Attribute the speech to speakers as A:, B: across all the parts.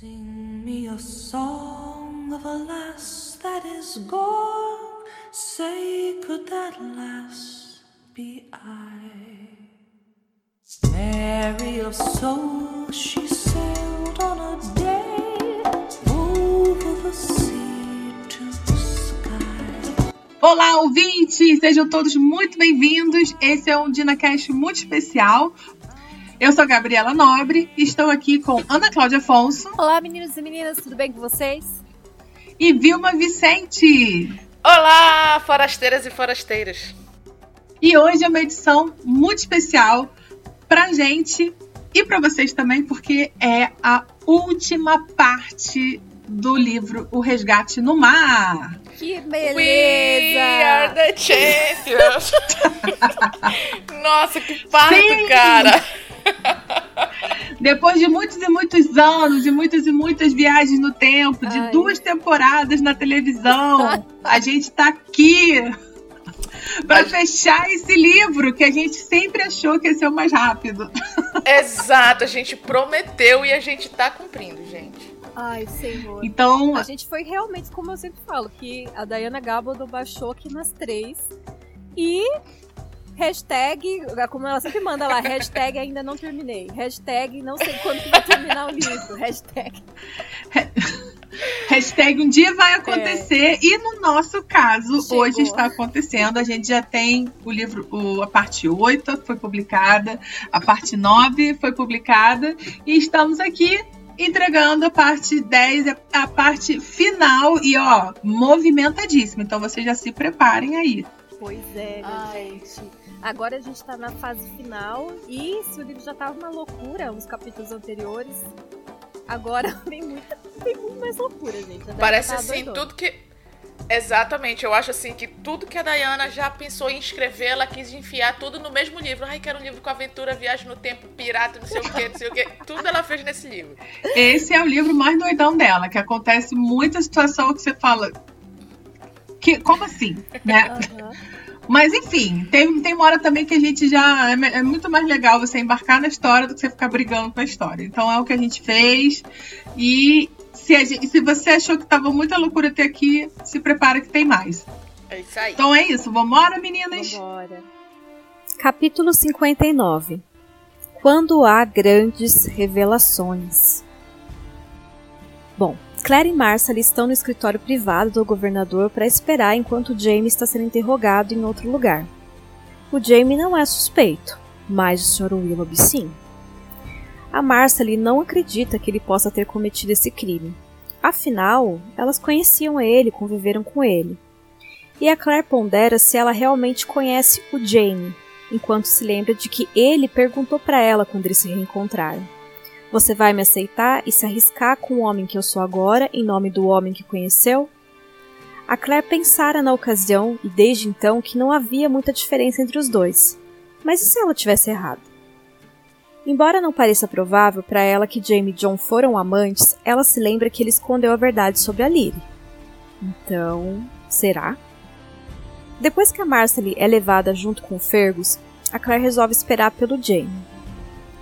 A: Sing me a song of a lass that is gone. Say, could that lass be I? Mary of soul, she sailed on a day over the sea to sky.
B: Olá, ouvintes! Sejam todos muito bem-vindos. Esse é um DinaCast muito especial. Eu sou a Gabriela Nobre e estou aqui com Ana Cláudia Afonso
C: Olá, meninos e meninas, tudo bem com vocês?
B: e Vilma Vicente.
D: Olá, forasteiras e forasteiros.
B: E hoje é uma edição muito especial pra gente e pra vocês também, porque é a última parte do livro O Resgate no Mar.
C: Que
D: We are
C: beleza!
D: the champions. Nossa, que parto,
B: Sim.
D: cara.
B: Depois de muitos e muitos anos, de muitas e muitas viagens no tempo, de
C: Ai.
B: duas temporadas na televisão, a gente tá aqui para fechar esse livro que a gente sempre achou que ia ser o mais rápido.
D: Exato, a gente prometeu e a gente tá cumprindo, gente.
C: Ai, senhor.
B: Então,
C: A gente foi realmente, como eu sempre falo, que a Diana Gabaldon baixou aqui nas três. E hashtag, como ela sempre manda lá, hashtag ainda não terminei. Hashtag não sei quando que vai terminar o livro. Hashtag.
B: hashtag um dia vai acontecer e no nosso caso,
C: Chegou.
B: hoje está acontecendo. A gente já tem o livro, o- a parte 8 foi publicada, a parte 9 foi publicada e estamos aqui entregando a parte 10, a- parte final e ó, movimentadíssima. Então vocês já se preparem aí.
C: Pois é,
D: Ai.
C: gente. Agora a gente tá na fase final e se o livro já tava uma loucura, os capítulos anteriores, agora vem muita, vem muito mais loucura, gente.
D: Parece
C: tá
D: assim, tudo que. Exatamente, eu acho assim que tudo que a Dayana já pensou em escrever, ela quis enfiar tudo no mesmo livro. Ai, quero um livro com aventura, viagem no tempo, pirata, não sei o que, não sei o que. Tudo ela fez nesse livro.
B: Esse é o livro mais doidão dela, que acontece muita situação que você fala. Que, como assim? Né?
C: Aham.
B: Mas enfim, tem, tem uma hora também que a gente já. É, é muito mais legal você embarcar na história do que você ficar brigando com a história. Então é o que a gente fez. E se, a gente- se você achou que tava muita loucura até aqui, se prepara que tem mais.
D: É isso aí.
B: Então é isso. Vambora, meninas?
C: Vambora. Capítulo 59 Quando há grandes revelações. Bom, Claire e Marcel estão no escritório privado do governador para esperar enquanto Jamie está sendo interrogado em outro lugar. O Jamie não é suspeito, mas o Sr. Willoughby sim. A Marcel não acredita que ele possa ter cometido esse crime. Afinal, elas conheciam ele, conviveram com ele. E a Claire pondera se ela realmente conhece o Jamie, enquanto se lembra de que ele perguntou para ela quando eles se reencontraram: Você vai me aceitar e se arriscar com o homem que eu sou agora em nome do homem que conheceu? A Claire pensara na ocasião e desde então que não havia muita diferença entre os dois. Mas e se ela tivesse errado? Embora não pareça provável para ela que Jamie e John foram amantes, ela se lembra que ele escondeu a verdade sobre a Lyre. Então, será? Depois que a Marcely é levada junto com o Fergus, a Claire resolve esperar pelo Jamie.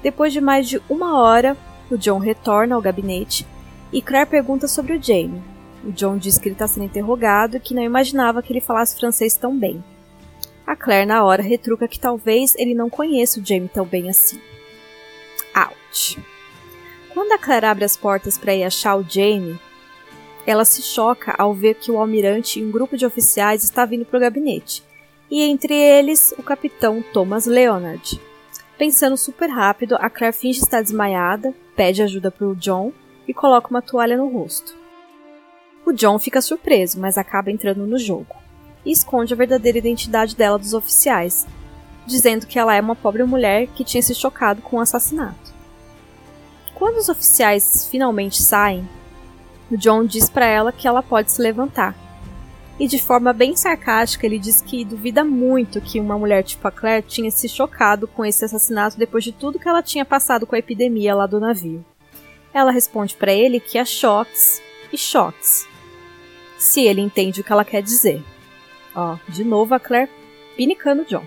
C: Depois de mais de uma hora, o John retorna ao gabinete e Claire pergunta sobre o Jamie. O John diz que ele está sendo interrogado e que não imaginava que ele falasse francês tão bem. A Claire, na hora, retruca que talvez ele não conheça o Jamie tão bem assim. Ouch! Quando a Claire abre as portas para ir achar o Jamie, ela se choca ao ver que o almirante e um grupo de oficiais está vindo para o gabinete, e entre eles o capitão Thomas Leonard. Pensando super rápido, a Claire estar desmaiada, pede ajuda para o John e coloca uma toalha no rosto. O John fica surpreso, mas acaba entrando no jogo e esconde a verdadeira identidade dela dos oficiais, dizendo que ela é uma pobre mulher que tinha se chocado com o assassinato. Quando os oficiais finalmente saem, o John diz para ela que ela pode se levantar. E de forma bem sarcástica, ele diz que duvida muito que uma mulher tipo a Claire tinha se chocado com esse assassinato depois de tudo que ela tinha passado com a epidemia lá do navio. Ela responde para ele que há choques e choques. Se ele entende o que ela quer dizer. Ó, de novo a Claire pinicando o John.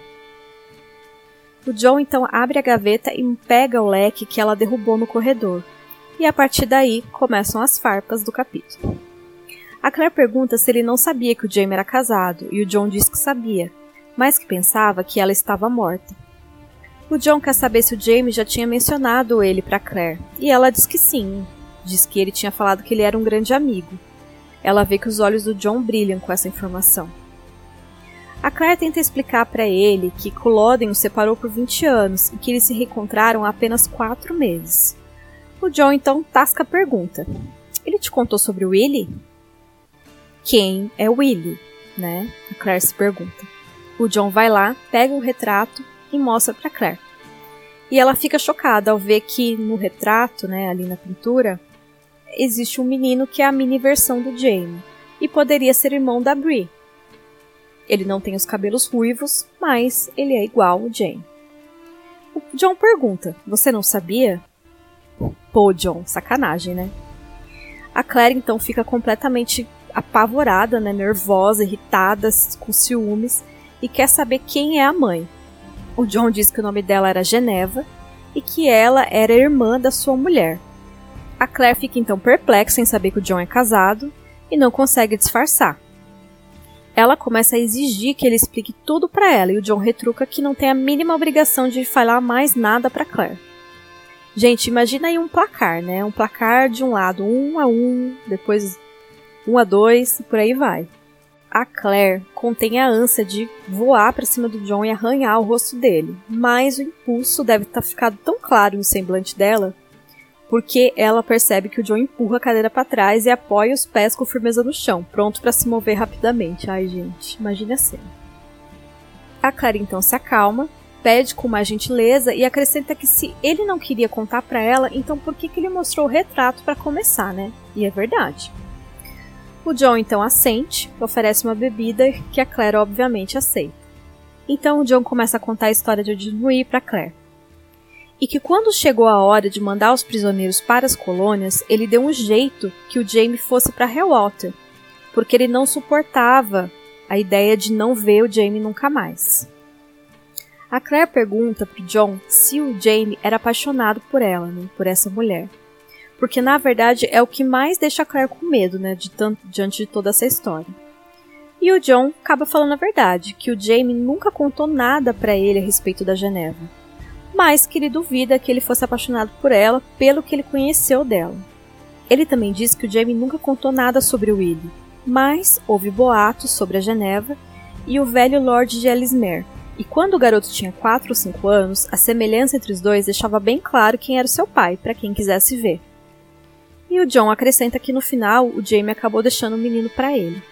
C: O John então abre a gaveta e pega o leque que ela derrubou no corredor. E a partir daí começam as farpas do capítulo. A Claire pergunta se ele não sabia que o Jamie era casado, e o John diz que sabia, mas que pensava que ela estava morta. O John quer saber se o Jamie já tinha mencionado ele para Claire, e ela diz que sim. Diz que ele tinha falado que ele era um grande amigo. Ela vê que os olhos do John brilham com essa informação. A Claire tenta explicar para ele que Culloden o separou por 20 anos e que eles se reencontraram há apenas 4 meses. O John então tasca a pergunta: Ele te contou sobre o Willie? Quem é Willie? Né? A Claire se pergunta. O John vai lá, pega o retrato e mostra para Claire. E ela fica chocada ao ver que no retrato, né, ali na pintura, existe um menino que é a mini versão do Jamie e poderia ser irmão da Brie. Ele não tem os cabelos ruivos, mas ele é igual ao Jamie. O John pergunta: Você não sabia? Pô, John, sacanagem, né? A Claire então fica completamente apavorada, né, nervosa, irritada, com ciúmes e quer saber quem é a mãe. O John diz que o nome dela era Geneva e que ela era irmã da sua mulher. A Claire fica então perplexa em saber que o John é casado e não consegue disfarçar. Ela começa a exigir que ele explique tudo para ela e o John retruca que não tem a mínima obrigação de falar mais nada para Claire. Gente, imagina aí um placar, né? Um placar de um lado um a um, depois um a dois e por aí vai. A Claire contém a ânsia de voar para cima do John e arranhar o rosto dele, mas o impulso deve estar tá ficado tão claro no semblante dela, porque ela percebe que o John empurra a cadeira para trás e apoia os pés com firmeza no chão, pronto para se mover rapidamente. Ai, gente, imagine a cena. A Claire então se acalma, pede com mais gentileza e acrescenta que se ele não queria contar para ela, então por que, que ele mostrou o retrato para começar, né? E é verdade. O John então assente, oferece uma bebida que a Claire obviamente aceita. Então o John começa a contar a história de Odinui para Claire. E que quando chegou a hora de mandar os prisioneiros para as colônias, ele deu um jeito que o Jamie fosse para Hellwater, porque ele não suportava a ideia de não ver o Jamie nunca mais. A Claire pergunta para John se o Jamie era apaixonado por ela, né, por essa mulher porque na verdade é o que mais deixa Claire com medo, né, de tanto, diante de toda essa história. E o John acaba falando a verdade, que o Jamie nunca contou nada para ele a respeito da Geneva, mas que ele duvida que ele fosse apaixonado por ela pelo que ele conheceu dela. Ele também diz que o Jamie nunca contou nada sobre o Willie, mas houve boatos sobre a Geneva e o velho Lord de Ellesmere. E quando o garoto tinha 4 ou 5 anos, a semelhança entre os dois deixava bem claro quem era seu pai, para quem quisesse ver. E o John acrescenta que no final o Jamie acabou deixando o menino para ele.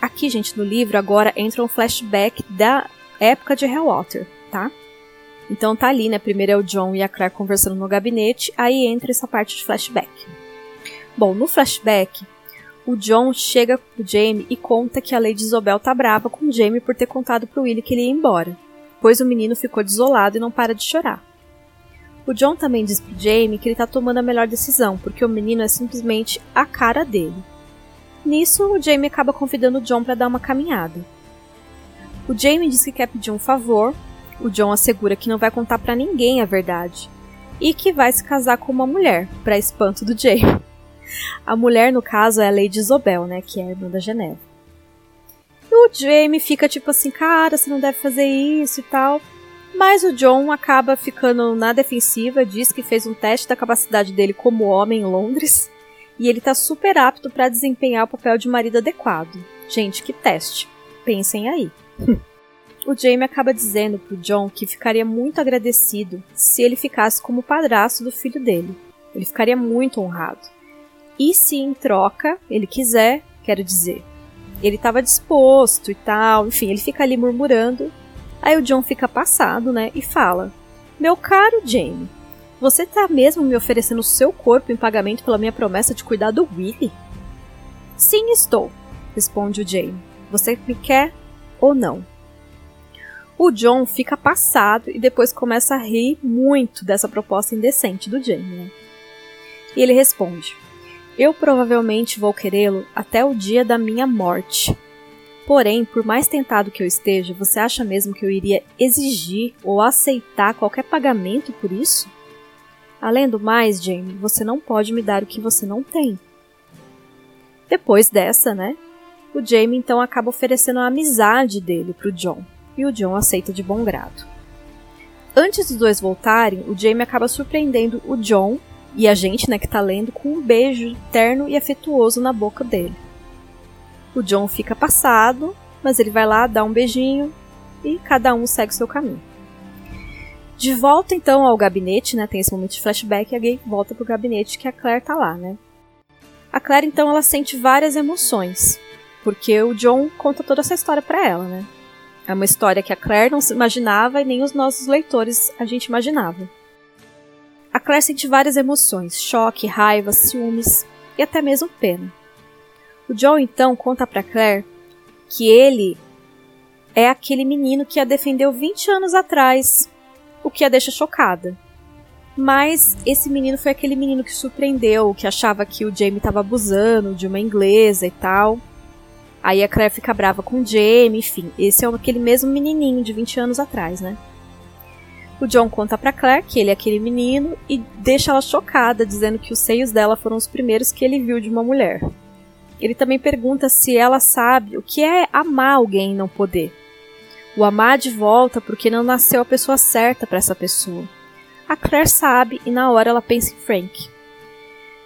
C: Aqui, gente, no livro agora entra um flashback da época de Hellwater, tá? Então tá ali, né? Primeiro é o John e a Claire conversando no gabinete, aí entra essa parte de flashback. Bom, no flashback, o John chega pro Jamie e conta que a Lady Isabel tá brava com o Jamie por ter contado pro Willie que ele ia embora, pois o menino ficou desolado e não para de chorar. O John também diz pro Jamie que ele tá tomando a melhor decisão, porque o menino é simplesmente a cara dele. Nisso, o Jamie acaba convidando o John para dar uma caminhada. O Jamie diz que quer pedir um favor, o John assegura que não vai contar para ninguém a verdade e que vai se casar com uma mulher, para espanto do Jamie. A mulher, no caso, é a Lady Isobel, né, que é a irmã da Geneva. E o Jamie fica tipo assim, cara, você não deve fazer isso e tal. Mas o John acaba ficando na defensiva, diz que fez um teste da capacidade dele como homem em Londres e ele tá super apto para desempenhar o papel de marido adequado. Gente, que teste. Pensem aí. o Jamie acaba dizendo pro John que ficaria muito agradecido se ele ficasse como padrasto do filho dele. Ele ficaria muito honrado. E se em troca ele quiser, quero dizer, ele estava disposto e tal, enfim, ele fica ali murmurando Aí o John fica passado, né, e fala: Meu caro Jamie, você tá mesmo me oferecendo seu corpo em pagamento pela minha promessa de cuidar do Willie? Sim, estou, responde o Jamie. Você me quer ou não? O John fica passado e depois começa a rir muito dessa proposta indecente do Jamie. Né? E ele responde: Eu provavelmente vou querê-lo até o dia da minha morte. Porém, por mais tentado que eu esteja, você acha mesmo que eu iria exigir ou aceitar qualquer pagamento por isso? Além do mais, Jamie, você não pode me dar o que você não tem. Depois dessa, né? O Jamie então acaba oferecendo a amizade dele pro John, e o John aceita de bom grado. Antes dos dois voltarem, o Jamie acaba surpreendendo o John e a gente, né, que tá lendo, com um beijo terno e afetuoso na boca dele. O John fica passado, mas ele vai lá, dá um beijinho e cada um segue seu caminho. De volta então ao gabinete, né? Tem esse momento de flashback e a Gay volta pro gabinete que a Claire tá lá, né? A Claire então ela sente várias emoções, porque o John conta toda essa história para ela, né? É uma história que a Claire não se imaginava e nem os nossos leitores a gente imaginava. A Claire sente várias emoções: choque, raiva, ciúmes e até mesmo pena. O John então conta para Claire que ele é aquele menino que a defendeu 20 anos atrás o que a deixa chocada. Mas esse menino foi aquele menino que surpreendeu, que achava que o Jamie estava abusando de uma inglesa e tal. Aí a Claire fica brava com o Jamie, enfim. Esse é aquele mesmo menininho de 20 anos atrás, né? O John conta pra Claire que ele é aquele menino e deixa ela chocada, dizendo que os seios dela foram os primeiros que ele viu de uma mulher. Ele também pergunta se ela sabe o que é amar alguém e não poder o amar de volta porque não nasceu a pessoa certa para essa pessoa. A Claire sabe e na hora ela pensa em Frank.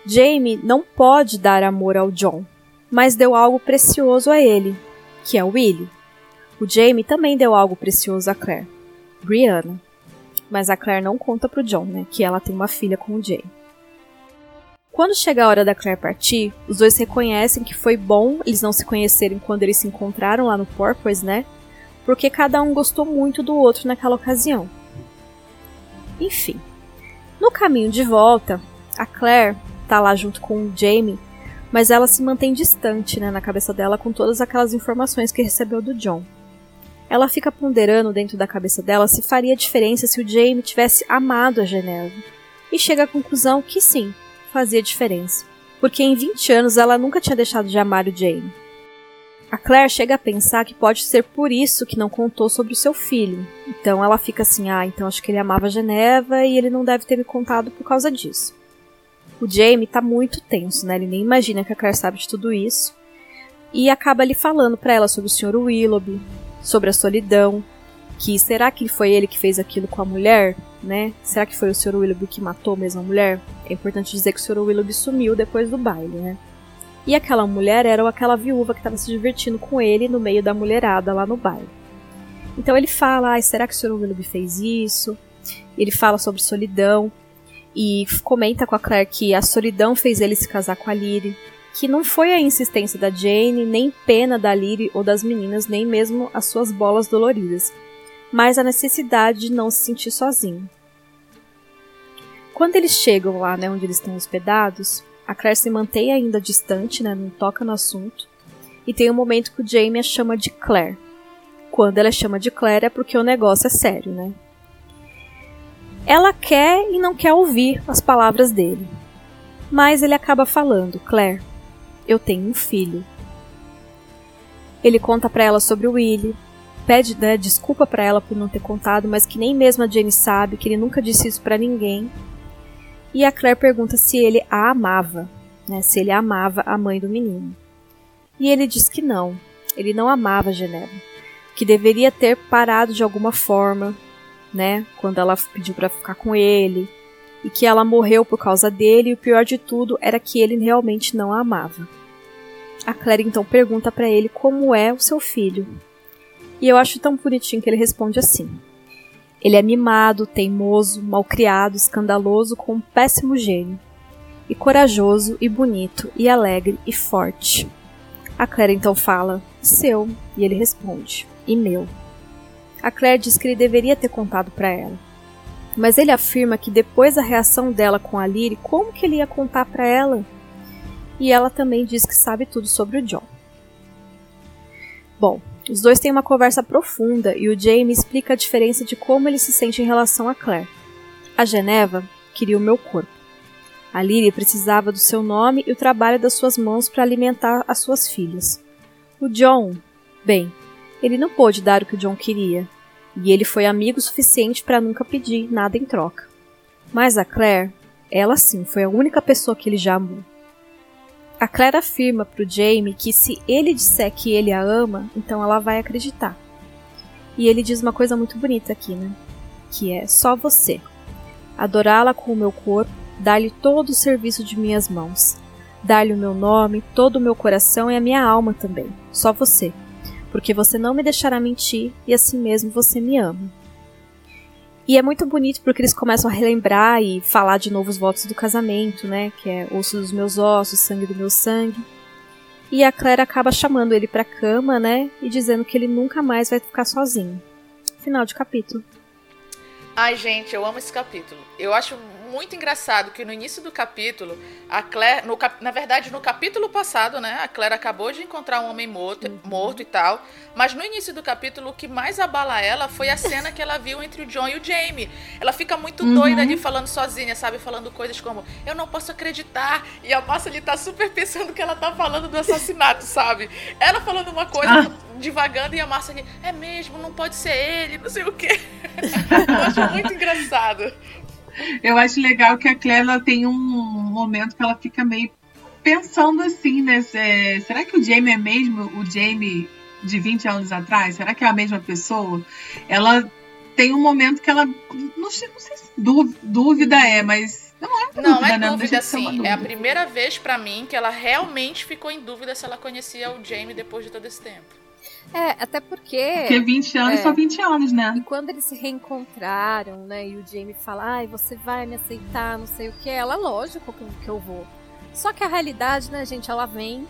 C: Jamie não pode dar amor ao John, mas deu algo precioso a ele, que é o Willie. O Jamie também deu algo precioso a Claire, Brianna. Mas a Claire não conta pro John, né, que ela tem uma filha com o Jamie. Quando chega a hora da Claire partir, os dois reconhecem que foi bom eles não se conhecerem quando eles se encontraram lá no Porpoise, né? porque cada um gostou muito do outro naquela ocasião. Enfim, no caminho de volta, a Claire tá lá junto com o Jamie, mas ela se mantém distante né, na cabeça dela com todas aquelas informações que recebeu do John. Ela fica ponderando dentro da cabeça dela se faria diferença se o Jamie tivesse amado a Geneva, e chega à conclusão que sim, fazia diferença, porque em 20 anos ela nunca tinha deixado de amar o Jamie. A Claire chega a pensar que pode ser por isso que não contou sobre o seu filho. Então ela fica assim: ah, então acho que ele amava Geneva e ele não deve ter me contado por causa disso. O Jamie tá muito tenso, né? Ele nem imagina que a Claire sabe de tudo isso. E acaba ali falando para ela sobre o Sr. Willoughby, sobre a solidão, que será que foi ele que fez aquilo com a mulher, né? Será que foi o Sr. Willoughby que matou mesmo a mulher? É importante dizer que o Sr. Willoughby sumiu depois do baile, né? E aquela mulher era aquela viúva que estava se divertindo com ele no meio da mulherada lá no baile. Então ele fala: ah, será que o Sr. Willoughby fez isso? Ele fala sobre solidão e comenta com a Claire que a solidão fez ele se casar com a Lyre, que não foi a insistência da Jane, nem pena da Lyre ou das meninas, nem mesmo as suas bolas doloridas, mas a necessidade de não se sentir sozinho. Quando eles chegam lá, né, onde eles estão hospedados, a Claire se mantém ainda distante, né, não toca no assunto. E tem um momento que o Jamie a chama de Claire. Quando ela chama de Claire é porque o negócio é sério, né? Ela quer e não quer ouvir as palavras dele. Mas ele acaba falando: Claire, eu tenho um filho. Ele conta para ela sobre o Willie, pede né, desculpa para ela por não ter contado, mas que nem mesmo a Jane sabe, que ele nunca disse isso para ninguém e a Claire pergunta se ele a amava, né, se ele amava a mãe do menino. E ele diz que não, ele não amava Geneva, que deveria ter parado de alguma forma, né, quando ela pediu para ficar com ele, e que ela morreu por causa dele, e o pior de tudo era que ele realmente não a amava. A Claire então pergunta para ele como é o seu filho. E eu acho tão bonitinho que ele responde assim: ele é mimado, teimoso, malcriado, escandaloso, com um péssimo gênio. E corajoso, e bonito, e alegre, e forte. A Claire então fala, seu, e ele responde, e meu. A Claire diz que ele deveria ter contado para ela. Mas ele afirma que depois da reação dela com a Lyre, como que ele ia contar para ela? E ela também diz que sabe tudo sobre o John. Bom, os dois têm uma conversa profunda e o Jamie explica a diferença de como ele se sente em relação a Claire. A Geneva queria o meu corpo. A Lyria precisava do seu nome e o trabalho das suas mãos para alimentar as suas filhas. O John, bem, ele não pôde dar o que o John queria, e ele foi amigo suficiente para nunca pedir nada em troca. Mas a Claire, ela sim foi a única pessoa que ele já amou. A Claire afirma pro Jamie que se ele disser que ele a ama, então ela vai acreditar. E ele diz uma coisa muito bonita aqui, né? Que é só você. Adorá-la com o meu corpo, dar-lhe todo o serviço de minhas mãos, dar-lhe o meu nome, todo o meu coração e a minha alma também. Só você. Porque você não me deixará mentir e assim mesmo você me ama. E é muito bonito porque eles começam a relembrar e falar de novo os votos do casamento, né? Que é osso dos meus ossos, sangue do meu sangue. E a Claire acaba chamando ele pra cama, né? E dizendo que ele nunca mais vai ficar sozinho. Final de capítulo.
D: Ai, gente, eu amo esse capítulo. Eu acho muito engraçado que no início do capítulo, a Claire, no, na verdade, no capítulo passado, né, a Claire acabou de encontrar um homem morto, uhum. morto e tal, mas no início do capítulo, o que mais abala ela foi a cena que ela viu entre o John e o Jamie. Ela fica muito uhum. doida ali falando sozinha, sabe? Falando coisas como, eu não posso acreditar, e a Massa ali tá super pensando que ela tá falando do assassinato, sabe? Ela falando uma coisa... Ah divagando e a Márcia ali, é mesmo, não pode ser ele, não sei o quê. Eu acho muito engraçado.
B: Eu acho legal que a Claire ela tem um momento que ela fica meio pensando assim, né? É, será que o Jamie é mesmo o Jamie de 20 anos atrás? Será que é a mesma pessoa? Ela tem um momento que ela. Não sei, não sei se dúvida é, mas. Não é dúvida,
D: não, é
B: né?
D: dúvida sim. Dúvida. É a primeira vez para mim que ela realmente ficou em dúvida se ela conhecia o Jamie depois de todo esse tempo.
C: É, até porque.
B: Porque 20 anos é, são 20 anos, né?
C: E quando eles se reencontraram, né? E o Jamie fala, ai, você vai me aceitar, não sei o que. Ela, lógico que eu vou. Só que a realidade, né, gente, ela vem.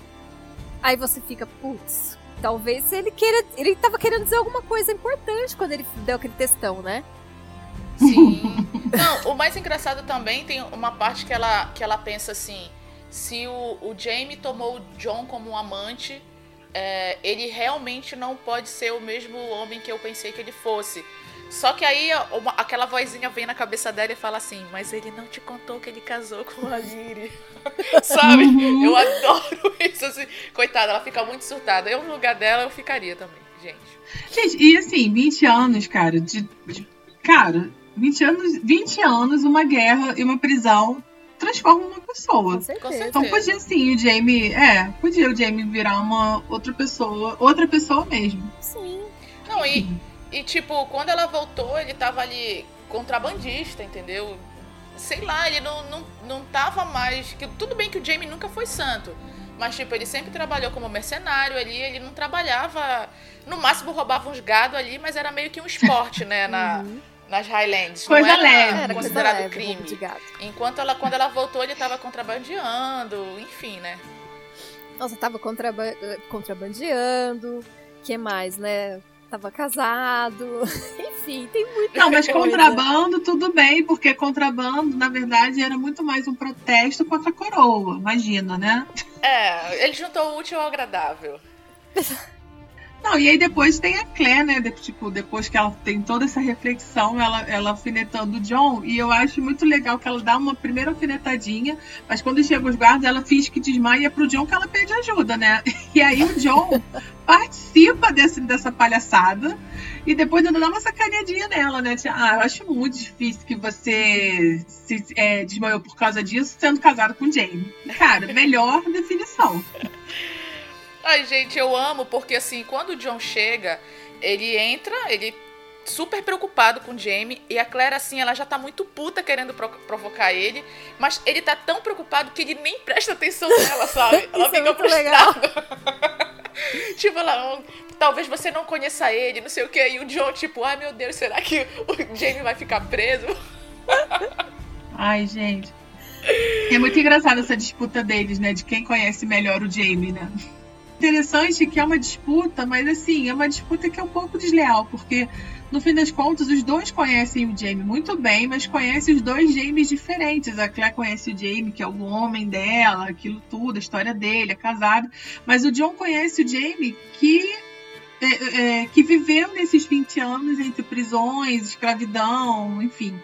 C: Aí você fica, putz, talvez ele queira. Ele tava querendo dizer alguma coisa importante quando ele deu aquele textão, né?
D: Sim. Não, o mais engraçado também tem uma parte que ela, que ela pensa assim: se o, o Jamie tomou o John como um amante é, ele realmente não pode ser o mesmo homem que eu pensei que ele fosse. Só que aí uma, aquela vozinha vem na cabeça dela e fala assim: Mas ele não te contou que ele casou com a Liri. Sabe? Uhum. Eu adoro isso. Assim. Coitada, ela fica muito surtada. Eu, no lugar dela, eu ficaria também, gente.
B: Gente, e assim, 20 anos, cara, de, de. cara, 20 anos, 20 anos, uma guerra e uma prisão transforma uma pessoa.
C: Com certeza.
B: Então podia sim o Jamie. É, podia o Jamie virar uma outra pessoa, outra pessoa mesmo.
C: Sim.
D: Não, e, e tipo, quando ela voltou, ele tava ali contrabandista, entendeu? Sei lá, ele não, não, não tava mais. Que, tudo bem que o Jamie nunca foi santo. Mas, tipo, ele sempre trabalhou como mercenário ali, ele não trabalhava. No máximo roubava uns gado ali, mas era meio que um esporte, né? Na, uhum nas Highlands.
B: Coisa
D: não era,
B: leve.
D: Era considerado leve, crime. Enquanto ela, quando ela voltou, ele estava contrabandeando, enfim, né?
C: Nossa, tava contraba contrabandeando. que mais, né? Tava casado. Enfim, tem muito.
B: Não, mas coisa. contrabando, tudo bem, porque contrabando, na verdade, era muito mais um protesto contra a coroa, imagina, né?
D: É, ele juntou o útil ao agradável.
B: Não, e aí depois tem a Claire, né? De, tipo, depois que ela tem toda essa reflexão, ela, ela alfinetando o John, e eu acho muito legal que ela dá uma primeira alfinetadinha, mas quando chega os guardas, ela finge que desmaia pro John que ela pede ajuda, né? E aí o John participa desse, dessa palhaçada e depois ainda dá uma sacaneadinha nela, né? Tipo, ah, eu acho muito difícil que você se é, desmaiou por causa disso, sendo casado com Jamie. Cara, melhor definição.
D: Ai, gente, eu amo porque assim, quando o John chega, ele entra, ele super preocupado com o Jamie e a Claire assim, ela já tá muito puta querendo pro provocar ele, mas ele tá tão preocupado que ele nem presta atenção nela, sabe? Ela
C: é
D: fica
C: é frustrada.
D: tipo, ela, talvez você não conheça ele, não sei o que, e o John tipo, ai meu Deus, será que o Jamie vai ficar preso?
B: Ai, gente. É muito engraçada essa disputa deles, né? De quem conhece melhor o Jamie, né? Interessante que é uma disputa, mas assim, é uma disputa que é um pouco desleal, porque no fim das contas os dois conhecem o Jamie muito bem, mas conhecem os dois James diferentes. A Claire conhece o Jamie, que é o homem dela, aquilo tudo, a história dele, é casado, mas o John conhece o Jamie que é, é, que viveu nesses 20 anos entre prisões, escravidão, enfim.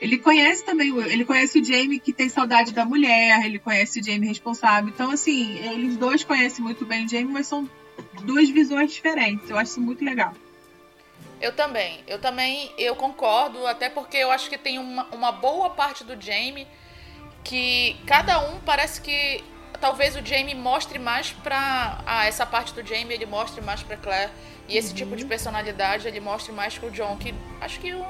B: Ele conhece também, ele conhece o Jamie que tem saudade da mulher, ele conhece o Jamie responsável. Então, assim, eles dois conhecem muito bem o Jamie, mas são duas visões diferentes. Eu acho isso muito legal.
D: Eu também, eu também, eu concordo, até porque eu acho que tem uma, uma boa parte do Jamie que cada um parece que talvez o Jamie mostre mais pra. Ah, essa parte do Jamie ele mostre mais pra Claire. E esse uhum. tipo de personalidade ele mostre mais pro John. Que acho que um,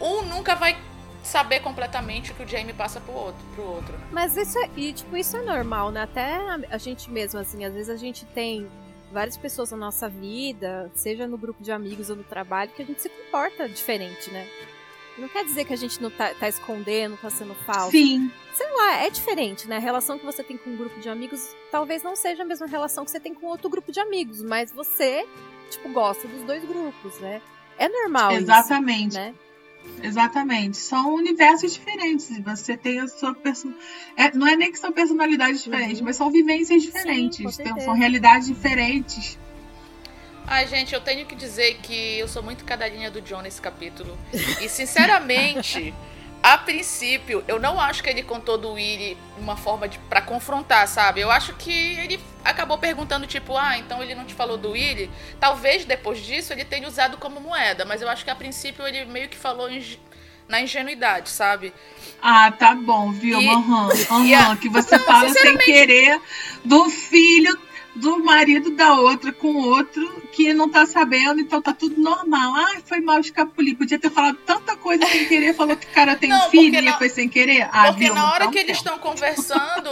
D: um nunca vai saber completamente o que o Jamie passa pro outro. Pro outro né?
C: Mas isso é, e, tipo, isso é normal, né? Até a gente mesmo, assim, às vezes a gente tem várias pessoas na nossa vida, seja no grupo de amigos ou no trabalho, que a gente se comporta diferente, né? Não quer dizer que a gente não tá, tá escondendo, tá sendo falso.
B: Sim.
C: Sei lá, é diferente, né? A relação que você tem com um grupo de amigos talvez não seja a mesma relação que você tem com outro grupo de amigos, mas você, tipo, gosta dos dois grupos, né? É normal
B: Exatamente.
C: isso, né?
B: Exatamente. São universos diferentes. Você tem a sua personalidade. É, não é nem que são personalidades diferentes, uhum. mas são vivências diferentes. Sim, são realidades diferentes.
D: Ai, gente, eu tenho que dizer que eu sou muito cadelinha do John nesse capítulo. E, sinceramente, a princípio, eu não acho que ele contou do Willy uma forma de para confrontar, sabe? Eu acho que ele acabou perguntando tipo, ah, então ele não te falou do Willy? Talvez depois disso ele tenha usado como moeda, mas eu acho que a princípio ele meio que falou na ingenuidade, sabe?
B: Ah, tá bom, viu? Aham, uhum, uhum, que você fala sem querer do filho do marido da outra com outro que não tá sabendo, então tá tudo normal. Ah, foi mal escapulir. Podia ter falado tanta coisa sem querer, falou que o cara tem não, um filho e foi sem querer. Ah,
D: porque viu, na hora que eles estão conversando,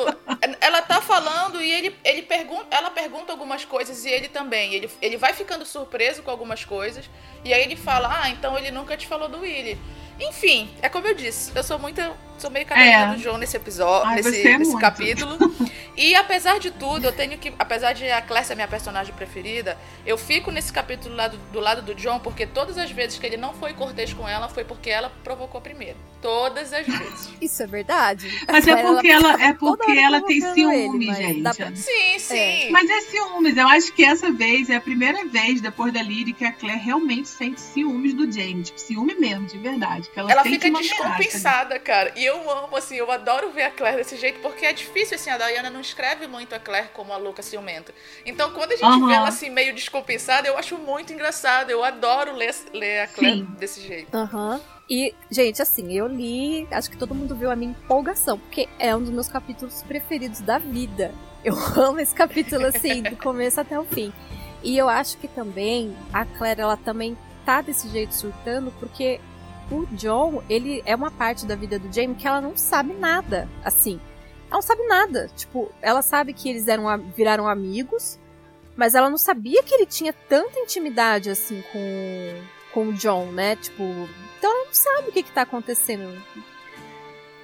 D: ela tá falando e ele, ele pergunta, ela pergunta algumas coisas e ele também. Ele, ele vai ficando surpreso com algumas coisas. E aí ele fala: Ah, então ele nunca te falou do Willy. Enfim, é como eu disse, eu sou muito. Sou meio cadeira é. do João nesse episódio, Ai, nesse, é nesse capítulo. e apesar de tudo, eu tenho que. Apesar de a Claire ser minha personagem preferida, eu fico nesse capítulo do lado, do lado do John, porque todas as vezes que ele não foi cortês com ela, foi porque ela provocou primeiro. Todas as vezes.
C: Isso é verdade.
B: Mas é porque ela, ela é porque ela tem ciúme, ele, gente.
D: Pra... Sim, sim. É.
B: Mas é ciúmes. Eu acho que essa vez é a primeira vez, depois da Lyric, que a Claire realmente sente ciúmes do James. Tipo, ciúme mesmo, de verdade ela,
D: ela fica descompensada, cara. E eu amo, assim, eu adoro ver a Claire desse jeito, porque é difícil, assim, a Diana não escreve muito a Claire como a louca ciumenta. Então, quando a gente uhum. vê ela, assim, meio descompensada, eu acho muito engraçado. Eu adoro ler, ler a Claire Sim. desse jeito.
C: Aham. Uhum. E, gente, assim, eu li, acho que todo mundo viu a minha empolgação, porque é um dos meus capítulos preferidos da vida. Eu amo esse capítulo, assim, do começo até o fim. E eu acho que também a Claire, ela também tá desse jeito surtando, porque o John, ele é uma parte da vida do Jamie que ela não sabe nada, assim. Ela não sabe nada. Tipo, ela sabe que eles eram, viraram amigos, mas ela não sabia que ele tinha tanta intimidade, assim, com, com o John, né? Tipo, então ela não sabe o que que tá acontecendo.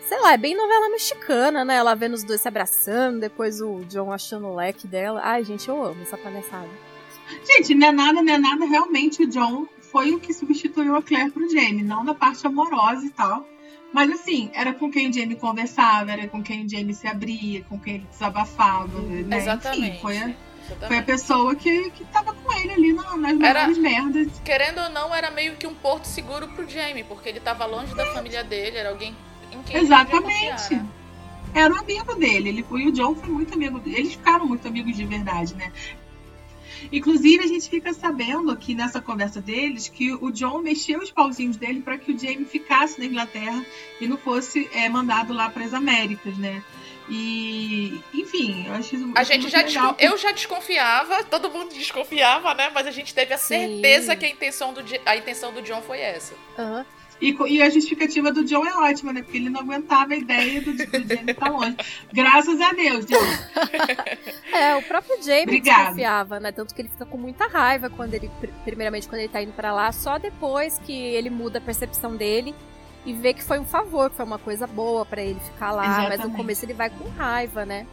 C: Sei lá, é bem novela mexicana, né? Ela vendo os dois se abraçando, depois o John achando o leque dela. Ai, gente, eu amo essa palhaçada.
B: Gente, não é nada, não é nada. Realmente o John foi o que substituiu a Claire pro Jamie, não na parte amorosa e tal. Mas assim, era com quem o Jamie conversava, era com quem o Jamie se abria, com quem ele desabafava, né?
D: Exatamente.
B: Enfim, foi a, foi a pessoa que, que tava com ele ali nas maiores merdas.
D: Querendo ou não, era meio que um porto seguro pro Jamie, porque ele tava longe da família dele, era alguém em quem Exatamente. ele né?
B: Era um amigo dele, ele foi, e o John foi muito amigo dele. Eles ficaram muito amigos de verdade, né? Inclusive, a gente fica sabendo aqui nessa conversa deles que o John mexeu os pauzinhos dele para que o Jamie ficasse na Inglaterra e não fosse é, mandado lá para as Américas, né? E, enfim, eu acho
D: A gente já desco... eu já desconfiava, todo mundo desconfiava, né? Mas a gente teve a certeza Sim. que a intenção do a intenção do John foi essa.
C: Uhum.
B: E, e, a justificativa do John é ótima, né? Porque ele não aguentava a ideia do, do Jamie estar longe. Graças a Deus, John.
C: É, o próprio Jamie Obrigada. desconfiava, né? Tanto que ele fica com muita raiva quando ele, primeiramente, quando ele tá indo para lá, só depois que ele muda a percepção dele e vê que foi um favor, que foi uma coisa boa para ele ficar lá. Exatamente. Mas no começo ele vai com raiva, né?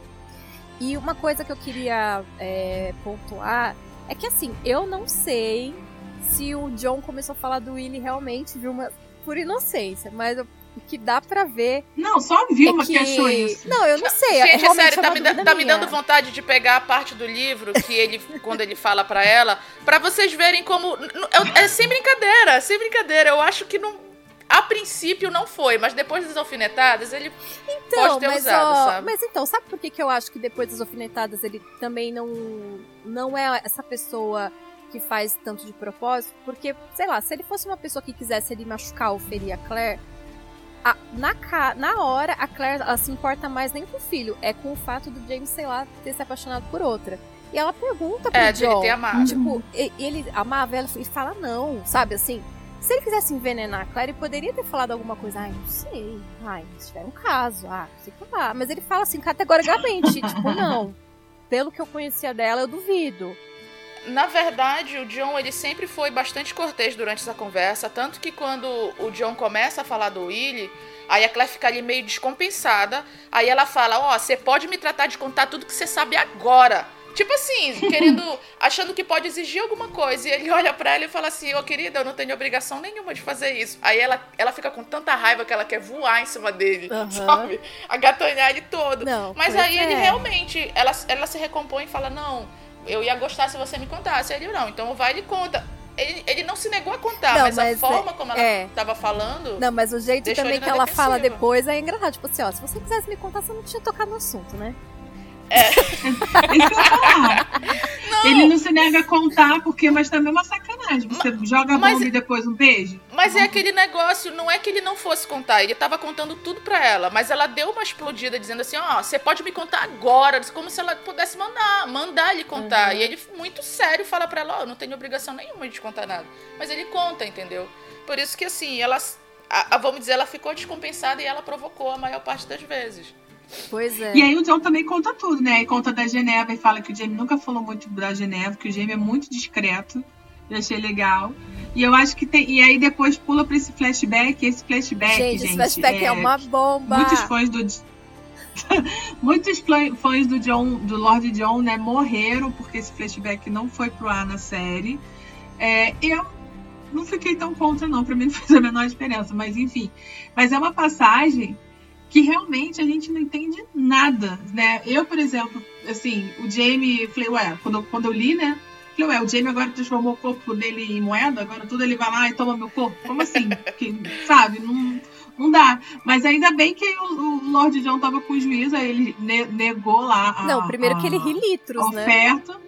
C: E uma coisa que eu queria é, pontuar é que assim, eu não sei se o John começou a falar do Willy realmente, viu? Uma, por inocência, mas o que dá pra ver.
B: Não, só a Vilma é que... que... achou isso.
C: Não, eu não sei.
D: Gente, é sério, tá, me, tá me, dando vontade de pegar a parte do livro que ele, quando ele fala pra ela, pra vocês verem como. É, é sem brincadeira, é sem brincadeira. Eu acho que não. A princípio não foi, mas depois das alfinetadas ele então, pode ter
C: mas,
D: usado,
C: ó,
D: sabe?
C: Mas então, sabe por que, que eu acho que depois das alfinetadas ele também não, não é essa pessoa que faz tanto de propósito, porque, sei lá, se ele fosse uma pessoa que quisesse ele machucar ou ferir a Claire, a- na, na hora, a Claire ela se importa mais nem com o filho, é com o fato do James, sei lá, ter se apaixonado por outra. E ela pergunta pro
D: É, de ele
C: John,
D: ter amado.
C: tipo, ele amava ela e fala não, sabe assim? Se ele quisesse envenenar a Claire, ele poderia ter falado alguma coisa. Ai, não sei. Ai, se tiver um caso. Ah, sei lá. Mas ele fala assim, categoricamente. tipo, não. Pelo que eu conhecia dela, eu duvido.
D: Na verdade, o John ele sempre foi bastante cortês durante essa conversa, tanto que quando o John começa a falar do Willie, aí a Claire fica ali meio descompensada, aí ela fala: "Ó, você pode me tratar de contar tudo que você sabe agora". Tipo assim, querendo, achando que pode exigir alguma coisa. E ele olha pra ela e fala assim: Ô querida, eu não tenho obrigação nenhuma de fazer isso. Aí ela, ela fica com tanta raiva que ela quer voar em cima dele, sabe? Agatonhar ele todo.
C: Não,
D: Mas aí
C: é.
D: ele realmente, ela, ela se recompõe e fala: Não, eu ia gostar se você me contasse. Ele, não, então vai e ele conta. Ele, ele não se negou a contar,
C: Não,
D: mas,
C: mas
D: a forma como ela
C: é.
D: tava falando.
C: Não, mas o jeito também que ela fala
D: defensiva.
C: depois é engraçado. Tipo assim, ó, se você quisesse me contar, você não tinha tocado no assunto, né?
B: É falar.
D: Não,
B: Ele não se nega a contar, porque, mas também é uma sacanagem. Você joga a
D: mas-
B: bomba e depois um beijo.
D: Mas é aquele negócio, não é que ele não fosse contar, ele tava contando tudo pra ela, mas ela deu uma explodida dizendo assim, ó, você pode me contar agora, como se ela pudesse mandar, mandar ele contar.
C: Uhum.
D: E ele, muito sério, fala pra ela, ó, eu não tenho obrigação nenhuma de contar nada. Mas ele conta, entendeu? Por isso que assim, ela, a- a- vamos dizer, ela ficou descompensada e ela provocou a maior parte das vezes.
C: Pois é.
B: E aí o John também conta tudo, né? Aí conta da Geneva e fala que o Jamie nunca falou muito da Geneva, que o Jamie é muito discreto. Eu achei legal. E eu acho que tem. E aí depois pula pra esse flashback. Esse flashback, gente.
C: gente, esse flashback é, uma bomba.
B: Muitos fãs do. Muitos fã- fãs do John, do Lord John, né, morreram porque esse flashback não foi pro ar na série. É, eu não fiquei tão contra, não. Pra mim não fez a menor diferença, mas enfim. Mas é uma passagem que realmente a gente não entende nada, né? Eu, por exemplo, assim, o Jamie, falei, ué, quando, eu- quando eu li, né? Falei, ué, o Jamie agora transformou o corpo dele em moeda, agora tudo ele vai lá e toma meu corpo. Como assim? Que, sabe? Não, não dá. Mas ainda bem que o, o Lord John tava com juízo, aí ele ne- negou lá a,
C: Não, primeiro que ele
B: a
C: ri litros, né?
B: oferta.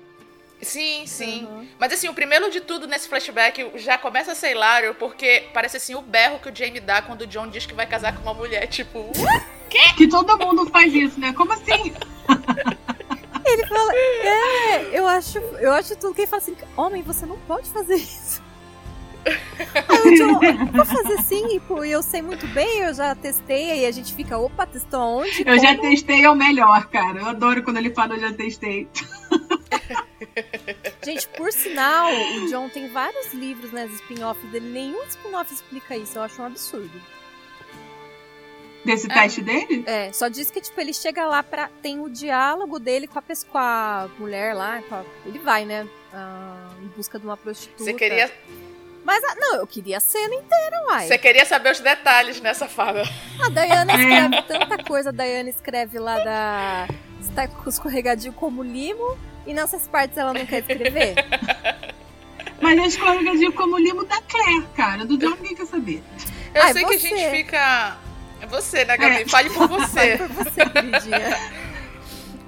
D: Sim, sim.
C: Uhum.
D: Mas assim, o primeiro de tudo nesse flashback já começa a ser hilário, porque parece assim o berro que o Jamie dá quando o John diz que vai casar com uma mulher, tipo, "What?"
B: Que todo mundo faz isso, né? Como assim?
C: Ele fala, é, eu acho, eu acho tudo que ele fala assim, homem, você não pode fazer isso. Aí o John, vou fazer sim, pô, e eu sei muito bem, eu já testei, aí a gente fica, opa, testou onde?
B: Eu já
C: Como?
B: testei, é o melhor, cara. Eu adoro quando ele fala eu já testei.
C: Gente, por sinal, o John tem vários livros, né, spin-offs dele, nenhum spin-off explica isso, eu acho um absurdo.
B: Desse
D: É.
B: teste dele?
C: É, só diz que, tipo, ele chega lá pra. Tem o diálogo dele com a, com a mulher lá. com a- ele vai, né? ah, em busca de uma prostituta.
D: você queria,
C: Mas, ah, não, eu queria a cena inteira, uai.
D: você queria saber os detalhes nessa fada.
C: A Dayana
B: É.
C: escreve tanta coisa. A Dayana escreve lá da. Está com escorregadio como limo. E nessas partes ela não quer escrever.
B: Mas a escorregadio como limo da Claire, cara. Do John ninguém quer saber.
D: Eu
C: Ai,
D: sei que a
C: você.
D: gente fica. É você, né, Gabi?
B: É.
D: Fale por você.
C: Por você, queridinha.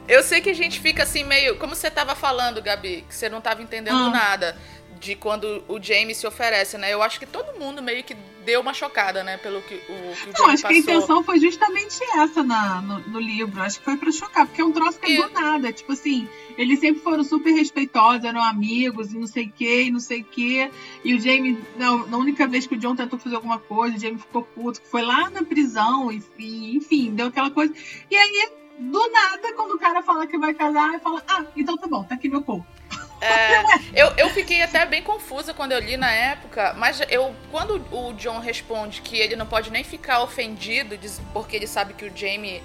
D: Eu sei que a gente fica assim meio. Como você tava falando, Gabi, que você não tava entendendo
B: Ah.
D: nada de quando o Jamie se oferece, né? Eu acho que todo mundo meio que deu uma chocada, né? Pelo que o, que o
B: Não,
D: Jamie
B: acho que a intenção foi justamente essa na, no, no livro. Acho que foi pra chocar, porque é um troço que é do nada. Tipo assim, eles sempre foram super respeitosos, eram amigos e não sei o que, e não sei o que. E o Jamie, não, na única vez que o John tentou fazer alguma coisa, o Jamie ficou puto, foi lá na prisão, e, e, enfim, deu aquela coisa. E aí, do nada, quando o cara fala que vai casar, fala: Ah, então tá bom, tá aqui meu corpo.
D: É, eu, eu fiquei até bem confusa quando eu li na época, mas eu quando o John responde que ele não pode nem ficar ofendido porque ele sabe que o Jamie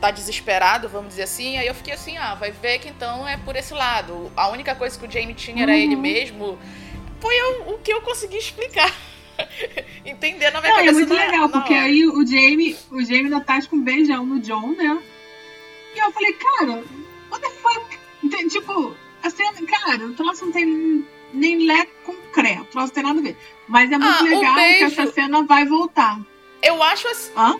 D: tá desesperado, vamos dizer assim, aí eu fiquei assim, ah, vai ver que então é por esse lado. A única coisa que o Jamie tinha era
B: Uhum.
D: ele mesmo. Foi o, o que eu consegui explicar. Entender na minha
B: Não, é
D: cabeça.
B: muito
D: na-
B: legal,
D: na
B: porque
D: hora.
B: aí o Jamie, o Jamie ainda tá com um beijão no John, né? E eu falei, cara, what the fuck? Tipo, a cena, cara, o troço não tem nem lé com cré, o troço não tem nada a ver. Mas é muito
D: Ah,
B: legal que
D: beijo-
B: essa cena vai voltar.
D: Eu acho assim.
B: Hã?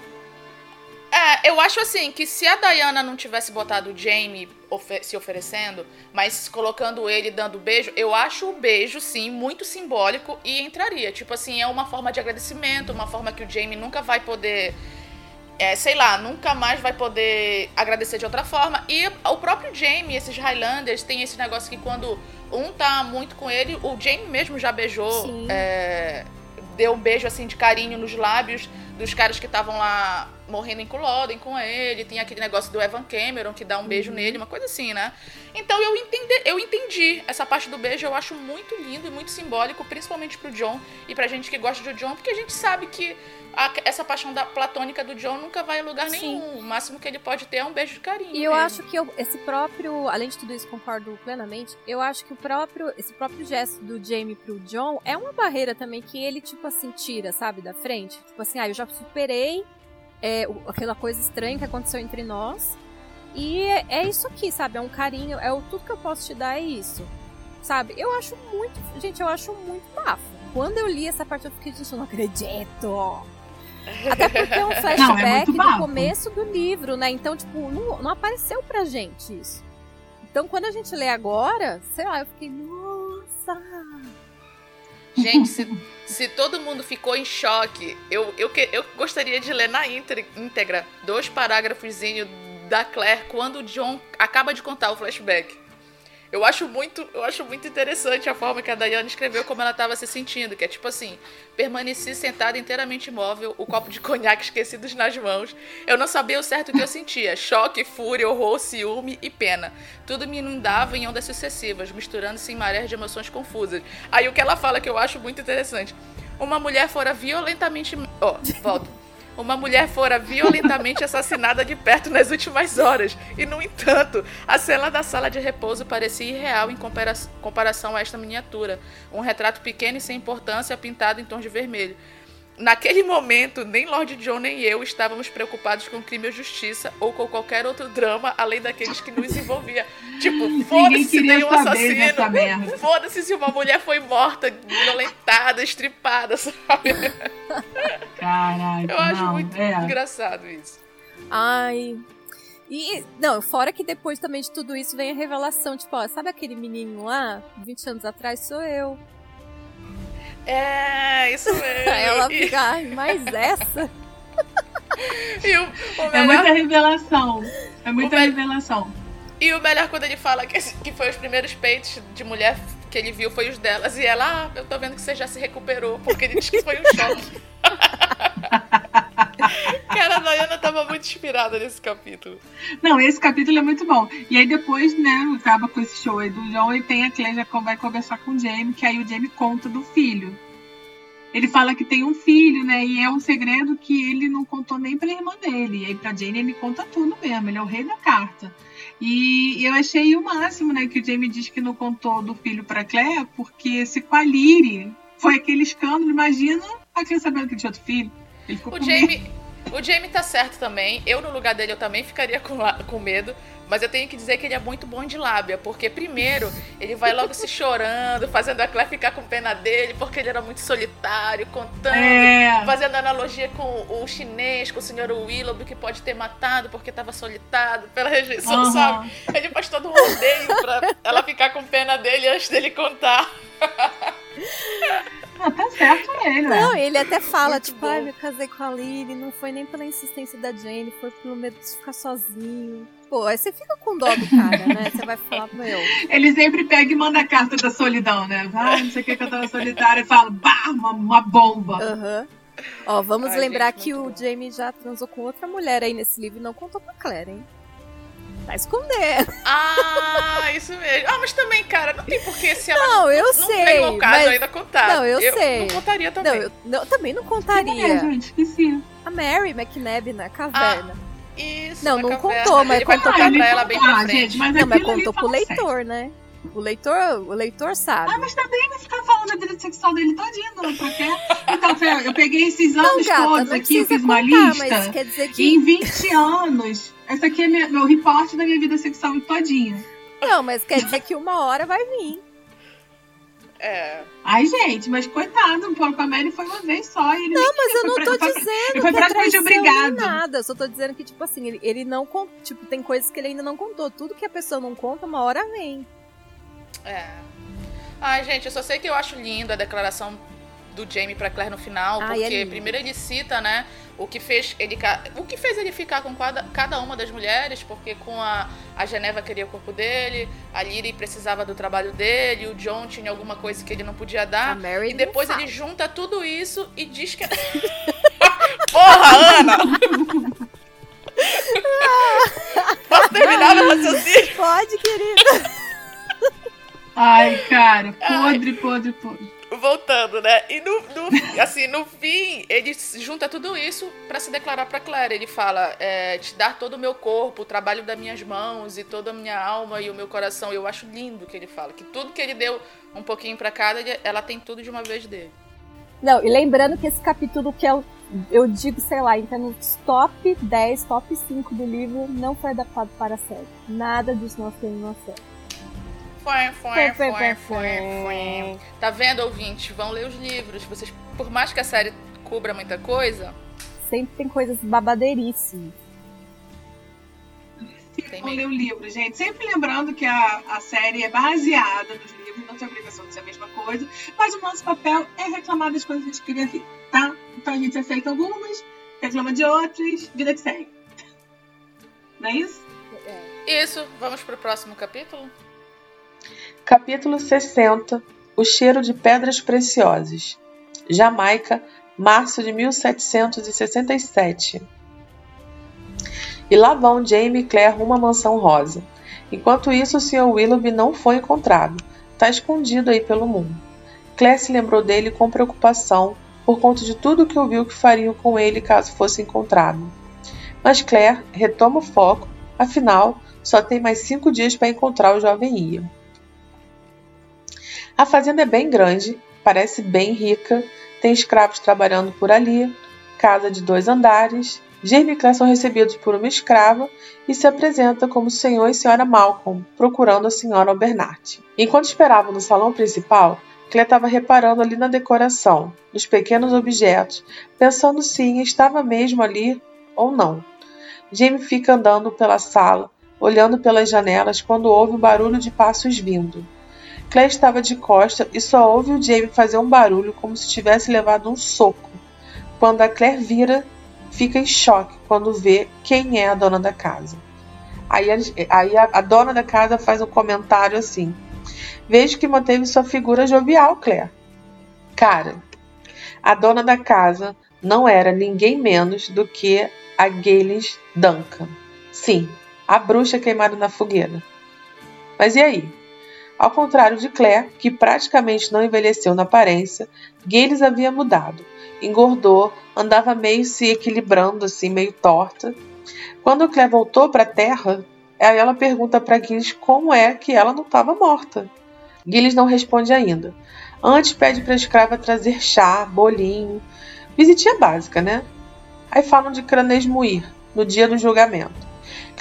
D: É, eu acho assim que se a Diana não tivesse botado o Jamie ofe se oferecendo, mas colocando ele dando beijo, eu acho o beijo, sim, muito simbólico e entraria. Tipo assim, é uma forma de agradecimento, uma forma que o Jamie nunca vai poder. É, sei lá, nunca mais vai poder agradecer de outra forma. E o próprio Jamie, esses Highlanders, tem esse negócio que quando um tá muito com ele, o Jamie mesmo já beijou. É, deu um beijo assim de carinho nos lábios dos caras que estavam lá morrendo em Culloden com ele, tem aquele negócio do Evan Cameron que dá um beijo uhum. nele, uma coisa assim, né? Então eu entendi, eu entendi essa parte do beijo, eu acho muito lindo e muito simbólico, principalmente pro John e pra gente que gosta do John, porque a gente sabe que a, essa paixão da platônica do John nunca vai a lugar Sim. nenhum. O máximo que ele pode ter é um beijo de carinho.
C: E eu mesmo. acho que eu, esse próprio, além de tudo isso, concordo plenamente. Eu acho que o próprio, esse próprio gesto do Jamie pro John é uma barreira também que ele, tipo assim, tira, sabe, da frente. Tipo assim, ah, eu já superei é, aquela coisa estranha que aconteceu entre nós. E é, é, isso aqui, sabe? É um carinho, é o tudo que eu posso te dar é isso. Sabe? Eu acho muito. Gente, eu acho muito bafo. Quando eu li essa parte, eu fiquei, gente, eu não acredito. Até porque é um flashback não, é do começo do livro, né? Então, tipo, não, não apareceu pra gente isso. Então, quando a gente lê agora, sei lá, eu fiquei, nossa!
D: Gente, se, se todo mundo ficou em choque, eu, eu, eu gostaria de ler na íntegra dois parágrafos da Claire quando o John acaba de contar o flashback. Eu acho muito, eu acho muito interessante a forma que a Dayana escreveu como ela estava se sentindo, que é tipo assim, permaneci sentada inteiramente imóvel, o copo de conhaque esquecidos nas mãos. Eu não sabia o certo que eu sentia, choque, fúria, horror, ciúme e pena. Tudo me inundava em ondas sucessivas, misturando-se em marés de emoções confusas. Aí o que ela fala que eu acho muito interessante. Uma mulher fora violentamente, ó, oh, volto uma mulher fora violentamente assassinada de perto nas últimas horas. E, no entanto, a cena da sala de repouso parecia irreal em compara comparação a esta miniatura. Um retrato pequeno e sem importância, pintado em tons de vermelho. Naquele momento, nem Lord John nem eu estávamos preocupados com crime ou justiça ou com qualquer outro drama além daqueles que nos envolvia. Tipo, foda-se se tem um assassino. Foda-se se uma mulher foi morta, violentada, estripada, sabe?
B: Caraca.
D: Eu acho não, muito é. engraçado isso.
C: Ai. E, não, fora que depois também de tudo isso vem a revelação, tipo, ó, sabe aquele menino lá, 20 anos atrás, sou eu.
D: É, isso mesmo.
C: Ela fica, ai, mais essa?
B: e o, o melhor... É muita revelação. É muita me... revelação.
D: E o melhor quando ele fala que, que foi os primeiros peitos de mulher que ele viu foi os delas. E ela, ah, eu tô vendo que você já se recuperou, porque ele disse que foi um choque. Cara, a Diana tava muito inspirada nesse capítulo.
B: Não, esse capítulo é muito bom. E aí depois, né, acaba com esse show aí do John e tem a Claire já vai conversar com o Jamie, que aí o Jamie conta do filho. Ele fala que tem um filho, né? E é um segredo que ele não contou nem pra irmã dele. E aí pra Jane ele conta tudo mesmo, ele é o rei da carta. E eu achei o máximo, né, que o Jamie diz que não contou do filho para Claire, porque se com a Lyre foi aquele escândalo, imagina a Claire sabendo que tinha outro filho.
D: o Jamie, o Jamie tá certo também. Eu, no lugar dele, eu também ficaria com, com medo. Mas eu tenho que dizer que ele é muito bom de lábia, porque primeiro ele vai logo se chorando, fazendo a Claire ficar com pena dele, porque ele era muito solitário, contando, é. fazendo analogia com o chinês, com o senhor Willoughby, que pode ter matado porque estava solitário pela rejeição, uhum. sabe? Ele faz todo um rodeio pra ela ficar com pena dele antes dele contar.
B: Ah, tá certo ele,
C: né? Não, ele até fala, Muito tipo, bom. ai, me casei com a Lily, não foi nem pela insistência da Jane, foi pelo medo de ficar sozinho. Pô, aí você fica com dó do cara, né? Você vai falar, meu.
B: Ele sempre pega e manda a carta da solidão, né? Ah, não sei o que que eu tava solitária e fala, bah, uma, uma bomba.
C: Aham. Uhum. Ó, vamos ai, lembrar gente, que o bom. Jamie já transou com outra mulher aí nesse livro e não contou pra Claire, hein? Tá escondendo.
D: Ah, isso mesmo. Ah, mas também, cara, não tem porquê se ela
C: não, eu não sei,
D: veio ao caso mas... ainda contar.
C: Não, eu, eu sei.
D: Não contaria também.
C: Não, eu não, também não contaria.
B: É, gente? Esqueci.
C: A Mary McNabb na caverna.
D: Ah, isso,
C: não, não
D: caverna.
C: contou, mas
D: ele
C: contou
D: pra,
C: pra
D: ela bem pra frente.
B: Gente, mas
C: não, mas contou pro leitor, né? O leitor, o leitor sabe.
B: Ah, mas também vai ficar falando da vida sexual dele todinho, não, porque... Então, eu peguei esses anos não, gata, todos aqui, eu fiz uma lista. Mas quer dizer que... Em 20 anos, esse aqui é meu, meu reporte da minha vida sexual todinha.
C: Não, mas quer dizer que uma hora vai vir.
D: É.
B: Ai, gente, mas coitado, o Paulo Pameli foi uma vez só. E ele
C: Não,
B: nem
C: mas eu não
B: foi
C: tô
B: pra-
C: dizendo
B: Ele
C: que
B: foi
C: é
B: praticamente obrigado.
C: nada. Eu só tô dizendo que, tipo assim, ele, ele não Tipo, tem coisas que ele ainda não contou. Tudo que a pessoa não conta, uma hora vem.
D: É. Ai, gente, eu só sei que eu acho linda a declaração do Jamie pra Claire no final,
C: Ai, é
D: porque primeiro ele cita, né, o que fez ele o que fez ele ficar com cada, cada uma das mulheres, porque com a, a Geneva queria o corpo dele, a Lyrie precisava do trabalho dele, o John tinha alguma coisa que ele não podia
C: A
D: dar.
C: Mary
D: E depois ele
C: fala.
D: junta tudo isso e diz que. Porra, Ana! Posso terminar meu raciocínio?
C: Pode, querida.
B: Ai, cara, podre, podre, podre.
D: Voltando, né? E no, no- assim, no fim, ele junta tudo isso pra se declarar pra Claire. Ele fala: é, te dar todo o meu corpo, o trabalho das minhas mãos e toda a minha alma e o meu coração. Eu acho lindo que ele fala. Que tudo que ele deu um pouquinho pra cada, ela tem tudo de uma vez dele.
C: Não, e lembrando que esse capítulo que eu, eu digo, sei lá, então nos top 10, top 5 do livro, não foi adaptado para a série. Nada disso nós temos na série.
D: Foi, foi,
C: Foi,
D: foi. Tá vendo, ouvintes? Vão ler os livros. Vocês, por mais que a série cubra muita coisa,
C: Sempre tem coisas
D: Tem
B: vão ler o livro, gente. Sempre lembrando que a, a série é baseada nos livros, não tem obrigação de ser a mesma coisa. Mas o nosso papel é reclamar das coisas que a gente queria ver, tá? Então a gente aceita algumas, reclama de outras, vida que segue. Não é isso?
D: isso. Vamos pro próximo capítulo?
E: Capítulo 60 O cheiro de pedras preciosas. Jamaica, março de 1767. E lá vão Jamie e Claire rumo à mansão rosa. Enquanto isso, o Sr. Willoughby não foi encontrado. Está escondido aí pelo mundo. Claire se lembrou dele com preocupação por conta de tudo que ouviu que fariam com ele caso fosse encontrado. Mas Claire retoma o foco, afinal, só tem mais cinco dias para encontrar o jovem Ian. A fazenda é bem grande, parece bem rica, tem escravos trabalhando por ali, casa de dois andares. Jamie e Claire são recebidos por uma escrava e se apresenta como Sr. e Sra. Malcolm, procurando a Sra. Albernat. Enquanto esperavam no salão principal, Claire estava reparando ali na decoração, nos pequenos objetos, pensando se estava mesmo ali ou não. Jamie fica andando pela sala, olhando pelas janelas quando ouve o barulho de passos vindo. Claire estava de costa e só ouve o Jamie fazer um barulho como se tivesse levado um soco. Quando a Claire vira, fica em choque quando vê quem é a dona da casa. Aí, aí a, a dona da casa faz um comentário assim: Vejo que manteve sua figura jovial, Claire. Cara, a dona da casa não era ninguém menos do que a Gaylis Duncan. Sim, a bruxa queimada na fogueira. Mas e aí? Ao contrário de Claire, que praticamente não envelheceu na aparência, Gaylis havia mudado. Engordou, andava meio se equilibrando, assim, meio torta. Quando Claire voltou para a Terra, aí ela pergunta para Gilles como é que ela não estava morta. Gilles não responde ainda. Antes pede para a escrava trazer chá, bolinho. Visitinha básica, né? Aí falam de Cranesmuir, no dia do julgamento.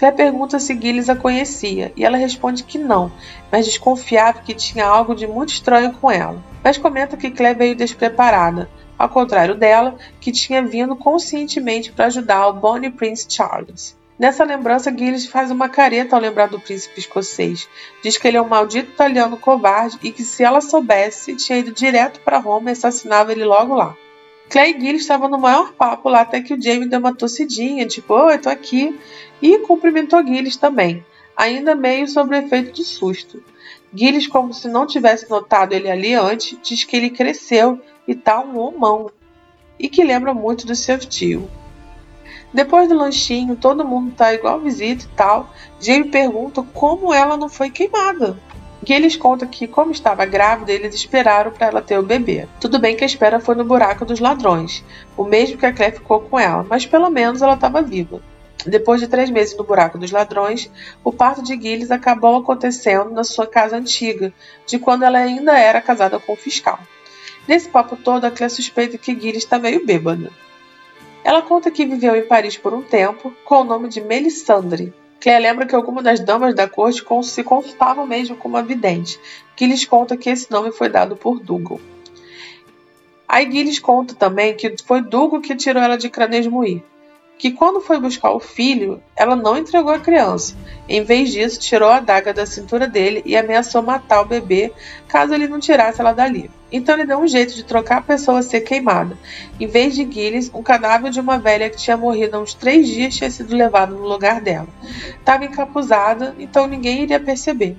E: Claire pergunta se Gilles a conhecia e ela responde que não, mas desconfiava que tinha algo de muito estranho com ela. Mas comenta que Claire veio despreparada, ao contrário dela, que tinha vindo conscientemente para ajudar o Bonnie Prince Charles. Nessa lembrança, Gilles faz uma careta ao lembrar do príncipe escocês. Diz que ele é um maldito italiano covarde e que se ela soubesse, tinha ido direto para Roma e assassinava ele logo lá. Claire e Gilles estavam no maior papo lá até que o Jamie deu uma tossidinha, tipo, oi, tô aqui, e cumprimentou Gilles também, ainda meio sob o efeito do susto. Gilles, como se não tivesse notado ele ali antes, diz que ele cresceu e tá um homão, e que lembra muito do seu tio. Depois do lanchinho, todo mundo tá igual visita e tal. Jamie pergunta como ela não foi queimada. Gilles conta que, como estava grávida, eles esperaram para ela ter o bebê. Tudo bem que a espera foi no buraco dos ladrões, o mesmo que a Claire ficou com ela, mas pelo menos ela estava viva. Depois de três meses no buraco dos ladrões, o parto de Gilles acabou acontecendo na sua casa antiga, de quando ela ainda era casada com o fiscal. Nesse papo todo, a Claire suspeita que Gilles está meio bêbada. Ela conta que viveu em Paris por um tempo, com o nome de Melisandre. Claire lembra que algumas das damas da corte se consultavam mesmo com uma vidente, que lhes conta que esse nome foi dado por Dougal. Aí Gilles conta também que foi Dougal que tirou ela de Cranesmuir, que quando foi buscar o filho, ela não entregou a criança. Em vez disso, tirou a adaga da cintura dele e ameaçou matar o bebê caso ele não tirasse ela dali. Então ele deu um jeito de trocar a pessoa a ser queimada. Em vez de Gilles, um cadáver de uma velha que tinha morrido há uns três dias tinha sido levado no lugar dela. Estava encapuzada, então ninguém iria perceber.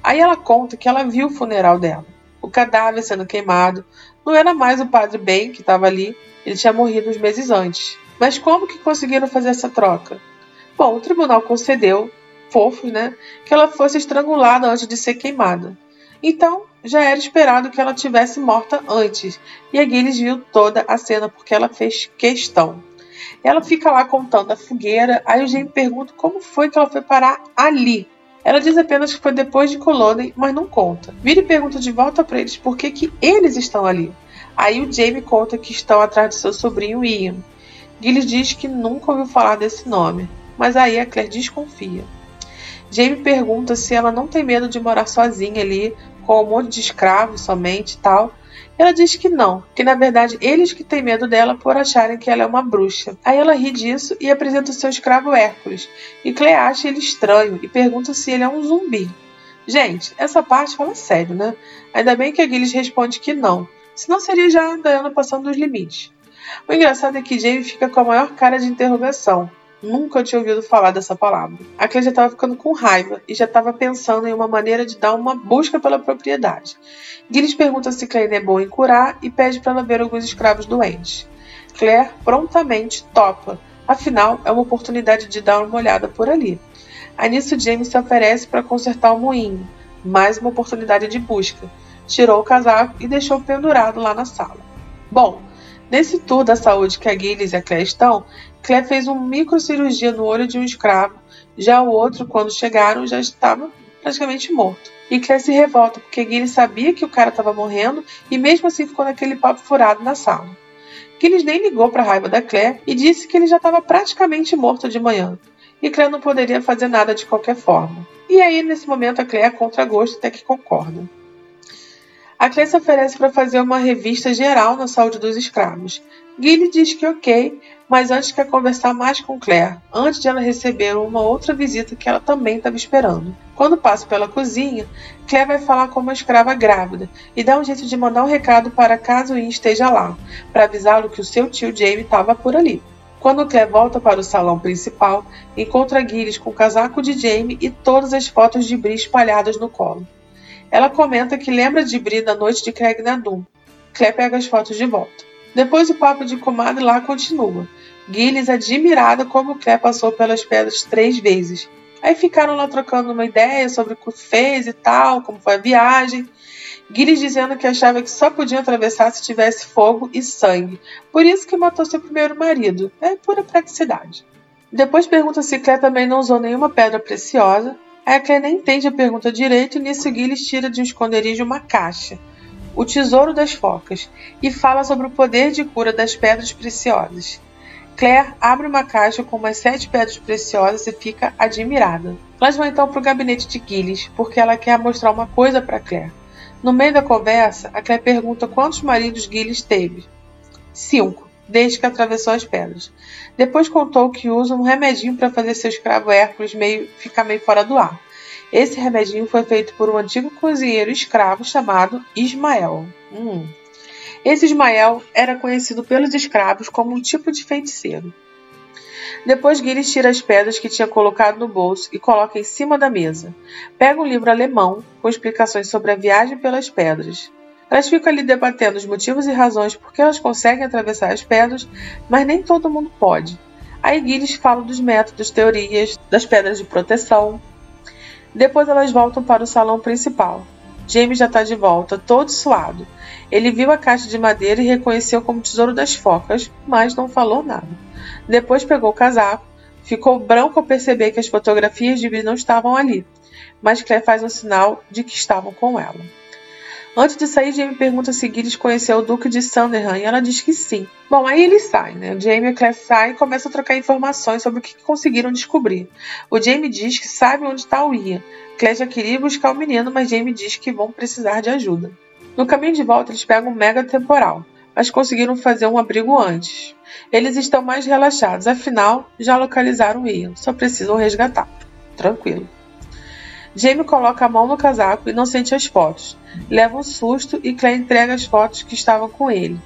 E: Aí ela conta que ela viu o funeral dela. O cadáver sendo queimado. Não era mais o padre Ben que estava ali, ele tinha morrido uns meses antes. Mas como que conseguiram fazer essa troca? Bom, o tribunal concedeu, fofos, né, que ela fosse estrangulada antes de ser queimada. Então, já era esperado que ela tivesse morta antes, e a Gilles viu toda a cena porque ela fez questão. Ela fica lá contando a fogueira, aí o Jamie pergunta como foi que ela foi parar ali. Ela diz apenas que foi depois de Culloden, mas não conta. Vira e pergunta de volta para eles por que, que eles estão ali. Aí o Jamie conta que estão atrás de seu sobrinho Ian, Gilles diz que nunca ouviu falar desse nome, mas aí a Claire desconfia. Jamie pergunta se ela não tem medo de morar sozinha ali, com um monte de escravos somente e tal. Ela diz que não, que na verdade eles que têm medo dela por acharem que ela é uma bruxa. Aí ela ri disso e apresenta o seu escravo Hércules. E Claire acha ele estranho e pergunta se ele é um zumbi. Gente, essa parte fala sério, né? Ainda bem que a Gilles responde que não, senão seria já a Diana passando dos limites. O engraçado é que Jamie fica com a maior cara de interrogação. Nunca tinha ouvido falar dessa palavra. A Claire já estava ficando com raiva e já estava pensando em uma maneira de dar uma busca pela propriedade. Gilles pergunta se Claire é boa em curar e pede para ela ver alguns escravos doentes. Claire prontamente topa, afinal é uma oportunidade de dar uma olhada por ali. Aí nisso James se oferece para consertar o moinho, mais uma oportunidade de busca. Tirou o casaco e deixou pendurado lá na sala. Bom, Nesse tour da saúde que a Gilles e a Claire estão, Claire fez uma microcirurgia no olho de um escravo, já o outro, quando chegaram, já estava praticamente morto. E Claire se revolta porque Gilles sabia que o cara estava morrendo e mesmo assim ficou naquele papo furado na sala. Gilles nem ligou para a raiva da Claire e disse que ele já estava praticamente morto de manhã. E Claire não poderia fazer nada de qualquer forma. E aí, nesse momento, a Claire, contra gosto, até que concorda. A Claire se oferece para fazer uma revista geral na saúde dos escravos. Gilly diz que ok, mas antes quer conversar mais com Claire, antes de ela receber uma outra visita que ela também estava esperando. Quando passa pela cozinha, Claire vai falar com uma escrava grávida e dá um jeito de mandar um recado para caso Ian esteja lá, para avisá-lo que o seu tio Jamie estava por ali. Quando Claire volta para o salão principal, encontra Gilles com o casaco de Jamie e todas as fotos de Brie espalhadas no colo. Ela comenta que lembra de Bri da noite de Craig Nadum. Claire pega as fotos de volta. Depois o papo de comadre lá continua. Gilles admirada como Claire passou pelas pedras três vezes. Aí ficaram lá trocando uma ideia sobre o que fez e tal, como foi a viagem. Gilles dizendo que achava que só podia atravessar se tivesse fogo e sangue. Por isso que matou seu primeiro marido. É pura praticidade. Depois pergunta se Claire também não usou nenhuma pedra preciosa. A Claire nem entende a pergunta direito e nisso Gilles tira de um esconderijo uma caixa, o tesouro das focas, e fala sobre o poder de cura das pedras preciosas. Claire abre uma caixa com umas sete pedras preciosas e fica admirada. Elas vão então para o gabinete de Gilles, porque ela quer mostrar uma coisa para Claire. No meio da conversa, a Claire pergunta quantos maridos Gilles teve. Cinco, desde que atravessou as pedras. Depois contou que usa um remedinho para fazer seu escravo Hércules meio, ficar meio fora do ar. Esse remedinho foi feito por um antigo cozinheiro escravo chamado Ismael. Hum. Esse Ismael era conhecido pelos escravos como um tipo de feiticeiro. Depois Gilles tira as pedras que tinha colocado no bolso e coloca em cima da mesa. Pega um livro alemão com explicações sobre a viagem pelas pedras. Elas ficam ali debatendo os motivos e razões por que elas conseguem atravessar as pedras, mas nem todo mundo pode. Aí Gilles fala dos métodos, teorias, das pedras de proteção. Depois elas voltam para o salão principal. James já está de volta, todo suado. Ele viu a caixa de madeira e reconheceu como tesouro das focas, mas não falou nada. Depois pegou o casaco, ficou branco ao perceber que as fotografias de Bill não estavam ali, mas Claire faz um sinal de que estavam com ela. Antes de sair, Jamie pergunta se Gilles conheceu o Duque de Sunderland e ela diz que sim. Bom, aí eles saem, né? O Jamie e Claire saem e começam a trocar informações sobre o que conseguiram descobrir. O Jamie diz que sabe onde está o Ian. Claire já queria buscar o menino, mas Jamie diz que vão precisar de ajuda. No caminho de volta, eles pegam um mega temporal, mas conseguiram fazer um abrigo antes. Eles estão mais relaxados, afinal, já localizaram o Ian, só precisam resgatar. Tranquilo. Jamie coloca a mão no casaco e não sente as fotos. Leva um susto e Claire entrega as fotos que estavam com ele.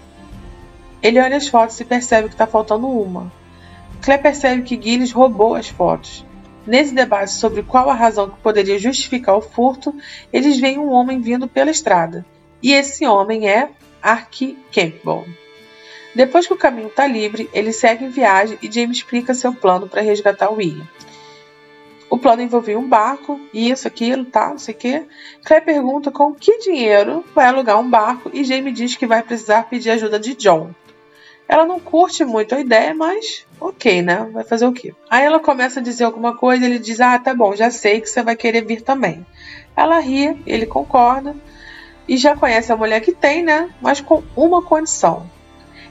E: Ele olha as fotos e percebe que está faltando uma. Claire percebe que Gilles roubou as fotos. Nesse debate sobre qual a razão que poderia justificar o furto, eles veem um homem vindo pela estrada. E esse homem é Archie Campbell. Depois que o caminho está livre, eles seguem viagem e James explica seu plano para resgatar Ian. O plano envolvia um barco, isso, aquilo, tal, não sei o quê. Claire pergunta com que dinheiro vai alugar um barco e Jamie diz que vai precisar pedir ajuda de John. Ela não curte muito a ideia, mas ok, né? Vai fazer o quê? Aí ela começa a dizer alguma coisa, ele diz: Ah, tá bom, já sei que você vai querer vir também. Ela ri, ele concorda e já conhece a mulher que tem, né? Mas com uma condição.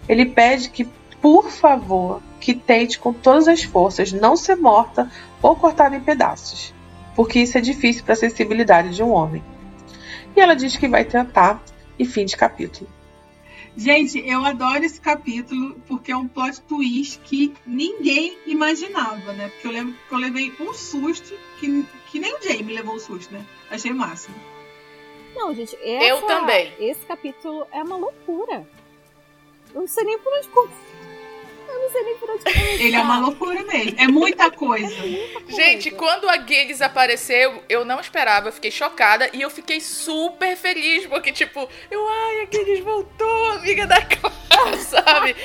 E: Ele pede que, por favor, que tente com todas as forças não ser morta ou cortada em pedaços, porque isso é difícil para a sensibilidade de um homem. E ela diz que vai tentar, e fim de capítulo.
B: Gente, eu adoro esse capítulo porque é um plot twist que ninguém imaginava, né? Porque eu lembro que eu levei um susto que, que nem o Jamie levou um susto, né? Achei o máximo.
C: Não, gente, essa,
D: Eu também.
C: Esse capítulo é uma loucura. Eu não sei nem por onde começar. Eu não sei nem por onde começar.
B: Ele é uma loucura mesmo. É muita coisa.
D: Gente, quando a Gilles apareceu, eu não esperava, eu fiquei chocada e eu fiquei super feliz, porque, tipo, eu, ai, a Gilles voltou, amiga da Clara, sabe?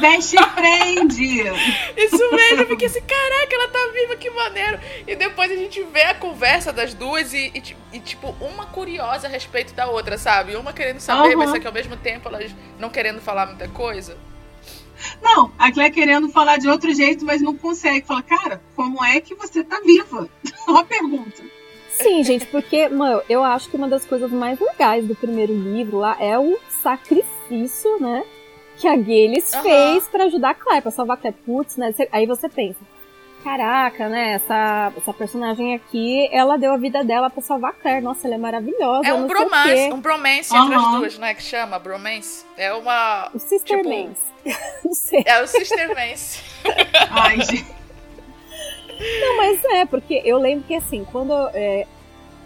B: Veste e prende.
D: Isso mesmo, eu fiquei assim, caraca, ela tá viva, que maneiro. E depois a gente vê a conversa das duas e, e, e, tipo, uma curiosa a respeito da outra, sabe? Uma querendo saber,
B: Aham.
D: mas só que ao mesmo tempo elas não querendo falar muita coisa.
B: Não, a Claire querendo falar de outro jeito, mas não consegue. Fala, cara, como é que você tá viva? Uma pergunta.
C: Sim, gente, porque, mano, eu acho que uma das coisas mais legais do primeiro livro lá é o sacrifício, né? Que a Gilles
D: Aham.
C: fez pra ajudar a Claire, pra salvar a Claire. Putz, né? Aí você pensa, caraca, né? Essa, essa personagem aqui, ela deu a vida dela pra salvar a Claire. Nossa, ela é maravilhosa.
D: É um bromance, um bromance entre as duas, né? Que chama bromance. É uma.
C: O Sister
D: tipo,
C: Mans. não sei.
D: É o sistermance.
B: Ai, gente.
C: Não, mas é, porque eu lembro que assim, quando. é,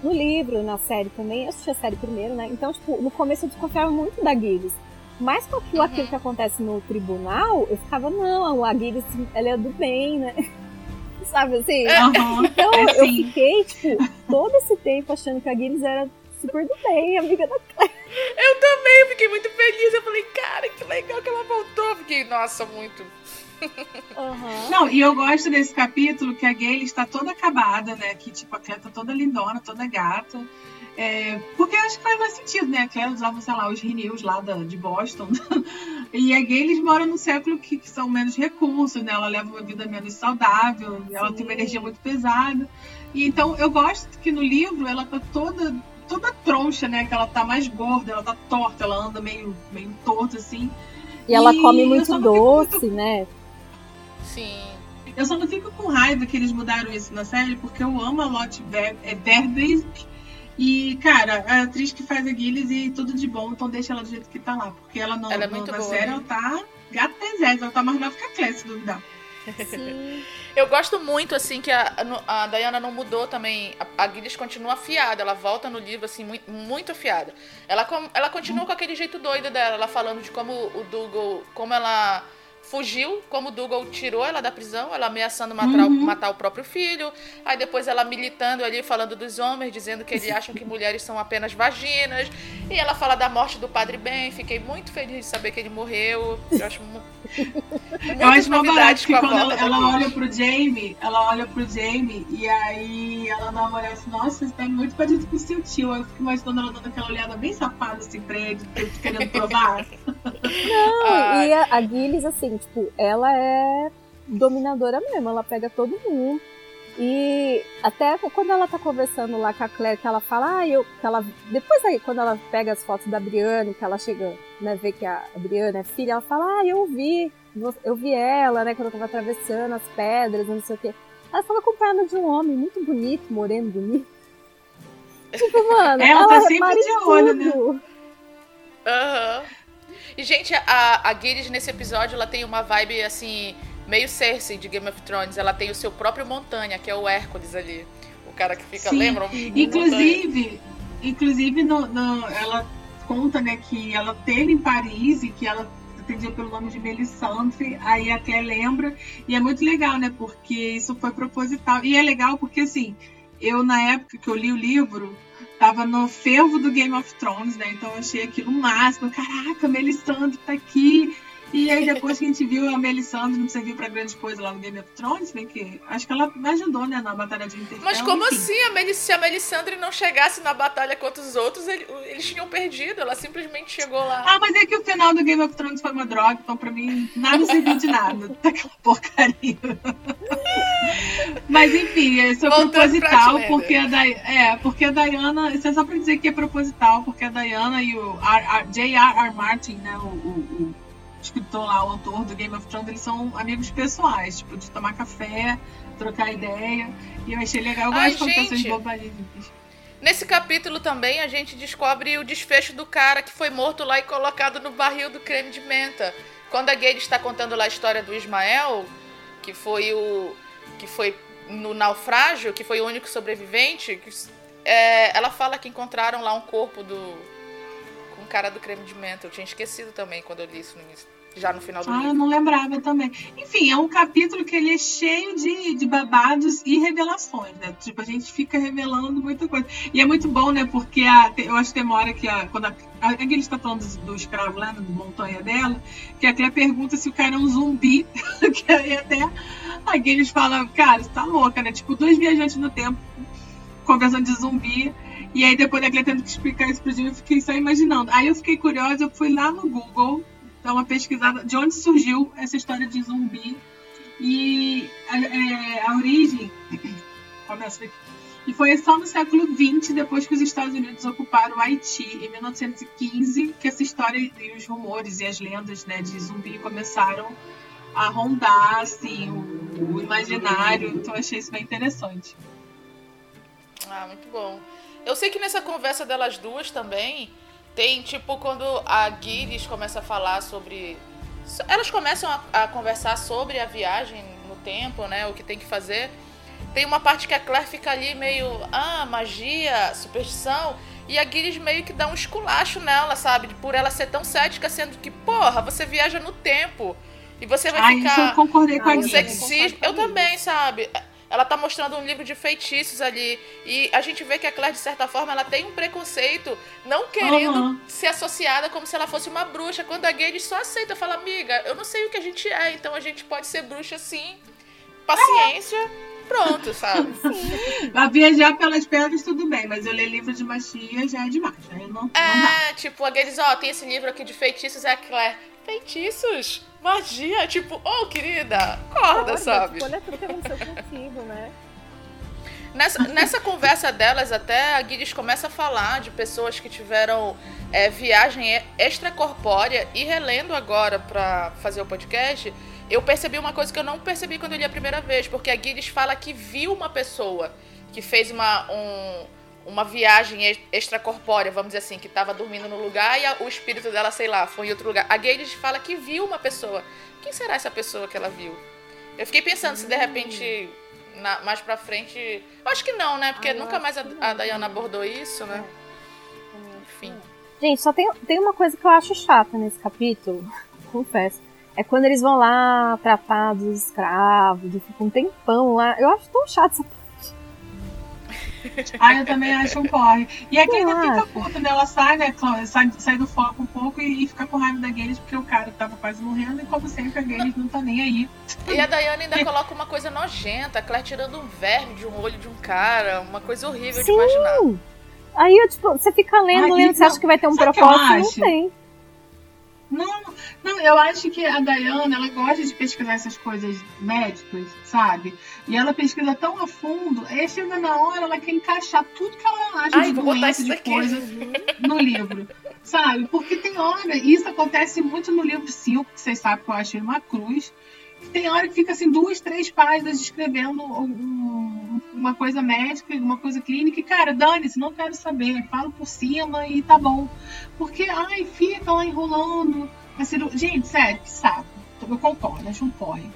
C: no livro, na série também, eu assisti a série primeiro, né? Então, tipo, no começo eu desconfiava muito da Gilles. Mas com aquilo,
D: Uhum.
C: aquilo que acontece no tribunal, eu ficava, não, a Gilles, ela é do bem, né? Sabe assim?
B: Aham.
C: Então,
B: É
C: eu fiquei, tipo, todo esse tempo achando que a Gilles era super do bem, amiga da
D: Eu também, eu fiquei muito feliz. Eu falei, cara, que legal que ela voltou. Eu Fiquei, nossa, muito.
C: Aham.
B: Não, e eu gosto desse capítulo que a Gayle está toda acabada, né? Que tipo, a Claire tá toda lindona, toda gata. É, porque acho que faz mais sentido, né? A Claire usava, sei lá, os renews lá da, de Boston. e a Gayle mora num século que, que são menos recursos, né? Ela leva uma vida menos saudável, ela tem uma energia muito pesada. E então eu gosto que no livro ela tá toda toda troncha, né? Que ela tá mais gorda, ela tá torta, ela anda meio, meio torta, assim.
C: E ela
B: E
C: come
B: eu
C: muito
B: fico muito
C: doce, né?
D: Sim.
B: Eu só não fico com raiva que eles mudaram isso na série, porque eu amo a Lotte Ver- é, Verbeek. E, cara, a atriz que faz a Gilles e tudo de bom, então deixa ela do jeito que tá lá. Porque ela, não,
D: Ela é muito
B: na
D: boa,
B: série,
D: né?
B: ela tá gata pesada, ela tá mais nova que a Claire, se duvidar.
C: Sim.
D: Eu gosto muito, assim, que a, a Diana não mudou também. A, a Gilles continua afiada. Ela volta no livro, assim, muito, muito afiada. Ela, com- ela continua com aquele jeito doido dela. Ela falando de como o Dougal... Como ela fugiu, como o Dougal tirou ela da prisão. Ela ameaçando matar, o-
B: Uhum.
D: matar o próprio filho. Aí depois ela militando ali, falando dos homens. Dizendo que eles acham que mulheres são apenas vaginas. E ela fala da morte do Padre Ben. Fiquei muito feliz de saber que ele morreu. Eu acho
B: Eu acho mal barato
D: novidades
B: que quando ela, ela olha pro Jamie, ela olha pro Jamie e aí ela dá uma olhada assim, nossa, você tá muito parecido com o seu tio. Aí eu fico imaginando ela dando aquela olhada bem safada assim pra ele, querendo provar.
C: Não,
D: Ai.
C: e a, a Gilles, assim, tipo, ela é dominadora mesmo, ela pega todo mundo. E até quando ela tá conversando lá com a Claire, que ela fala, ah, eu. Que ela, depois aí, quando ela pega as fotos da Brienne, que ela chega, né, vê que a Brienne é filha, ela fala, ah, eu vi, eu vi ela, né, quando eu tava atravessando as pedras, não sei o quê. Ela estava acompanhada de um homem muito bonito, moreno, bonito. Tipo, mano,
B: ela, ela tá sempre de olho, né?
D: Aham. Uhum. E, gente, a, a Gilles nesse episódio, ela tem uma vibe, assim, meio Cersei de Game of Thrones. Ela tem o seu próprio montanha, que é o Hércules ali. O cara que fica,
B: Sim.
D: lembra?
B: Inclusive, inclusive no, no, ela conta, né, que ela teve em Paris e que ela atendia pelo nome de Melisandre, aí a Claire lembra, e é muito legal, né, porque isso foi proposital. E é legal porque, assim, eu, na época que eu li o livro, tava no fervo do Game of Thrones, né? Então eu achei aquilo máximo. Caraca, Melisandre tá aqui. E aí depois que a gente viu a Melisandre não serviu pra grande coisa lá no Game of Thrones, bem que acho que ela ajudou, né, na batalha de Winterfell.
D: Mas como
B: enfim.
D: assim? A Melis se a Melisandre não chegasse na batalha contra os outros, eles tinham perdido. Ela simplesmente chegou lá.
B: Ah, mas é que o final do Game of Thrones foi uma droga, então pra mim nada serviu de nada. Daquela porcaria. mas enfim, isso é
D: Voltando
B: proposital, porque a, da, é, porque a Diana. Isso é só pra dizer que é proposital, porque a Diana e o J.R.R. Martin, né, o, o escritor lá, o autor do Game of Thrones, eles são amigos pessoais, tipo, de tomar café, trocar ideia. E eu achei legal, eu gosto de.
D: Nesse capítulo também a gente descobre o desfecho do cara que foi morto lá e colocado no barril do creme de menta. Quando a Gade está contando lá a história do Ismael, que foi o. que foi no naufrágio, que foi o único sobrevivente, que, é, ela fala que encontraram lá um corpo do. com o cara do creme de menta. Eu tinha esquecido também quando eu li isso no início. Já no final do
B: Ah, eu
D: livro.
B: não lembrava também. Enfim, é um capítulo que ele é cheio de, de babados e revelações, né? Tipo, a gente fica revelando muita coisa. E é muito bom, né? Porque a, eu acho que tem uma hora que a, quando a, a, a gente está falando do, do escravo lá, do montanha dela, que a pergunta se o cara é um zumbi. que aí até a Gilles fala, cara, você tá louca, né? Tipo, dois viajantes no tempo conversando de zumbi. E aí depois a Claire tendo que explicar isso pro Jimmy, eu fiquei só imaginando. Aí eu fiquei curiosa, eu fui lá no Google dar uma pesquisada de onde surgiu essa história de zumbi. E a, é, a origem começa daqui. E foi só no século XX, depois que os Estados Unidos ocuparam o Haiti, em 1915, que essa história e os rumores e as lendas né, de zumbi começaram a rondar assim, o, o imaginário. Então achei isso bem interessante.
D: Ah, muito bom. Eu sei que nessa conversa delas duas também tem tipo quando a Gilles começa a falar sobre. Elas começam a, a, conversar sobre a viagem no tempo, né? O que tem que fazer. Tem uma parte que a Claire fica ali meio. Ah, magia, superstição. E a Gilles meio que dá um esculacho nela, sabe? Por ela ser tão cética, sendo que, porra, você viaja no tempo. E você vai
B: ah,
D: ficar.
B: Isso eu concordei com a Gilles.
D: sexismo. Eu também, sabe? Ela tá mostrando um livro de feitiços ali. E a gente vê que a Claire, de certa forma, ela tem um preconceito, não querendo
B: Uhum.
D: ser associada como se ela fosse uma bruxa. Quando a Gage só aceita, fala, amiga, eu não sei o que a gente é, então a gente pode ser bruxa sim. Paciência, pronto, sabe?
B: A viajar pelas pedras, tudo bem, mas eu ler livro de magia já é demais. Aí não, não.
D: É, tipo, a ó, tem esse livro aqui de feitiços, é a Claire. Feitiços? Magia? Tipo, ô, querida, acorda, sabe?
C: Olha tudo que aconteceu contigo, né?
D: Nessa, nessa conversa delas, até a Guides começa a falar de pessoas que tiveram é, viagem extracorpórea e relendo agora pra fazer o podcast, eu percebi uma coisa que eu não percebi quando eu li a primeira vez, porque a Guides fala que viu uma pessoa que fez uma, um- uma viagem ex- extracorpórea, vamos dizer assim, que estava dormindo no lugar e a- o espírito dela, sei lá, foi em outro lugar. A Guides fala que viu uma pessoa. Quem será essa pessoa que ela viu? Eu fiquei pensando se de repente na- mais pra frente. Eu acho que não, né? Porque
C: Ah,
D: nunca mais a, a. Diana abordou isso, né? Enfim.
C: Gente, só tem, tem uma coisa que eu acho chata nesse capítulo, confesso. É quando eles vão lá tratar dos escravos, e ficam um tempão lá. Eu acho tão chato essa
B: Ah, eu também acho um porre. E aqui
C: Eu
B: ainda fica puta, né? Ela sai, né? Sai, sai do foco um pouco e, e fica com raiva da Gales porque o cara tava quase morrendo e, como sempre, a Gales não tá nem aí.
D: E a Diana ainda coloca uma coisa nojenta, a Claire tirando um verme de um olho de um cara, uma coisa horrível de
C: Sim.
D: imaginar.
C: Aí eu, tipo, você fica lendo,
B: Ai,
C: lendo, você acha que vai ter um propósito não tem.
B: Não, Não, eu acho que a Dayana, ela gosta de pesquisar essas coisas médicas, sabe? E ela pesquisa tão a fundo, aí chega na hora, ela quer encaixar tudo que ela acha
D: Ai,
B: de doença, de coisa no livro, sabe? Porque tem hora, e isso acontece muito no livro 5, que vocês sabem que eu achei uma cruz, tem hora que fica assim, duas, três páginas escrevendo um- uma coisa médica, uma coisa clínica, e cara, dane-se, não quero saber, falo por cima e tá bom. Porque, ai, fica lá enrolando. a ciru- Gente, sério, que saco. Eu concordo, acho um porre.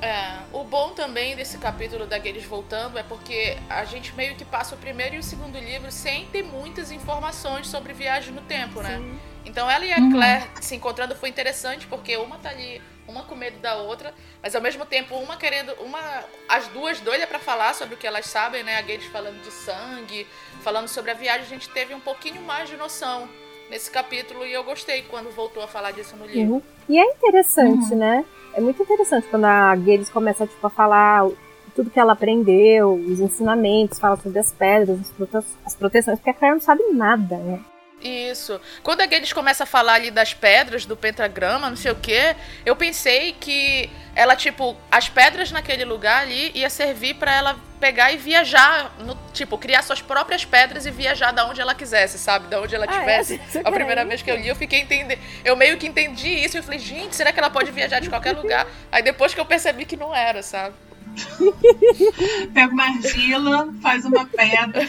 D: É, o bom também desse capítulo daqueles voltando é porque a gente meio que passa o primeiro e o segundo livro sem ter muitas informações sobre viagem no tempo, né? Então ela e a
B: Uhum.
D: Claire se encontrando foi interessante porque uma tá ali, uma com medo da outra, mas ao mesmo tempo uma querendo, uma as duas doidas pra falar sobre o que elas sabem, né? A Gales falando de sangue, falando sobre a viagem, a gente teve um pouquinho mais de noção nesse capítulo e eu gostei quando voltou a falar disso no livro.
C: Uhum. E é interessante, né? É muito interessante quando a Gales começa tipo, a falar o- tudo que ela aprendeu, os ensinamentos, fala sobre as pedras, as, prote- as proteções, porque a Claire não sabe nada, né?
D: Isso. Quando a Gales começa a falar ali das pedras, do pentagrama, não sei o que, eu pensei que ela, tipo, as pedras naquele lugar ali ia servir pra ela pegar e viajar, no, tipo, criar suas próprias pedras e viajar da onde ela quisesse, sabe? Da onde ela
C: Ah, é?
D: tivesse.
C: Você
D: A primeira vez que eu li, eu fiquei entendendo. Eu meio que entendi isso e falei, gente, será que ela pode viajar de qualquer lugar? Aí depois que eu percebi que não era, sabe?
B: Pega uma argila, faz uma pedra,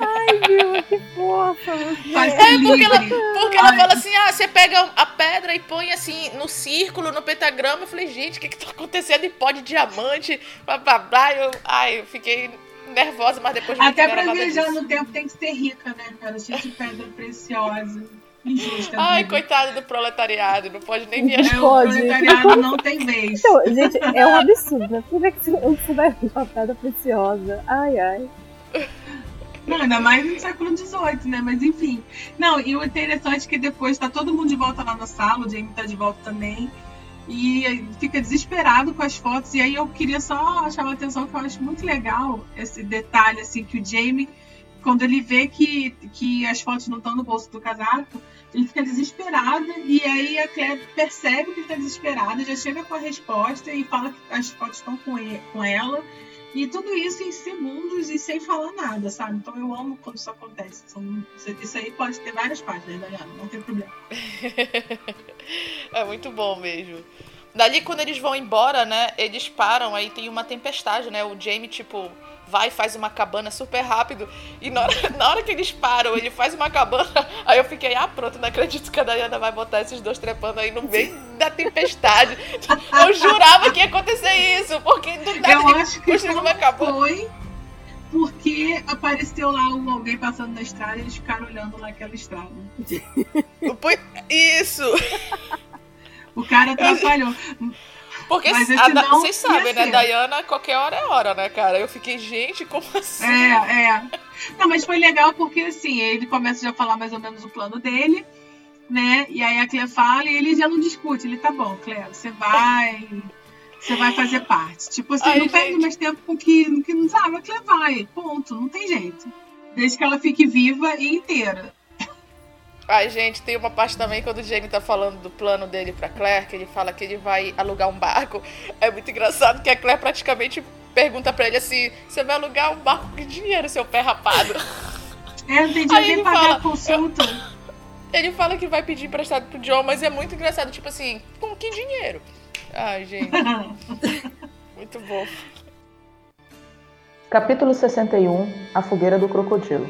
C: Ai, meu, que fofa!
B: faz
D: É, porque ela, porque ela fala assim, ah, você pega a pedra e põe assim no círculo, no pentagrama. Eu falei, gente, o que que tá acontecendo? E pó de diamante, blá blá blá. Eu, ai, eu fiquei nervosa, mas depois
B: Até pra viajar no tempo tem que ser rica, né, cara? Cheia de pedra preciosa. Injusta.
D: Ai,
B: vida.
D: coitado do proletariado, não pode nem
B: É,
D: viajar.
B: o
C: Pode.
B: proletariado não tem vez.
C: Então, gente, é um absurdo, né? Por que você vai uma pedra preciosa? Ai, ai.
B: Não, ainda mais no século XVIII, né? Mas enfim. Não, e o interessante é que depois tá todo mundo de volta lá na sala, o Jamie tá de volta também. E fica desesperado com as fotos. E aí eu queria só chamar a atenção que eu acho muito legal esse detalhe, assim, que o Jamie, quando ele vê que, que as fotos não estão no bolso do casaco, ele fica desesperado. E aí a Claire percebe que ele tá desesperado, já chega com a resposta e fala que as fotos estão com, e- com ela. E tudo isso em segundos e sem falar nada, sabe? Então eu amo quando isso acontece. São- isso aí pode ter várias páginas, Dayana, não tem problema.
D: É muito bom mesmo. Dali, quando eles vão embora, né? Eles param, aí tem uma tempestade, né? O Jamie, tipo, vai e faz uma cabana super rápido. E na hora, na hora que eles param, ele faz uma cabana. Aí eu fiquei, ah, pronto, não acredito que a Dayana vai botar esses dois trepando aí no meio da tempestade. Eu jurava que ia acontecer isso, porque do nada
B: Eu acho que
D: uma cabana.
B: foi porque apareceu lá um, alguém passando na estrada e eles ficaram olhando lá aquela estrada.
D: Isso!
B: O cara atrapalhou.
D: Porque vocês sabem, né? Dayana, qualquer hora é hora, né, cara? Eu fiquei, gente, como assim?
B: É, é. Não, mas foi legal porque assim, ele começa já a falar mais ou menos o plano dele, né? E aí a Claire fala e ele já não discute. Ele, tá bom, Claire, você vai. Você vai fazer parte. Tipo assim,
D: Ai,
B: não perde mais tempo com que, que não sabe. A Claire vai. Ponto. Não tem jeito. Desde que ela fique viva e inteira.
D: Ai, gente, tem uma parte também quando o Jamie tá falando do plano dele pra Claire, que ele fala que ele vai alugar um barco. É muito engraçado que a Claire praticamente pergunta pra ele assim: você vai alugar um barco com que dinheiro, seu pé rapado?
B: É,
D: Aí
B: dinheiro
D: ele
B: pagar
D: fala,
B: a consulta.
D: ele fala que vai pedir emprestado pro John, mas é muito engraçado, tipo assim, com que dinheiro? Ai, gente, muito bom.
F: Capítulo 61 A Fogueira do Crocodilo.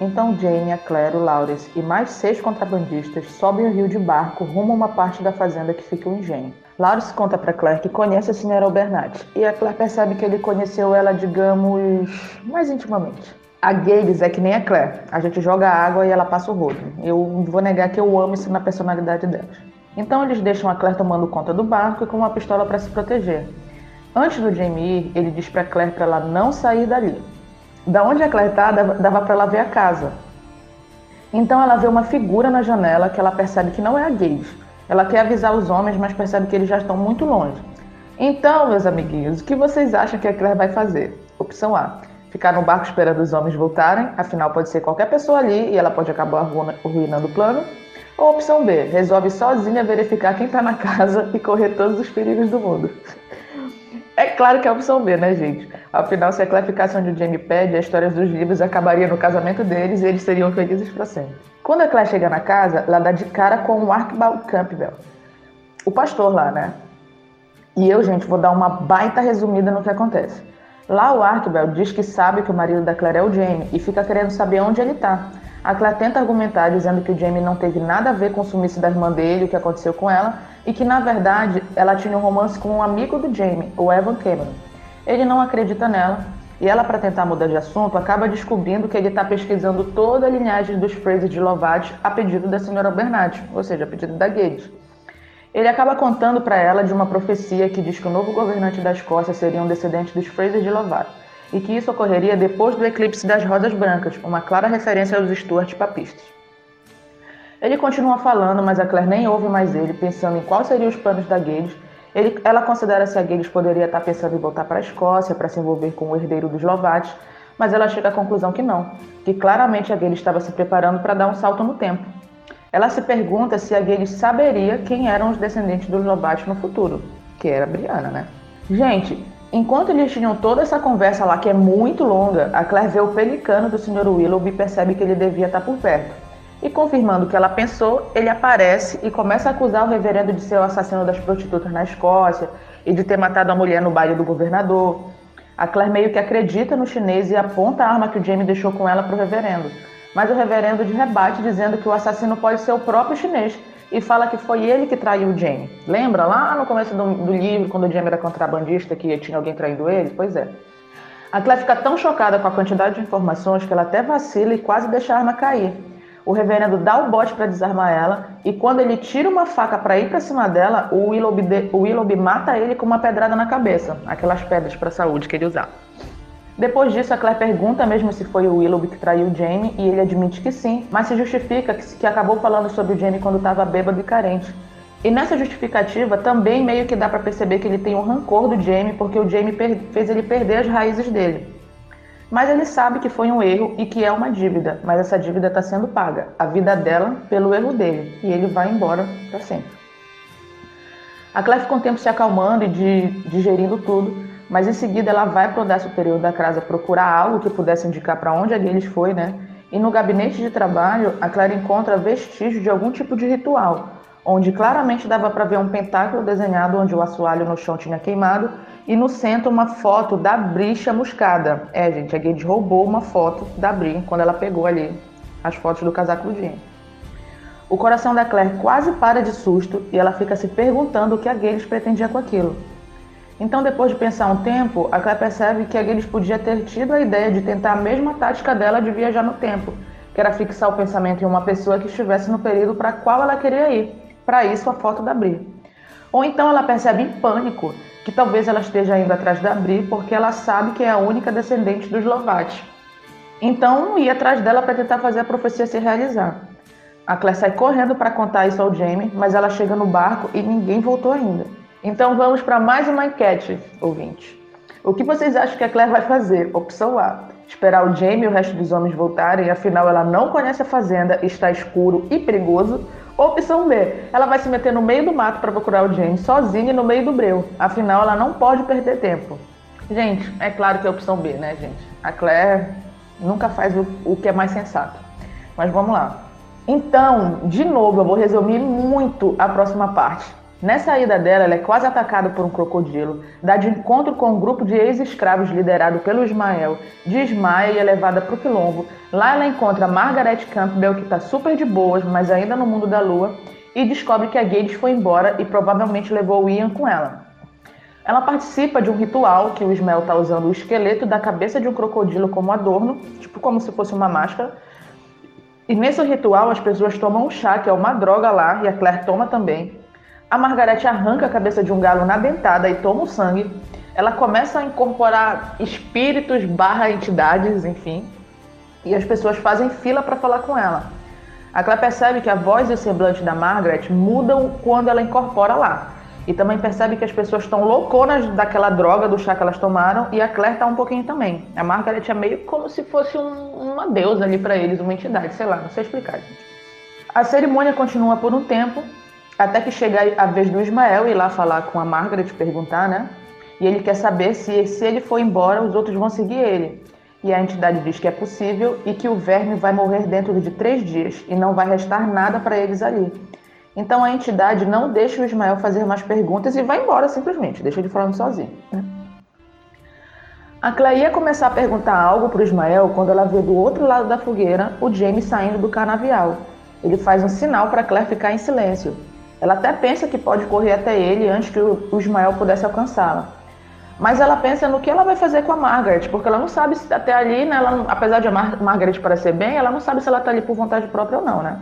F: Então Jane, a Claire, o Lawrence e mais seis contrabandistas sobem o rio de barco rumo a uma parte da fazenda que fica o engenho. Lawrence conta para Claire que conhece a senhora Albernat e a Claire percebe que ele conheceu ela, digamos, mais intimamente. A Gales é que nem a Claire. A gente joga água e ela passa o rodo. Eu vou negar que eu amo isso na personalidade delas. Então eles deixam a Claire tomando conta do barco e com uma pistola para se proteger. Antes do Jamie ir, ele diz para Claire para ela não sair dali. Da onde a Claire tá, dava, para ela ver a casa. Então ela vê uma figura na janela que ela percebe que não é a Gage. Ela quer avisar os homens, mas percebe que eles já estão muito longe. Então, meus amiguinhos, o que vocês acham que a Claire vai fazer? Opção A: ficar no barco esperando os homens voltarem, afinal pode ser qualquer pessoa ali e ela pode acabar arruina- arruinando o plano. Ou opção B, resolve sozinha verificar quem tá na casa e correr todos os perigos do mundo. É claro que é a opção B, né, gente? Afinal, se a Claire ficasse onde o Jamie pede, a história dos livros acabaria no casamento deles e eles seriam felizes para sempre. Quando a Claire chega na casa, ela dá de cara com o Archibald Campbell, o pastor lá, né? E eu, gente, vou dar uma baita resumida no que acontece. Lá o Archibald diz que sabe que o marido da Claire é o Jamie e fica querendo saber onde ele tá. A Claire tenta argumentar dizendo que o Jamie não teve nada a ver com o sumiço da irmã dele, o que aconteceu com ela, e que na verdade ela tinha um romance com um amigo do Jamie, o Evan Cameron. Ele não acredita nela e ela, para tentar mudar de assunto, acaba descobrindo que ele está pesquisando toda a linhagem dos Fraser de Lovat a pedido da senhora Bernard, ou seja, a pedido da Gage. Ele acaba contando para ela de uma profecia que diz que o novo governante da Escócia seria um descendente dos Fraser de Lovat e que isso ocorreria depois do eclipse das Rosas Brancas, uma clara referência aos Stuart papistas. Ele continua falando, mas a Claire nem ouve mais ele, pensando em quais seriam os planos da Gales. Ele, ela considera se a Gales poderia estar pensando em voltar para a Escócia para se envolver com o herdeiro dos Lovates, mas ela chega à conclusão que não, que claramente a Gales estava se preparando para dar um salto no tempo. Ela se pergunta se a Gales saberia quem eram os descendentes dos Lovates no futuro, que era a Brianna, né? Gente, enquanto eles tinham toda essa conversa lá, que é muito longa, a Claire vê o pelicano do Sr. Willoughby e percebe que ele devia estar por perto. E confirmando o que ela pensou, ele aparece e começa a acusar o reverendo de ser o assassino das prostitutas na Escócia e de ter matado a mulher no baile do governador. A Claire meio que acredita no chinês e aponta a arma que o Jamie deixou com ela para o reverendo. Mas o reverendo de rebate dizendo que o assassino pode ser o próprio chinês e fala que foi ele que traiu o Jamie. Lembra lá no começo do, do livro, quando o Jamie era contrabandista, que tinha alguém traindo ele? Pois é. A Claire fica tão chocada com a quantidade de informações que ela até vacila e quase deixa a arma cair. O reverendo dá o bote para desarmar ela e quando ele tira uma faca para ir para cima dela, o Willoughby, de, o Willoughby mata ele com uma pedrada na cabeça, aquelas pedras para saúde que ele usava. Depois disso, a Claire pergunta mesmo se foi o Willoughby que traiu Jamie e ele admite que sim, mas se justifica que, que acabou falando sobre o Jamie quando estava bêbado e carente. E nessa justificativa também meio que dá para perceber que ele tem um rancor do Jamie porque o Jamie fez ele perder as raízes dele. Mas ele sabe que foi um erro e que é uma dívida, mas essa dívida está sendo paga, a vida dela pelo erro dele, e ele vai embora para sempre. A Claire fica um tempo se acalmando e de, digerindo tudo, mas em seguida ela vai para o andar superior da casa procurar algo que pudesse indicar para onde a Gilles foi, né? E no gabinete de trabalho, a Claire encontra vestígios de algum tipo de ritual, onde claramente dava para ver um pentáculo desenhado onde o assoalho no chão tinha queimado e no centro uma foto da Bri chamuscada. É, gente, a Gage roubou uma foto da Bri quando ela pegou ali as fotos do casaco do Jim. O coração da Claire quase para de susto e ela fica se perguntando o que a Gales pretendia com aquilo. Então, depois de pensar um tempo, a Claire percebe que a Gales podia ter tido a ideia de tentar a mesma tática dela de viajar no tempo, que era fixar o pensamento em uma pessoa que estivesse no período para qual ela queria ir. Para isso, a foto da Bri. Ou então ela percebe em pânico que talvez ela esteja indo atrás da Bri porque ela sabe que é a única descendente dos Lovati. Então ia atrás dela para tentar fazer a profecia se realizar. A Claire sai correndo para contar isso ao Jamie, mas ela chega no barco e ninguém voltou ainda. Então vamos para mais uma enquete, ouvinte. O que vocês acham que a Claire vai fazer? Opção A: esperar o Jamie e o resto dos homens voltarem, afinal ela não conhece a fazenda, está escuro e perigoso. Opção B, ela vai se meter no meio do mato para procurar o James sozinha no meio do breu. Afinal, ela não pode perder tempo. Gente, é claro que é a opção B, né, gente? A Claire nunca faz o, o que é mais sensato. Mas vamos lá. Então, de novo, eu vou resumir muito a próxima parte. Nessa ida dela, ela é quase atacada por um crocodilo, dá de encontro com um grupo de ex-escravos liderado pelo Ismael, desmaia e é levada para o quilombo. Lá ela encontra Margaret Campbell, que está super de boas, mas ainda no mundo da lua, e descobre que a Gades foi embora e provavelmente levou o Ian com ela. Ela participa de um ritual que o Ismael está usando o esqueleto da cabeça de um crocodilo como adorno, tipo como se fosse uma máscara. E nesse ritual as pessoas tomam um chá, que é uma droga lá, e a Claire toma também. A Margarete arranca a cabeça de um galo na dentada e toma o sangue. Ela começa a incorporar espíritos barra entidades, enfim. E as pessoas fazem fila para falar com ela. A Claire percebe que a voz e o semblante da Margaret mudam quando ela incorpora lá. E também percebe que as pessoas estão louconas daquela droga do chá que elas tomaram e a Claire está um pouquinho também. A Margaret é meio como se fosse um, uma deusa ali para eles, uma entidade, sei lá, não sei explicar, gente. A cerimônia continua por um tempo, até que chega a vez do Ismael ir lá falar com a Margaret, perguntar, né? E ele quer saber se, se ele for embora, os outros vão seguir ele. E a entidade diz que é possível e que o verme vai morrer dentro de três dias e não vai restar nada para eles ali. Então a entidade não deixa o Ismael fazer mais perguntas e vai embora simplesmente, deixa ele falando sozinho. Né? A Clay ia começar a perguntar algo para o Ismael quando ela vê do outro lado da fogueira o James saindo do canavial. Ele faz um sinal para Claire ficar em silêncio. Ela até pensa que pode correr até ele antes que o Ismael pudesse alcançá-la. Mas ela pensa no que ela vai fazer com a Margaret, porque ela não sabe se até ali, né, ela, apesar de a Mar Margaret parecer bem, ela não sabe se ela está ali por vontade própria ou não, né?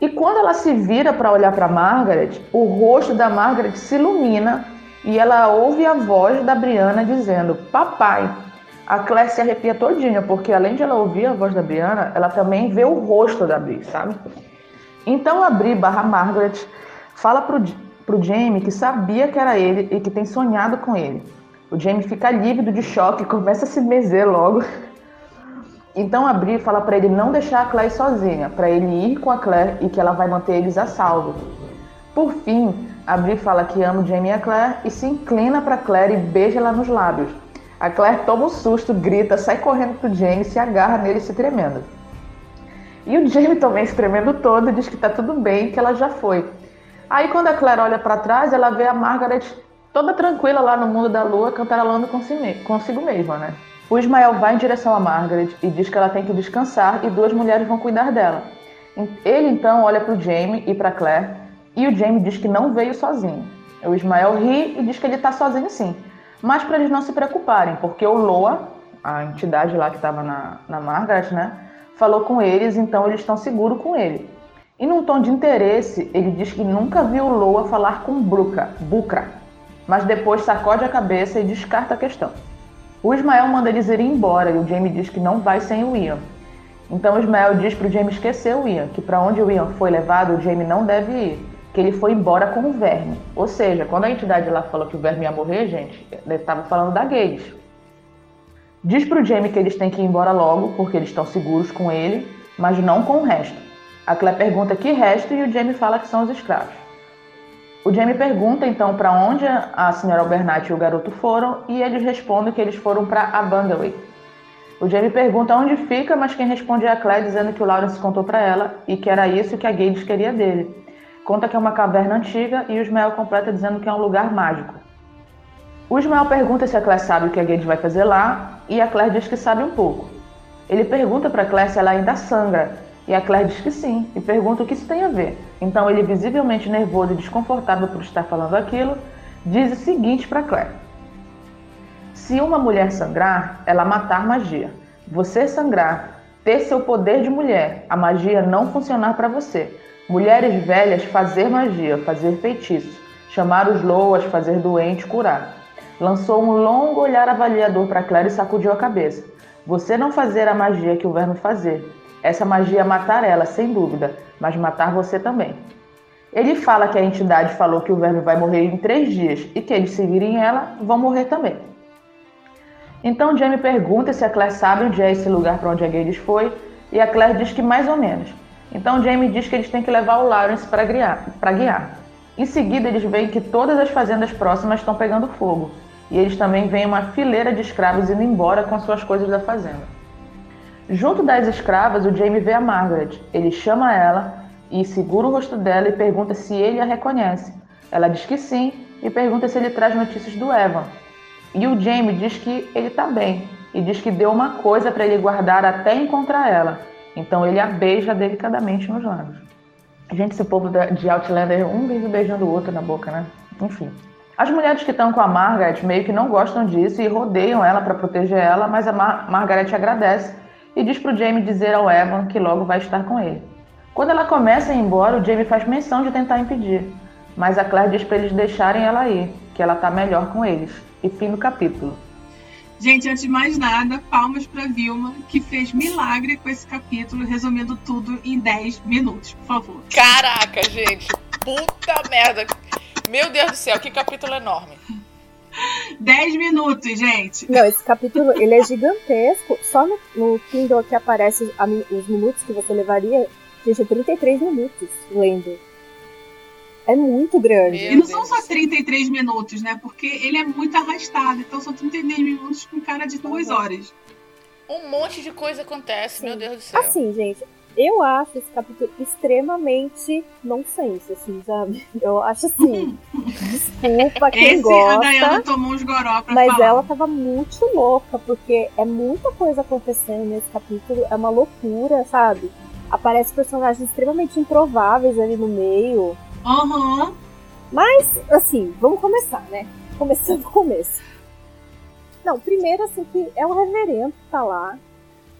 F: E quando ela se vira para olhar para Margaret, o rosto da Margaret se ilumina e ela ouve a voz da Briana dizendo: "Papai". A Claire se arrepia todinha, porque além de ela ouvir a voz da Briana, ela também vê o rosto da Bri, sabe? Então a Bri barra Margaret fala pro, pro Jamie que sabia que era ele e que tem sonhado com ele. O Jamie fica lívido de choque, começa a se meser logo. Então a Bri fala para ele não deixar a Claire sozinha, para ele ir com a Claire e que ela vai manter eles a salvo. Por fim, a Bri fala que ama o Jamie e a Claire e se inclina para Claire e beija ela nos lábios. A Claire toma um susto, grita, sai correndo pro Jamie, se agarra nele se tremendo. E o Jamie também tremendo todo diz que tá tudo bem, que ela já foi. Aí quando a Claire olha para trás, ela vê a Margaret toda tranquila lá no mundo da lua, cantarolando consigo mesma, né? O Ismael vai em direção a Margaret e diz que ela tem que descansar e duas mulheres vão cuidar dela. Ele então olha para o Jamie e para Claire e o Jamie diz que não veio sozinho. O Ismael ri e diz que ele está sozinho sim, mas para eles não se preocuparem, porque o Loa, a entidade lá que estava na, na Margaret, né, falou com eles, então eles estão seguros com ele. E num tom de interesse, ele diz que nunca viu Loa falar com Bruca, Bucra, mas depois sacode a cabeça e descarta a questão. O Ismael manda eles irem embora e o Jamie diz que não vai sem o Ian. Então o Ismael diz para o Jamie esquecer o Ian, que para onde o Ian foi levado, o Jamie não deve ir, que ele foi embora com o verme. Ou seja, quando a entidade lá falou que o verme ia morrer, gente, ele estava falando da Gage. Diz para o Jamie que eles têm que ir embora logo, porque eles estão seguros com ele, mas não com o resto. A Claire pergunta que resto e o Jamie fala que são os escravos. O Jamie pergunta então para onde a senhora Albernat e o garoto foram e eles respondem que eles foram para Abandaway. O Jamie pergunta onde fica, mas quem responde é a Claire dizendo que o Lawrence contou para ela e que era isso que a Gage queria dele. Conta que é uma caverna antiga e o Ismael completa dizendo que é um lugar mágico. O Ismael pergunta se a Claire sabe o que a Gage vai fazer lá e a Claire diz que sabe um pouco. Ele pergunta para Claire se ela ainda sangra e a Claire diz que sim, e pergunta o que isso tem a ver. Então ele, visivelmente nervoso e desconfortável por estar falando aquilo, diz o seguinte para Claire: Se uma mulher sangrar, ela matar magia. Você sangrar, ter seu poder de mulher, a magia não funcionar para você. Mulheres velhas fazer magia, fazer feitiço, chamar os loas, fazer doente, curar. Lançou um longo olhar avaliador para Claire e sacudiu a cabeça. Você não fazer a magia que o verme fazer, essa magia é matar ela, sem dúvida, mas matar você também. Ele fala que a entidade falou que o verme vai morrer em três dias e que eles seguirem ela vão morrer também. Então Jamie pergunta se a Claire sabe onde é esse lugar para onde a Gades foi e a Claire diz que mais ou menos. Então Jamie diz que eles têm que levar o Lawrence para guiar, guiar. Em seguida eles veem que todas as fazendas próximas estão pegando fogo e eles também veem uma fileira de escravos indo embora com suas coisas da fazenda. Junto das escravas, o Jamie vê a Margaret. Ele chama ela e segura o rosto dela e pergunta se ele a reconhece. Ela diz que sim e pergunta se ele traz notícias do Evan. E o Jamie diz que ele está bem e diz que deu uma coisa para ele guardar até encontrar ela. Então ele a beija delicadamente nos lábios. Gente, esse povo de Outlander, um vive beijando o outro na boca, né? Enfim. As mulheres que estão com a Margaret meio que não gostam disso e rodeiam ela para proteger ela, mas a Mar Margaret agradece e diz para o Jamie dizer ao Evan que logo vai estar com ele. Quando ela começa a ir embora, o Jamie faz menção de tentar impedir, mas a Claire diz para eles deixarem ela ir, que ela está melhor com eles. E fim do capítulo.
B: Gente, antes de mais nada, palmas para Vilma, que fez milagre com esse capítulo, resumindo tudo em 10 minutos, por favor.
D: Caraca, gente! Puta merda! Meu Deus do céu, que capítulo enorme!
B: 10 minutos, gente.
C: Não, esse capítulo ele é gigantesco. Só no, no Kindle que aparece a, os minutos que você levaria Gente, é 33 minutos lendo. É muito grande.
B: e não são só 33 minutos, né? Porque ele é muito arrastado. Então são 33 minutos com cara de duas
C: Uhum.
B: horas.
D: Um monte de coisa acontece,
C: Sim.
D: meu Deus do céu.
C: Assim, gente, eu acho esse capítulo extremamente nonsense, assim, sabe? Eu acho assim. desculpa quem
B: Esse a Dayana
C: gosta.
B: tomou uns goró pra
C: Mas
B: falar.
C: ela tava muito louca, porque é muita coisa acontecendo nesse capítulo, é uma loucura, sabe? Aparecem personagens extremamente improváveis ali no meio.
B: Aham.
C: Assim, vamos começar, né? Começando do começo. Não, primeiro, assim, que é o reverendo que tá lá.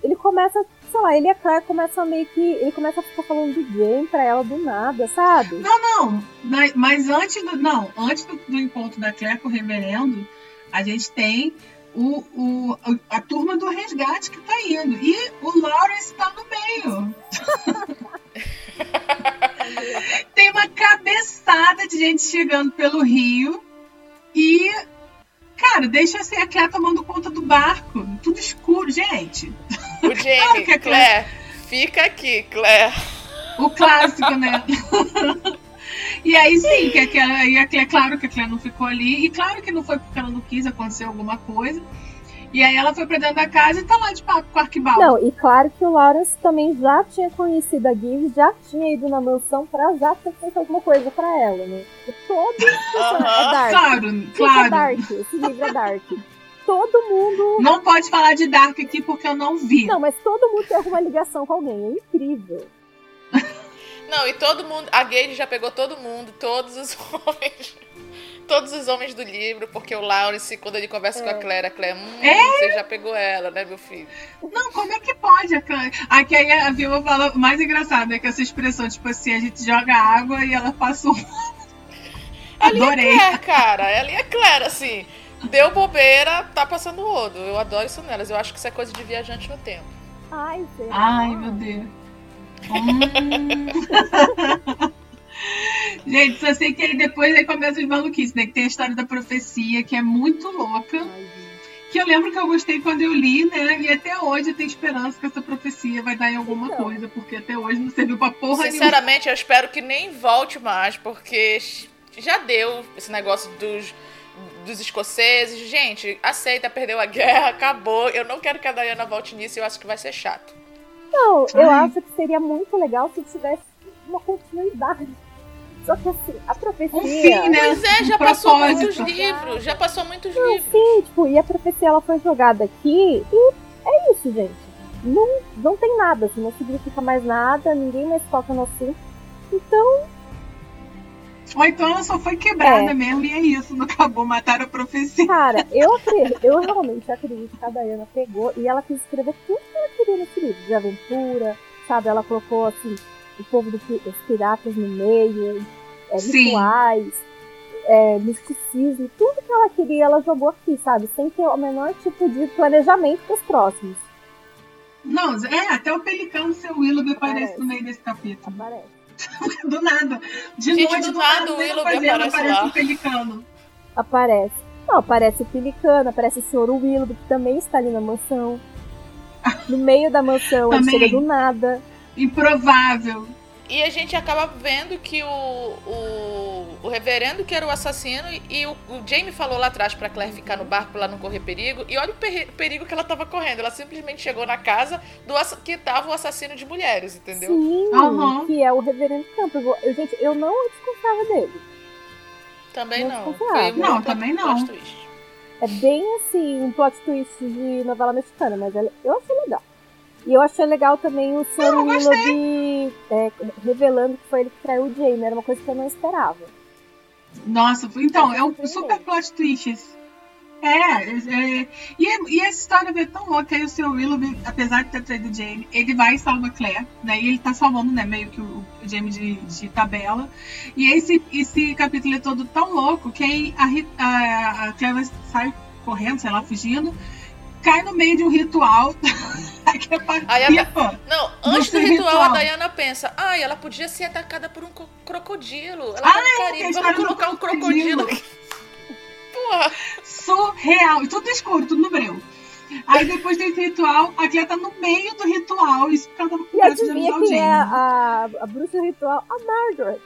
C: Ele começa, sei lá, ele e a Claire começam meio que. Ele começa a ficar falando do Jane pra ela do nada, sabe?
B: Não, na- mas antes do. Não, antes do, do encontro da Claire com o reverendo, a gente tem o, o, a turma do resgate que tá indo. E o Lawrence tá no meio. tem uma cabeçada de gente chegando pelo rio. E. Cara, deixa assim a Claire tomando conta do barco. Tudo escuro, gente.
D: O Jamie,
B: que é
D: Claire, fica aqui, Claire.
B: O clássico, né? e aí sim, que a Claire, claro que a Claire não ficou ali, e claro que não foi porque ela não quis acontecer alguma coisa. E aí ela foi pra dentro da casa e tá lá de papo com o arquibaldo.
C: Não, e claro que o Lawrence também já tinha conhecido a Gibbs, já tinha ido na mansão pra já ter feito alguma coisa pra ela, né? Todo
D: Aham.
C: é dark.
B: Claro,
C: Isso é
B: claro.
C: dark, esse livro é dark. Todo mundo.
B: Não pode falar de Dark aqui porque eu não vi.
C: Não, mas todo mundo tem alguma ligação com alguém. É incrível.
D: Não, e todo mundo. A Gage já pegou todo mundo, todos os homens. Todos os homens do livro, porque o Lawrence, quando ele conversa com a Claire, a Claire, hum, você já pegou ela, né, meu filho?
B: Não, como é que pode? a Claire? Aqui aí a Vilma fala, o mais engraçado é que essa expressão, tipo assim, a gente joga água e ela passa um.
D: Ali
B: Adorei.
D: é Claire, cara. Ali é Claire, assim. Deu bobeira, tá passando o rodo. Eu adoro isso nelas. Eu acho que isso é coisa de viajante no tempo.
C: Ai, será?
B: Ai, meu Deus. Hum. Gente, só sei que aí depois aí começa os maluquices, né? Que tem a história da profecia, que é muito louca. Que eu lembro que eu gostei quando eu li, né? E até hoje eu tenho esperança que essa profecia vai dar em alguma
C: Então.
B: coisa, porque até hoje não serviu pra porra nenhuma.
D: Sinceramente, eu espero que nem volte mais, porque já deu esse negócio dos, dos escoceses. Gente, aceita, perdeu a guerra, acabou. Eu não quero que a Diana volte nisso, eu acho que vai ser chato.
C: Não, eu
B: Ai.
C: acho que seria muito legal se tivesse uma continuidade. Só que assim, a profecia.
B: Um fim, né?
D: Pois é, já
B: Um
D: passou muitos livros, já passou muitos
C: Não,
D: livros.
C: sim, tipo, e a profecia ela foi jogada aqui e é isso, gente. Não, não tem nada, assim, não significa mais nada, ninguém mais toca no assunto. Então,
B: Ou então ela só foi quebrada
C: É.
B: mesmo, e é isso, não acabou, mataram a profecia.
C: cara, eu eu realmente acredito que a Diana pegou e ela quis escrever tudo que ela queria nesse livro, de aventura, sabe? Ela colocou assim, o povo dos piratas no meio, é,
B: Sim.
C: rituais, é, misticismo, tudo que ela queria, ela jogou aqui, sabe? Sem ter o menor tipo de planejamento dos próximos.
B: Não, é, até o pelicano seu Willoughby aparece
C: Aparece.
B: no meio desse capítulo.
C: Parece.
B: Do nada. De
D: Gente,
B: noite,
D: do
B: do
D: nada, o Willoughby aparece
B: aparece
D: lá.
B: um pelicano.
C: Aparece. Não, aparece o Pelicano, aparece o Sr. Willoughby, que também está ali na mansão. No meio da mansão, ele chega do nada.
B: Improvável.
D: E a gente acaba vendo que o, o, o reverendo que era o assassino e, e o, o Jamie falou lá atrás pra Claire ficar no barco pra ela não correr perigo. E olha o perre- perigo que ela tava correndo. Ela simplesmente chegou na casa do que tava o assassino de mulheres, entendeu?
C: Sim,
B: Aham.
C: que é o Reverendo Campbell. Eu, gente, eu não desconfiava dele.
D: Também
C: Não
D: não. um
B: Não,
D: plot-
B: também não.
D: twist.
C: É bem assim, um plot twist de novela mexicana, mas ela- eu achei legal. E eu achei legal também o Sr.
B: eu gostei.
C: Willoughby é, revelando que foi ele que traiu o Jamie. Era uma coisa que eu não esperava.
B: Nossa, então, é um super plot twist. esse. É, é, e, é- e essa história é tão louca. Aí o seu Willoughby, apesar de ter traído o Jamie, ele vai e salva a Claire, né? E ele tá salvando, né, meio que o, o Jamie de, de tabela. E esse, esse capítulo é todo tão louco que aí a, a, a Claire sai correndo, sei lá, fugindo, cai no meio de um ritual. que é
D: Aí a-. Não, antes do ritual,
B: ritual.
D: a Diana pensa: ai, ela podia ser atacada por um co- crocodilo. Ela
B: Ah,
D: tá
B: é,
D: vamos colocar um
B: crocodilo.
D: Porra!
B: surreal. E tudo escuro, tudo no breu. Aí depois desse ritual, a Claire tá no meio do ritual. Isso porque ela tava com
C: E
B: pressa de
C: quem é a, a bruxa ritual? A Margaret.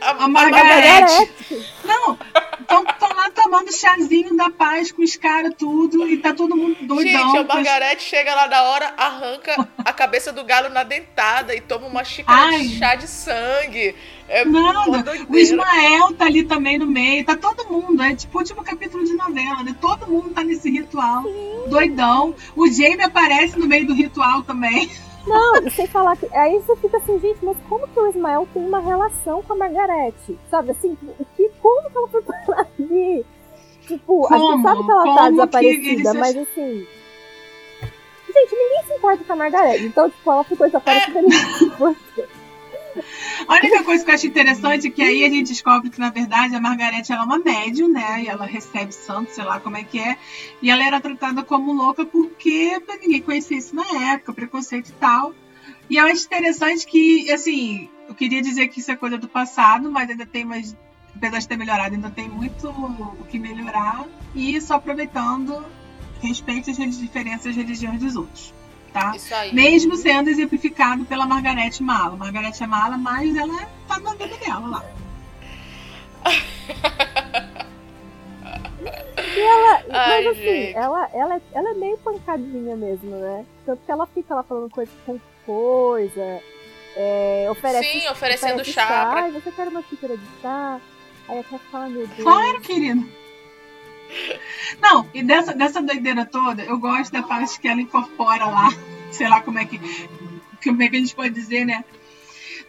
D: A,
B: A Margarete. Não, estão lá tomando chazinho da paz com os caras, tudo, e tá todo mundo doidão.
D: Gente, a Margarete chega lá na hora, arranca a cabeça do galo na dentada e toma uma xícara
B: Ai.
D: de chá de sangue. É
B: Nada. O Ismael tá ali também no meio, tá todo mundo, é tipo o último capítulo de novela, né? Todo mundo tá nesse ritual, doidão. O Jamie aparece no meio do ritual também.
C: Não, e sem falar que. Aí você fica assim, gente, mas como que o Ismael tem uma relação com a Margarete? Sabe assim, que, como que ela foi parar ali? Tipo, a gente
B: Como?
C: sabe que ela
B: Como
C: tá desaparecida, mas assim. Gente, ninguém se importa com a Margarete. Então, tipo, ela ficou desaparecida. importa.
B: A única coisa que eu acho interessante é que aí a gente descobre que, na verdade, a Margarete ela é uma médium, né? E ela recebe santo, sei lá como é que é. E ela era tratada como louca porque ninguém conhecia isso na época, preconceito e tal. E eu acho interessante que, assim, eu queria dizer que isso é coisa do passado, mas ainda tem mais. Apesar de ter melhorado, ainda tem muito o que melhorar. E só aproveitando, respeite as diferenças religiões dos outros, tá?
D: Isso aí.
B: Mesmo sendo exemplificado pela Margarete Mala. Margarete é mala, mas ela tá na vida dela lá.
C: Mas
D: Ai,
C: assim,
D: gente.
C: ela, ela, é- ela é meio pancadinha mesmo, né? Tanto que ela fica lá falando coisa com coisa. é, oferece,
D: Sim, oferecendo
C: oferece
D: chá pra-
C: Ai, você quer uma xícara de chá? Aí a Cat fala, "Ah, meu Deus.
B: Claro, querido. Não, e dessa, dessa doideira toda, eu gosto da parte que ela incorpora lá. Sei lá como é que. Como é que a gente pode dizer, né?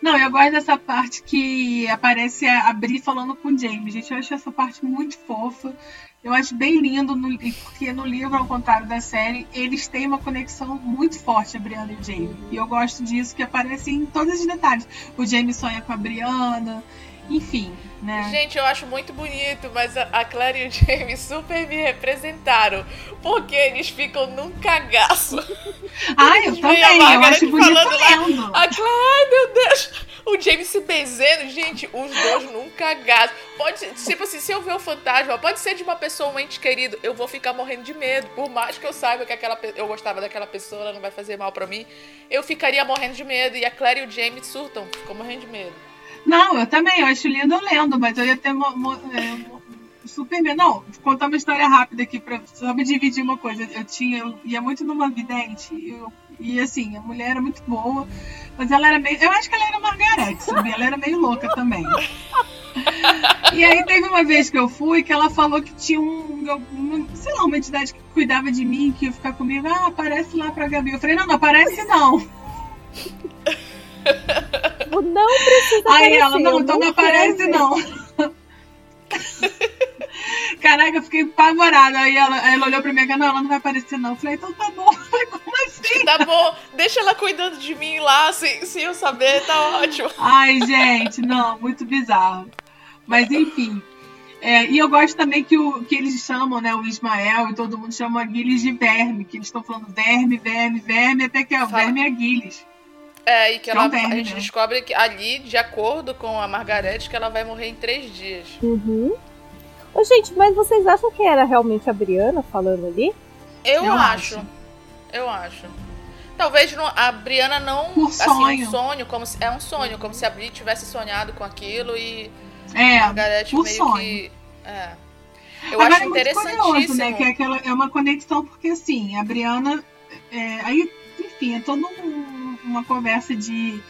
B: Não, eu gosto dessa parte que aparece a Bri falando com o James. Gente, eu acho essa parte muito fofa. Eu acho bem lindo, no- porque no livro, ao contrário da série, eles têm uma conexão muito forte, a Brianna e o Jamie. E eu gosto disso, que aparece em todos os detalhes. O Jamie sonha com a Brianna, enfim, né?
D: Gente, eu acho muito bonito, mas a a Claire e o James super me representaram. Porque eles ficam num cagaço.
B: Ah, eu também, eu acho bonito
D: falando lá. A Claire, ai meu Deus! O James se benzendo, gente, os dois num cagaço. Pode ser, tipo assim, se eu ver o fantasma, pode ser de uma pessoa, um ente querido, eu vou ficar morrendo de medo. Por mais que eu saiba que aquela, eu gostava daquela pessoa, ela não vai fazer mal pra mim, eu ficaria morrendo de medo. E a Claire e o James surtam, ficam morrendo de medo.
B: Não, eu também, eu acho lindo lendo, mas eu ia ter mo- mo- é, super medo. Não, vou contar uma história rápida aqui, pra, só me dividir uma coisa. Eu tinha, eu ia muito numa vidente, eu, e assim, a mulher era muito boa, mas ela era meio. Eu acho que ela era Margarete, sabia? Ela era meio louca também. E aí teve uma vez que eu fui que ela falou que tinha um, uma, sei lá, uma entidade que cuidava de mim, que ia ficar comigo, ah, aparece lá pra Gabi. Eu falei, não, não aparece não.
C: Não precisa
B: Aí
C: aparecer,
B: ela, não, então não
C: quero
B: aparece não. Caraca, eu fiquei apavorada. Aí ela, ela olhou pra mim e falou, não, ela não vai aparecer não. Eu falei, então tá bom. Falei, como assim?
D: Tá bom, deixa ela cuidando de mim lá, sem, sem eu saber, tá ótimo.
B: Ai, gente, não, muito bizarro. Mas enfim. É, e eu gosto também que, o, que eles chamam, né, o Ismael e todo mundo chama Aguiles de verme, que eles estão falando verme, verme, verme, até que é o
D: Fala.
B: verme é Aguiles.
D: É, e que ela, a gente
B: né?
D: descobre que ali, de acordo com a Margarete, que ela vai morrer em três dias.
C: Uhum. Ô, gente, mas vocês acham que era realmente a Briana falando ali?
D: Eu,
B: Eu
D: acho.
B: acho.
D: Eu acho. Talvez não- a Briana não.
B: Por
D: assim,
B: sonho.
D: um sonho, como se, é um sonho, como se a Bri tivesse sonhado com aquilo e
B: É,
D: a Margarete meio
B: sonho.
D: que. É. Eu
B: Agora
D: acho
B: é
D: interessantíssimo.
B: curioso, né? Que é, aquela, é uma conexão, porque assim, a Briana. é, aí, enfim, é toda um- uma conversa de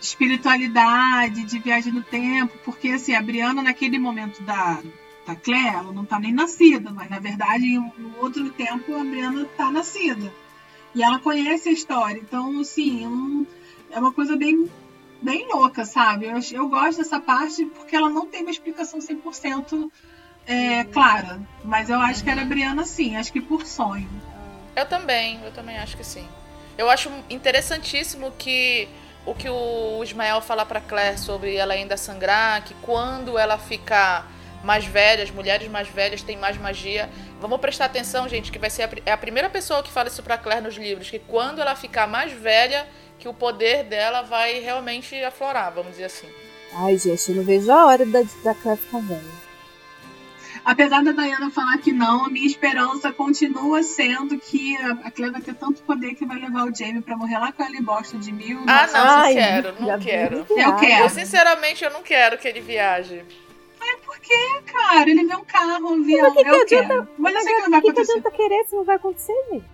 B: espiritualidade, de viagem no tempo, porque assim, a Briana, naquele momento da, da Claire, ela não tá nem nascida, mas na verdade, em um outro tempo, a Briana tá nascida. E ela conhece a história. Então, assim, é um- é uma coisa bem. Bem louca, sabe? Eu, eu gosto dessa parte porque ela não tem uma explicação 100% é, clara. Mas eu acho que era a Briana sim, acho que por sonho.
D: Eu também, eu também acho que sim. Eu acho interessantíssimo que o que o Ismael fala pra Claire sobre ela ainda sangrar, que quando ela ficar mais velha, as mulheres mais velhas têm mais magia. Vamos prestar atenção, gente, que vai ser a, é a primeira pessoa que fala isso pra Claire nos livros, que quando ela ficar mais velha, que o poder dela vai realmente aflorar, vamos dizer assim.
C: Ai, gente, eu não vejo a hora da, da Claire ficar velha.
B: Apesar da Diana falar que não, a minha esperança continua sendo que a Claire vai ter tanto poder que vai levar o Jamie pra morrer lá com ela em Boston de mil.
D: Ah, não,
C: Ai,
D: não quero,
C: já
D: não quero.
B: Eu quero.
D: Eu, sinceramente, eu não quero que ele viaje.
B: É porque, cara, ele vê um carro, um avião,
C: que que
B: eu
C: adianta?
B: quero. Mas eu
C: Mas
B: sei que não vai
C: O que, que
B: acontecer.
C: adianta querer se não vai acontecer, gente?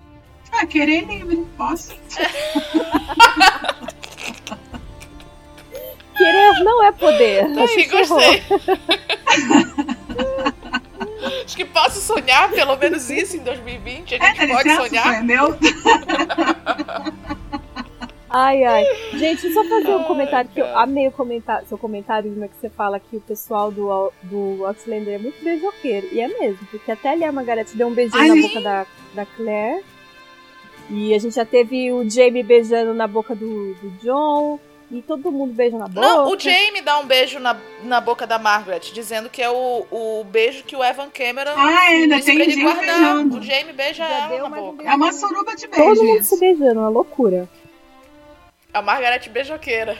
B: Ah, querer livre, posso.
C: Querer não é poder. Que errou.
D: gostei. Acho que posso sonhar pelo menos isso em 2020. A
B: É,
D: gente
B: dá
D: pode sonhar.
B: foi meu.
C: Ai, ai. Gente, só fazer um
D: Ai,
C: comentário que eu amei o comentário, seu comentário, Irma, que você fala que o pessoal do, do Outlander é muito beijoqueiro. E é mesmo, porque até ali a Margaret deu um beijinho
B: Ai,
C: na boca da, da Claire. E a gente já teve o Jamie beijando na boca do, do John. E todo mundo beija na boca.
D: Não, o Jamie dá um beijo na, na boca da Margaret, dizendo que é o, o beijo que o Evan Cameron
B: Ah, ainda
D: disse
B: tem
D: pra
B: o
D: ele
B: Jamie
D: guardar.
B: beijando.
D: O Jamie beija
C: Já deu
D: ela na
C: mais um
D: boca.
B: É uma suruba de
C: Todo
B: beijo
C: mundo
B: isso.
C: se beijando, uma loucura.
D: A Margaret beijoqueira.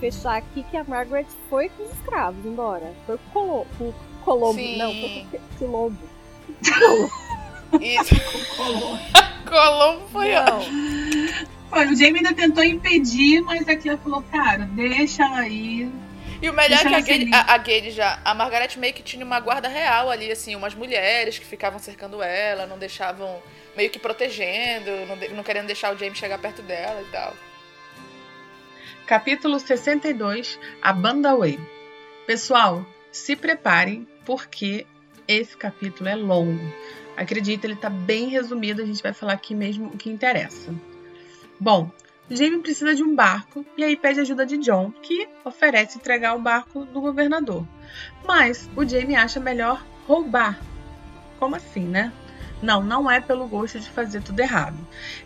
C: Fechar aqui que a Margaret foi com os escravos embora. Foi com o Colo- Colombo.
D: Sim.
C: Não, foi com o Quilombo.
D: Isso. Colombo foi ó.
C: Não.
B: Foi, o Jamie ainda tentou impedir, mas a Claire falou, cara, deixa ela aí.
D: E o melhor é que a
B: ela
D: Gade,
B: feliz.
D: a, a Gade já. A Margaret meio que tinha uma guarda real ali, assim, umas mulheres que ficavam cercando ela, não deixavam. meio que protegendo, não, de- não querendo deixar o James chegar perto dela e tal.
E: Capítulo 62 A Banda Way. Pessoal, se preparem porque esse capítulo é longo. Acredita, ele tá bem resumido, a gente vai falar aqui mesmo o que interessa. Bom, Jamie precisa de um barco e aí pede ajuda de John, que oferece entregar o barco do governador. Mas o Jamie acha melhor roubar. Como assim, né? Não, não é pelo gosto de fazer tudo errado.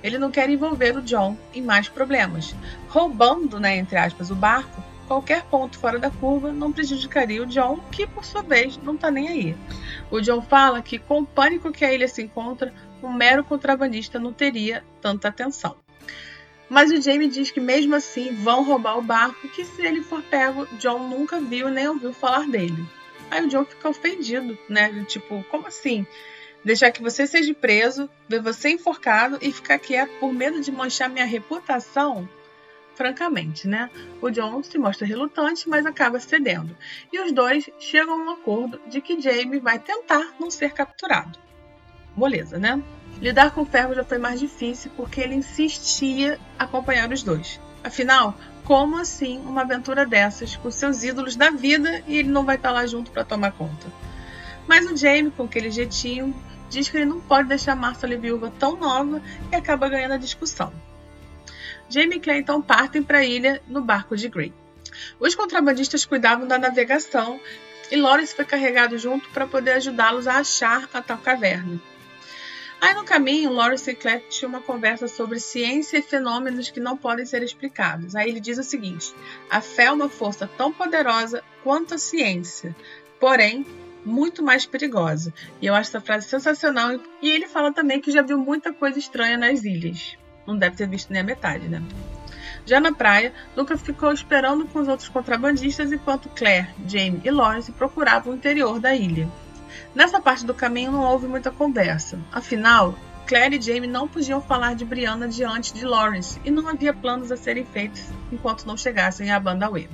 E: Ele não quer envolver o John em mais problemas roubando, né, entre aspas, o barco, qualquer ponto fora da curva não prejudicaria o John, que por sua vez não tá nem aí. O John fala que com o pânico que a ilha se encontra, um mero contrabandista não teria tanta atenção. Mas o Jamie diz que mesmo assim vão roubar o barco, que se ele for pego, John nunca viu nem ouviu falar dele. Aí o John fica ofendido, né? Tipo, como assim? Deixar que você seja preso, ver você enforcado e ficar quieto por medo de manchar minha reputação? Francamente, né? O John se mostra relutante, mas acaba cedendo. E os dois chegam a um acordo de que Jamie vai tentar não ser capturado. Moleza, né? Lidar com ferro já foi mais difícil porque ele insistia acompanhar os dois. Afinal, como assim uma aventura dessas com seus ídolos da vida e ele não vai estar lá junto para tomar conta? Mas o Jamie, com aquele jeitinho, diz que ele não pode deixar Marcela viúva tão nova e acaba ganhando a discussão. Jamie e Claire então partem para a ilha no barco de Grey. Os contrabandistas cuidavam da navegação e Lawrence foi carregado junto para poder ajudá-los a achar a tal caverna. Aí no caminho, Lawrence e Claire tinham uma conversa sobre ciência e fenômenos que não podem ser explicados. Aí ele diz o seguinte: a fé é uma força tão poderosa quanto a ciência, porém muito mais perigosa. E eu acho essa frase sensacional. E ele fala também que já viu muita coisa estranha nas ilhas. Não deve ter visto nem a metade, né? Já na praia, Lucas ficou esperando com os outros contrabandistas enquanto Claire, Jamie e Lawrence procuravam o interior da ilha. Nessa parte do caminho não houve muita conversa. Afinal, Claire e Jamie não podiam falar de Brianna diante de Lawrence e não havia planos a serem feitos enquanto não chegassem à banda Web.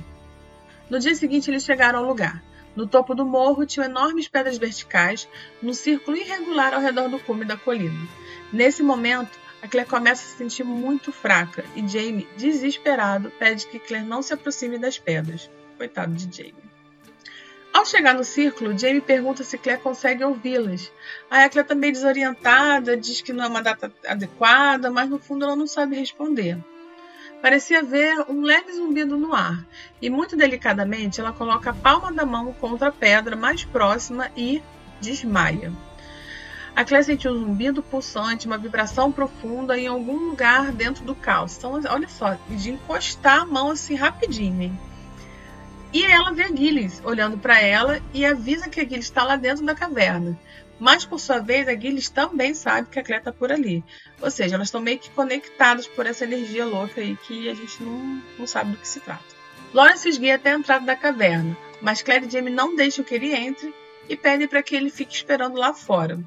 E: No dia seguinte, eles chegaram ao lugar. No topo do morro tinham enormes pedras verticais, num círculo irregular ao redor do cume da colina. Nesse momento, a Claire começa a se sentir muito fraca e Jamie, desesperado, pede que Claire não se aproxime das pedras. Coitado de Jamie. Ao chegar no círculo, Jamie pergunta se Claire consegue ouvi-las. A Claire também desorientada, diz que não é uma data adequada, mas no fundo ela não sabe responder. Parecia ver um leve zumbido no ar, e muito delicadamente ela coloca a palma da mão contra a pedra mais próxima e desmaia. A Claire sentiu um zumbido pulsante, uma vibração profunda em algum lugar dentro do caos. Então, olha só, de encostar a mão assim rapidinho, hein? E ela vê a olhando para ela e avisa que a está lá dentro da caverna. Mas, por sua vez, a também sabe que a Claire está por ali. Ou seja, elas estão meio que conectadas por essa energia louca aí que a gente não, não sabe do que se trata. Lawrence os guia até a entrada da caverna, mas Claire e Jamie não deixam que ele entre e pede para que ele fique esperando lá fora.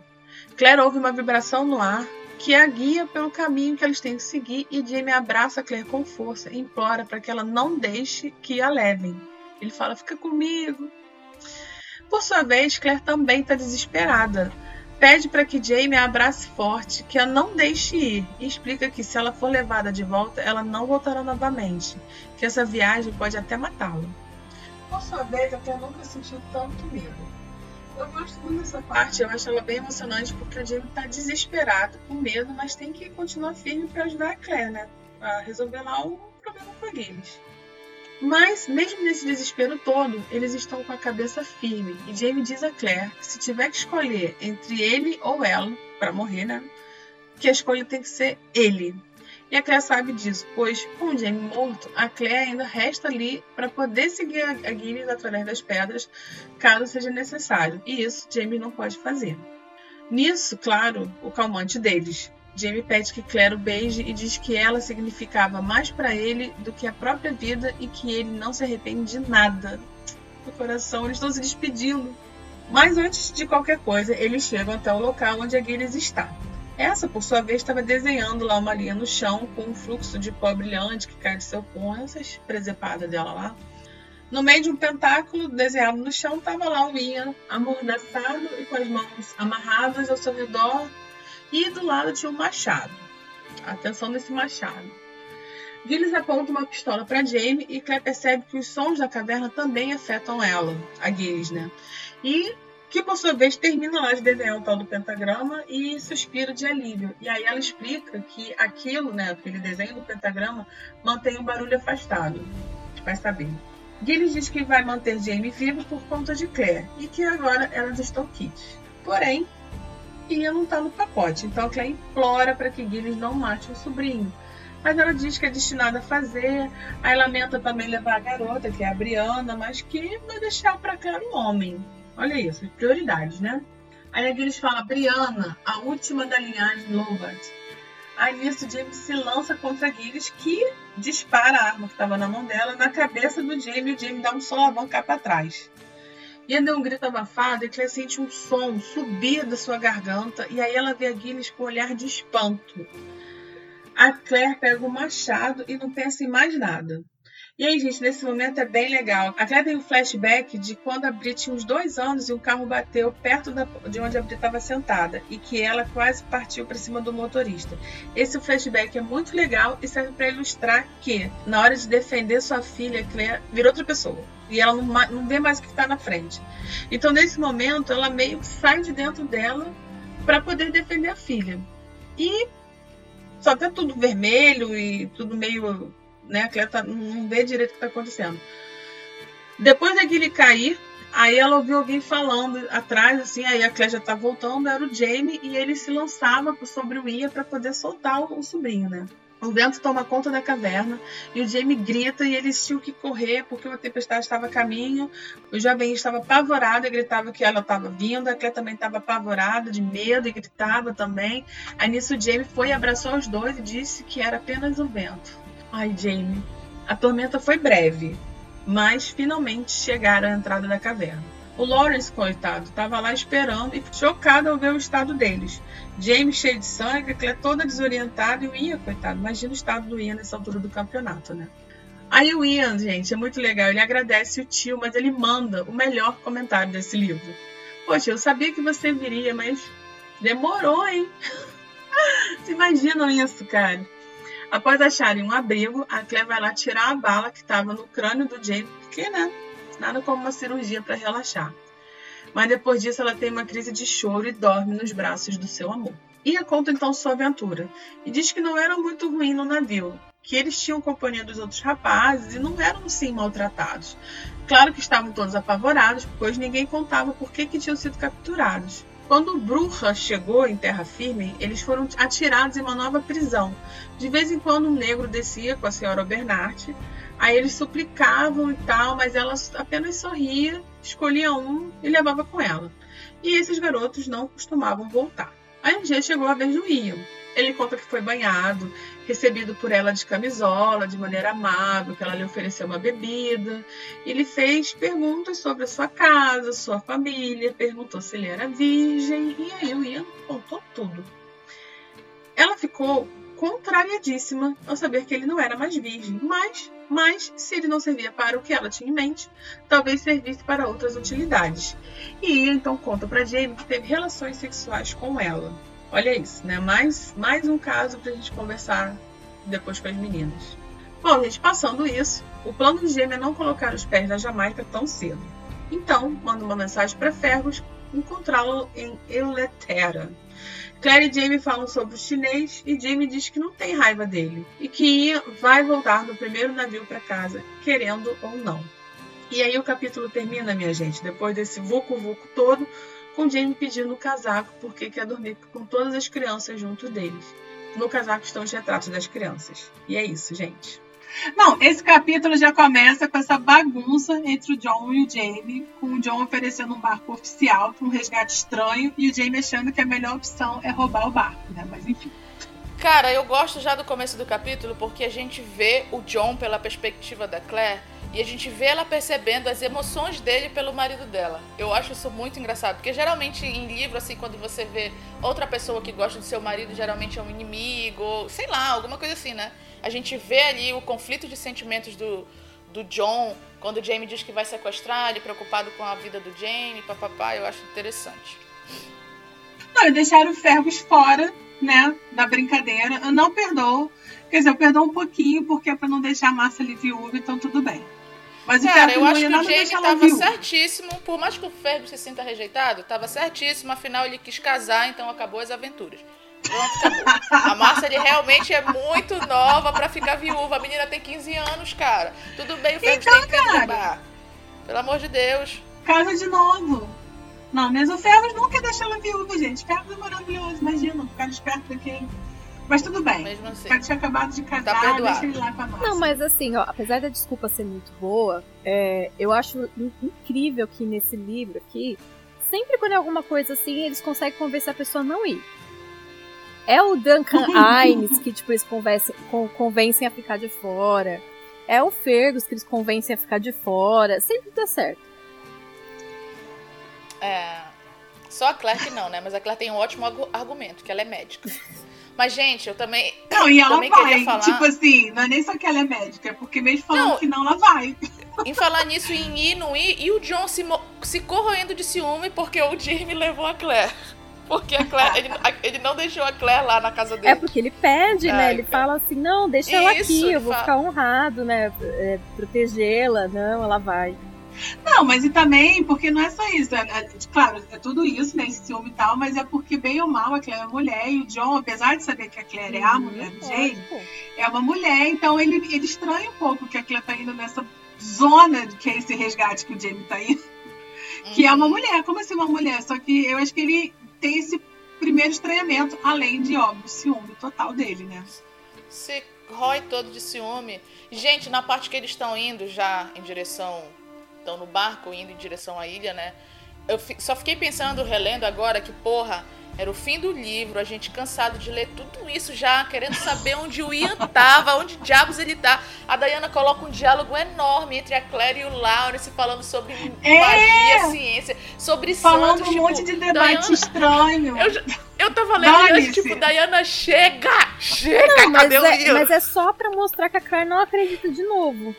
E: Claire ouve uma vibração no ar que a guia pelo caminho que eles têm que seguir e Jamie abraça Claire com força e implora para que ela não deixe que a levem. Ele fala: "Fica comigo". Por sua vez, Claire também está desesperada. Pede para que Jamie a abrace forte, que a não deixe ir, e explica que se ela for levada de volta, ela não voltará novamente, que essa viagem pode até matá-la. Por sua vez, a Claire nunca sentiu tanto medo. Eu gosto muito dessa parte, eu acho ela bem emocionante porque o Jamie tá desesperado, com medo, mas tem que continuar firme para ajudar a Claire, né? A resolver lá o problema com a. Mas, mesmo nesse desespero todo, eles estão com a cabeça firme. E Jamie diz a Claire que se tiver que escolher entre ele ou ela, para morrer, né? Que a escolha tem que ser ele. E a Claire sabe disso, pois com o Jamie morto, a Claire ainda resta ali para poder seguir a Gilles através das pedras, caso seja necessário. E isso Jamie não pode fazer. Nisso, claro, o calmante deles. Jamie pede que Claire o beije e diz que ela significava mais para ele do que a própria vida e que ele não se arrepende de nada. No coração, eles estão se despedindo. Mas antes de qualquer coisa, eles chegam até o local onde a Gilles está. Essa, por sua vez, estava desenhando lá uma linha no chão com um fluxo de pó brilhante que cai do seu punho, essas presepadas dela lá. No meio de um pentáculo desenhado no chão estava lá o Ian, amordaçado e com as mãos amarradas ao seu redor, e do lado tinha um machado. Atenção nesse machado. Gilles aponta uma pistola para Jamie e Claire percebe que os sons da caverna também afetam ela, a Gilles, né? E que por sua vez termina lá de desenhar o tal do pentagrama e suspira de alívio. E aí ela explica que aquilo, né, aquele desenho do pentagrama, mantém o barulho afastado. Vai saber. Gilles diz que vai manter Jamie vivo por conta de Claire e que agora elas estão kits. Porém, Ian não está no pacote, então Claire implora para que Gilles não mate o sobrinho. Mas ela diz que é destinada a fazer, aí lamenta também levar a garota, que é a Briana, mas que vai deixar para Claire um homem. Olha isso, prioridades, né? Aí aqui eles falam, Brianna, a última da linhagem Lombard. Aí nisso James se lança contra Gilles, que dispara a arma que estava na mão dela na cabeça do Jamie e o Jamie dá um solavão cá para trás. E deu um grito abafado e Claire sente um som subir da sua garganta e aí ela vê a Gilles com um olhar de espanto. A Claire pega o machado e não pensa em mais nada. E aí, gente, nesse momento é bem legal. Até tem um flashback de quando a Bri tinha uns dois anos e um carro bateu perto da, de onde a Bri estava sentada e que ela quase partiu para cima do motorista. Esse flashback é muito legal e serve para ilustrar que, na hora de defender sua filha, Claire virou outra pessoa. E ela não, não vê mais o que está na frente. Então, nesse momento, ela meio sai de dentro dela para poder defender a filha. E só tá tudo vermelho e tudo meio né? A Cleta não vê direito o que está acontecendo. Depois daquele cair, aí ela ouviu alguém falando atrás, assim, aí a Clé já tá voltando, era o Jamie, e ele se lançava sobre o Ia para poder soltar o, sobrinho, né? O vento toma conta da caverna e o Jamie grita e eles tinham que correr porque uma tempestade estava a caminho. O jovem estava apavorado e gritava que ela estava vindo. A Clé também estava apavorada, de medo, e gritava também. Aí nisso o Jamie foi, abraçou os dois e disse que era apenas o vento. Ai, Jamie. A tormenta foi breve, mas finalmente chegaram à entrada da caverna. O Lawrence, coitado, estava lá esperando e chocado ao ver o estado deles. Jamie cheio de sangue, Claire toda desorientada e o Ian, coitado. Imagina o estado do Ian nessa altura do campeonato, né? Aí o Ian, gente, é muito legal. Ele agradece o tio, mas ele manda o melhor comentário desse livro. Poxa, eu sabia que você viria, mas demorou, hein? Vocês imaginam isso, cara? Após acharem um abrigo, a Claire vai lá tirar a bala que estava no crânio do Jamie, porque, né? Nada como uma cirurgia para relaxar. Mas depois disso, ela tem uma crise de choro e dorme nos braços do seu amor. Ia conta então sua aventura e diz que não era muito ruim no navio, que eles tinham companhia dos outros rapazes e não eram sim maltratados. Claro que estavam todos apavorados, pois ninguém contava por que, que tinham sido capturados. Quando Bruja chegou em terra firme, eles foram atirados em uma nova prisão. De vez em quando um negro descia com a senhora Bernard, aí eles suplicavam e tal, mas ela apenas sorria, escolhia um e levava com ela. E esses garotos não costumavam voltar.
B: Aí um dia chegou a vez do Ian. Ele conta que foi banhado, recebido por ela de camisola, de maneira amável, que ela lhe ofereceu uma bebida. Ele fez perguntas sobre a sua casa, sua família, perguntou se ele era virgem, e aí o Ian contou tudo. Ela ficou contrariadíssima ao saber que ele não era mais virgem, mas, mas se ele não servia para o que ela tinha em mente, talvez servisse para outras utilidades. E Ian então conta para Jamie que teve relações sexuais com ela. Olha isso, né? Mais, mais um caso pra gente conversar depois com as meninas. Bom, gente, passando isso, o plano de Jamie é não colocar os pés na Jamaica tão cedo. Então, manda uma mensagem para Fergus encontrá-lo em Euletera. Claire e Jamie falam sobre o chinês e Jamie diz que não tem raiva dele e que vai voltar no primeiro navio para casa, querendo ou não. E aí o capítulo termina, minha gente, depois desse vucu-vucu todo, com Jamie pedindo o casaco porque quer dormir com todas as crianças junto deles. No casaco estão os retratos das crianças. E é isso, gente. Não, esse capítulo já começa com essa bagunça entre o John e o Jamie, com o John oferecendo um barco oficial para um resgate estranho e o Jamie achando que a melhor opção é roubar o barco, né? Mas enfim.
D: Cara, eu gosto já do começo do capítulo porque a gente vê o John pela perspectiva da Claire e a gente vê ela percebendo as emoções dele pelo marido dela. Eu acho isso muito engraçado, porque geralmente em livro, assim, quando você vê outra pessoa que gosta do seu marido, geralmente é um inimigo, ou sei lá, alguma coisa assim, né? A gente vê ali o conflito de sentimentos do, do John, quando o Jamie diz que vai sequestrar, ele preocupado com a vida do Jamie, papapá, eu acho interessante.
B: E deixaram o Fergus fora, né, da brincadeira. Eu não perdoo. Quer dizer, eu perdoo um pouquinho, porque é pra não deixar a Massa ali viúva, então tudo bem. Mas
D: Cara, eu acho que o Jamie tava certíssimo, por mais que o Fergus se sinta rejeitado, tava certíssimo, afinal ele quis casar, então acabou as aventuras. Pronto, acabou. A Márcia ele realmente é muito nova para ficar viúva. A menina tem 15 anos, cara. Tudo bem, o Fergus então, tem que cara, Pelo amor de Deus.
B: Casa de novo. Não, mas o Fergus nunca deixa ela viúva, gente. Fergus é maravilhoso, imagina, ficar esperto daquele. Mas tudo bem. Mesmo assim. O tinha acabado de casar, tá deixa ele lá com a.
C: Não, mas assim, ó, apesar da desculpa ser muito boa, é, eu acho incrível que nesse livro aqui, sempre quando é alguma coisa assim, eles conseguem convencer a pessoa a não ir. É o Duncan Hines que, tipo, eles convencem, convencem a ficar de fora. É o Fergus que eles convencem a ficar de fora. Sempre dá certo.
D: É. Só a Claire que não, né? Mas a Claire tem um ótimo argumento, que ela é médica. Mas, gente, eu também.
B: Não, e ela vai. Falar... Tipo assim, não é nem só que ela é médica, é porque mesmo falando não, que não, ela vai.
D: Em falar nisso, em ir, não ir, e o John se, se corroendo de ciúme porque o Jamie levou a Claire. Porque a Claire, ele, ele não deixou a Claire lá na casa dele.
C: É porque ele pede, né? Ele fala assim: não, deixa Isso, ela aqui, eu vou fala... ficar honrado, né? É, Protegê-la. Não, ela vai.
B: Não, mas e também, porque não é só isso. É, é, claro, é tudo isso, né? Esse ciúme e tal, mas é porque, bem ou mal, a Claire é mulher e o John, apesar de saber que a Claire é a uhum, mulher do Jane, é uma mulher, então ele, ele estranha um pouco que a Claire tá indo nessa zona que é esse resgate que o Jamie tá indo. Que é uma uhum. mulher, como assim uma mulher? Só que eu acho que ele tem esse primeiro estranhamento, além de, óbvio, ciúme total dele, né?
D: Se rói todo de ciúme. Gente, na parte que eles estão indo já em direção estão no barco indo em direção à ilha, né? Eu só fiquei pensando, relendo agora, que porra, era o fim do livro, a gente cansado de ler tudo isso já, querendo saber onde o Ian tava, onde diabos ele tá. A Diana coloca um diálogo enorme entre a Claire e o Lawrence falando sobre é! magia, ciência, sobre
B: falando
D: santos.
B: um tipo, monte de debate Diana... estranho.
D: Eu, eu tava lendo e tipo, Diana, chega! Chega! Não,
C: cadê o é, Mas é só pra mostrar que a Claire não acredita de novo.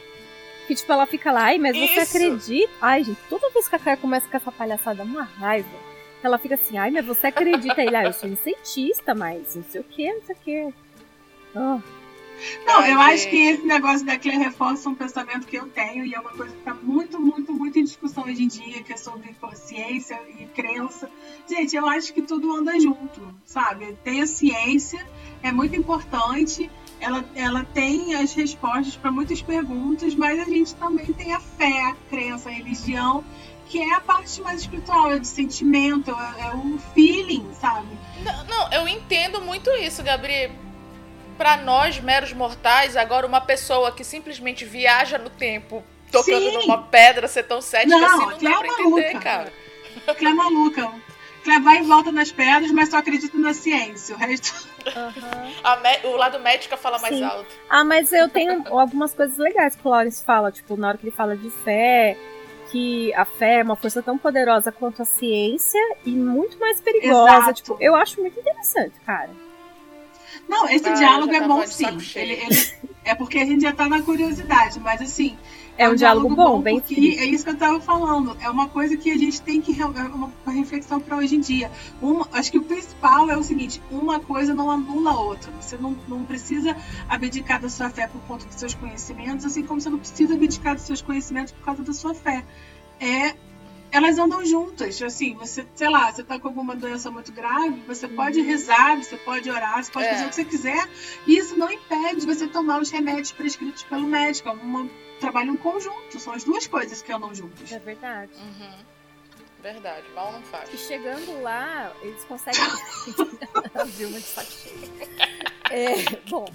C: Que, tipo, ela fica lá, ai, mas você Isso. acredita? Ai, gente, toda vez que a Claire começa com essa palhaçada, uma raiva. Ela fica assim, ai, mas você acredita? Ele, ah, eu sou um cientista, mas não sei o que, não sei o que.
B: Oh. Não, ai, eu gente. acho que esse negócio da Claire reforça um pensamento que eu tenho e é uma coisa que está muito, muito, muito em discussão hoje em dia, que é sobre ciência e crença. Gente, eu acho que tudo anda junto, sabe? Tem a ciência, é muito importante, ela, ela tem as respostas para muitas perguntas, mas a gente também tem a fé, a crença, a religião, que é a parte mais espiritual, é do sentimento, é, é o feeling, sabe?
D: Não, não, eu entendo muito isso, Gabriel. Para nós, meros mortais, agora uma pessoa que simplesmente viaja no tempo tocando Sim. numa pedra ser tão cética
B: não,
D: assim, não dá
B: é
D: pra maluca. entender, cara.
B: Que é maluca. Claire vai e volta nas pedras, mas só acredita na ciência. O resto.
C: Uhum.
D: o lado médico fala mais Sim. alto.
C: Ah, mas eu tenho algumas coisas legais que o Lawrence fala, tipo, na hora que ele fala de fé, que a fé é uma força tão poderosa quanto a ciência e muito mais perigosa. Exato. Tipo, eu acho muito interessante, cara.
B: Não, esse ah, diálogo é bom sim. Ele, ele, é porque a gente já tá na curiosidade, mas assim.
C: É, um, um diálogo, diálogo, bom, bem
B: porque É isso que eu tava falando. É uma coisa que a gente tem que. É uma, reflexão para hoje em dia. Uma, acho que o principal é o seguinte: uma coisa não anula a outra. Você não, não precisa abdicar da sua fé por conta dos seus conhecimentos, assim como você não precisa abdicar dos seus conhecimentos por causa da sua fé. É elas andam juntas. Assim, você, sei lá, você tá com alguma doença muito grave, você pode uhum. rezar, você pode orar, você pode é. fazer o que você quiser. E isso não impede você tomar os remédios prescritos pelo médico. É uma, trabalham conjunto. São as duas coisas que andam juntas.
C: É verdade.
D: Uhum. Verdade, mal não faz.
C: E chegando lá, eles conseguem. viu, de saco É, bom,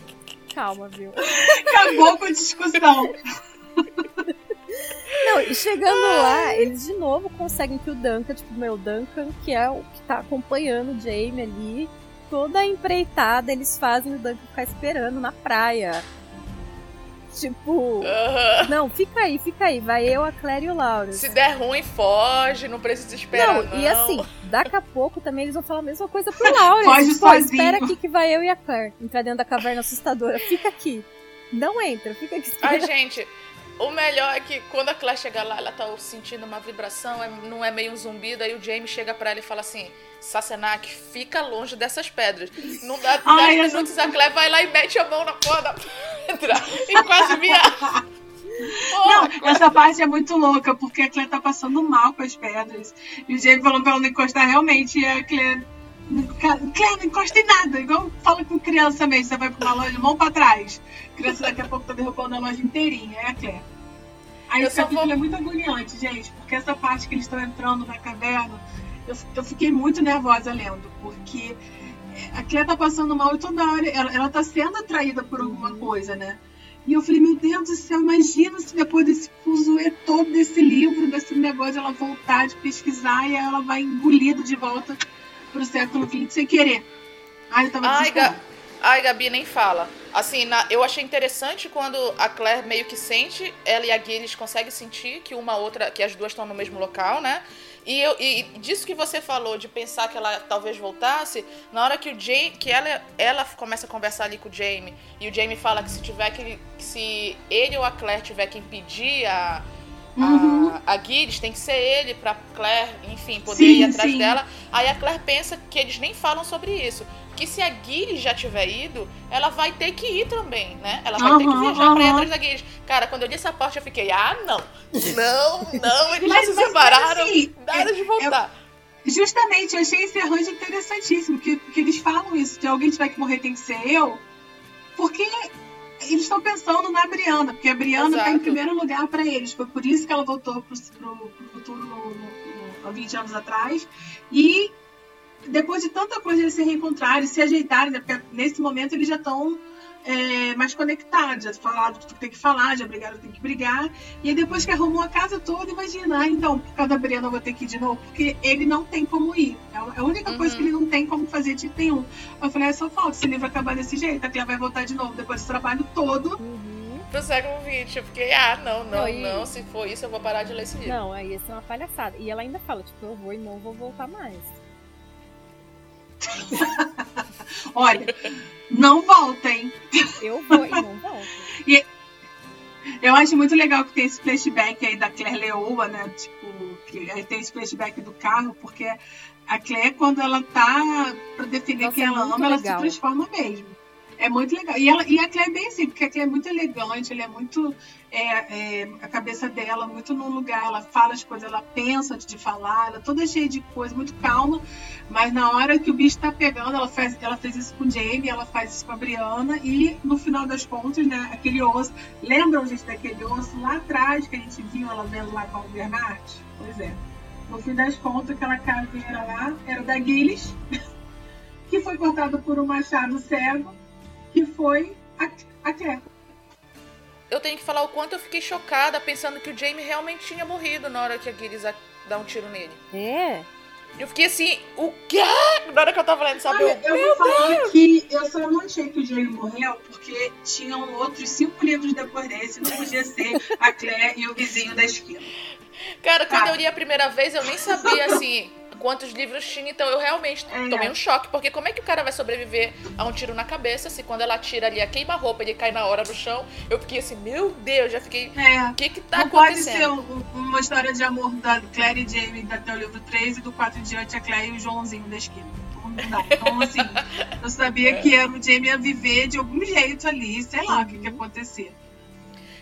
C: calma, viu?
B: Acabou com a discussão.
C: Não, e chegando lá, eles de novo conseguem que o Duncan, tipo, meu, Duncan, que é o que tá acompanhando o Jamie ali, toda a empreitada, eles fazem o Duncan ficar esperando na praia. Tipo, não, fica aí, fica aí. Vai eu, a Claire e o Laura.
D: Se der ruim, foge, não precisa esperar. Não, não,
C: e assim, daqui a pouco também eles vão falar a mesma coisa pro Laura.
B: Foge tipo, sozinho.
C: espera aqui que vai eu e a Claire entrar dentro da caverna assustadora. Fica aqui. Não entra, fica aqui.
D: Ai, gente, o melhor é que quando a Claire chega lá, ela tá sentindo uma vibração, é, não é meio um zumbido, aí o James chega para ela e fala assim: Sassenach, fica longe dessas pedras. Não dá 10 minutos, a Claire vai lá e mete a mão na porra da pedra e quase vira.
B: não, essa parte é muito louca, porque a Claire tá passando mal com as pedras. E o James falando pra ela não encostar realmente, e a Claire. Claire, não encosta em nada. Igual fala com criança mesmo, você vai pra uma loja, mão pra trás criança daqui a pouco tá derrubando a loja inteirinha, é a Claire. Aí esse capítulo vou... é muito agoniante, gente, porque essa parte que eles estão entrando na caverna, eu, eu fiquei muito nervosa lendo, porque a Claire tá passando mal e toda hora ela, ela tá sendo atraída por alguma coisa, né? E eu falei, meu Deus do céu, imagina se depois desse fuzuê todo desse livro, desse negócio, ela voltar de pesquisar e ela vai engolida de volta pro século XX sem querer. Ai, eu tava
D: Ai, Ai, Gabi, nem fala. Assim, na, eu achei interessante quando a Claire meio que sente, ela e a Gilles conseguem sentir que uma outra, que as duas estão no mesmo local, né? E, eu, e disso que você falou, de pensar que ela talvez voltasse, na hora que o Jamie, que ela, ela começa a conversar ali com o Jamie, e o Jamie fala que se tiver que, que se ele ou a Claire tiver que impedir a, Uhum. A, a Gilles tem que ser ele pra Claire, enfim, poder sim, ir atrás sim. dela. Aí a Claire pensa que eles nem falam sobre isso que se a Guile já tiver ido, ela vai ter que ir também, né? Ela vai uhum, ter que viajar uhum. pra ir atrás da Guile. Cara, quando eu li essa parte, eu fiquei, ah, não. Não, não, eles mas, já se separaram. Assim, nada de voltar.
B: Eu, justamente, eu achei esse arranjo interessantíssimo, que, que eles falam isso, se alguém tiver que morrer tem que ser eu, porque eles estão pensando na Briana, porque a Briana está em primeiro lugar para eles. Foi por isso que ela voltou pro, pro futuro no, no, no, há 20 anos atrás. E depois de tanta coisa eles se reencontrarem, se ajeitarem, né? porque nesse momento eles já estão é, mais conectados, já falaram tudo que tem que falar, já brigaram, tem que brigar. E aí depois que arrumou a casa toda, imagina, ah, então, por causa da Briana eu vou ter que ir de novo, porque ele não tem como ir. É a única uhum. coisa que ele não tem como fazer de nenhum. Eu falei, é só falta, esse livro acabar desse jeito, a Clea vai voltar de novo depois desse trabalho todo.
D: Uhum. Pro século XX, eu fiquei, ah, não, não, não, não, se for isso eu vou parar de ler esse livro.
C: Não, aí isso é uma palhaçada. E ela ainda fala, tipo, eu vou e não vou voltar mais.
B: Olha, não voltem.
C: Eu vou e não volto.
B: E eu acho muito legal que tem esse flashback aí da Claire Leoa, né? Tipo, que aí tem esse flashback do carro, porque a Claire, quando ela tá pra definir Nossa, quem ela ama, legal. ela se transforma mesmo. É muito legal. E, ela, e a Claire é bem assim, porque a Claire é muito elegante, ela é muito. É, é, a cabeça dela muito no lugar, ela fala as coisas, ela pensa antes de falar, ela é toda cheia de coisa, muito calma, mas na hora que o bicho tá pegando, ela, faz, ela fez isso com o Jamie, ela faz isso com a Briana, e no final das contas, né, aquele osso. Lembram, gente, daquele osso lá atrás que a gente viu ela vendo lá com o Bernard? Pois é. No fim das contas, aquela caveira lá era da Gilles, que foi cortada por um machado cego que foi a, a Claire.
D: Eu tenho que falar o quanto eu fiquei chocada pensando que o Jamie realmente tinha morrido na hora que a Gilles dá um tiro nele.
C: É?
D: Eu fiquei assim, o quê? Na hora que eu tava lendo, sabe?
B: Olha, eu vou falar que eu só não achei que o Jamie morreu porque tinham outros cinco livros depois desse. Não podia ser a Claire e o vizinho da esquina.
D: Cara, quando
B: Tá.
D: eu li a primeira vez, eu nem sabia, assim, quantos livros tinha, então eu realmente
B: É.
D: tomei um choque, porque como é que o cara vai sobreviver a um tiro na cabeça se quando ela tira ali a queima-roupa ele cai na hora no chão? Eu fiquei assim, meu Deus, já fiquei.
B: É.
D: O que que tá
B: não pode ser
D: acontecendo?
B: um- uma história de amor da Claire e Jamie até o livro 3 e do 4 em diante a Claire e o Joãozinho da esquina. Não. Então, assim, eu sabia que era o Jamie ia viver de algum jeito ali, sei lá o que, que ia acontecer.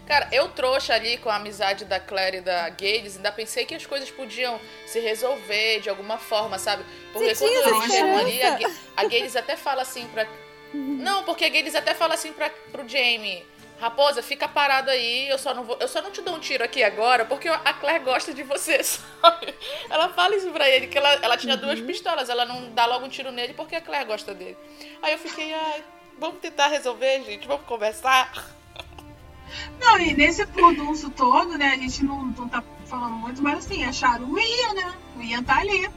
D: Cara, eu trouxa ali com a amizade da Claire e da Gales, ainda pensei que as coisas podiam se resolver de alguma forma, sabe? Porque
C: Você
D: quando eles chegam ali, a, a Gales até fala assim pra. Não, porque a Gales até fala assim pra, pro Jamie. Raposa, fica parado aí, eu só, não vou, eu só não te dou um tiro aqui agora, porque a Claire gosta de você, sabe? Ela fala isso pra ele, que ela, ela tinha duas pistolas, ela não dá logo um tiro nele porque a Claire gosta dele. Aí eu fiquei, ai, vamos tentar resolver, gente, vamos conversar.
B: Não, e nesse furdunço todo, né, a gente não, não tá falando muito, mas assim, acharam o Ian, né? O Ian tá ali.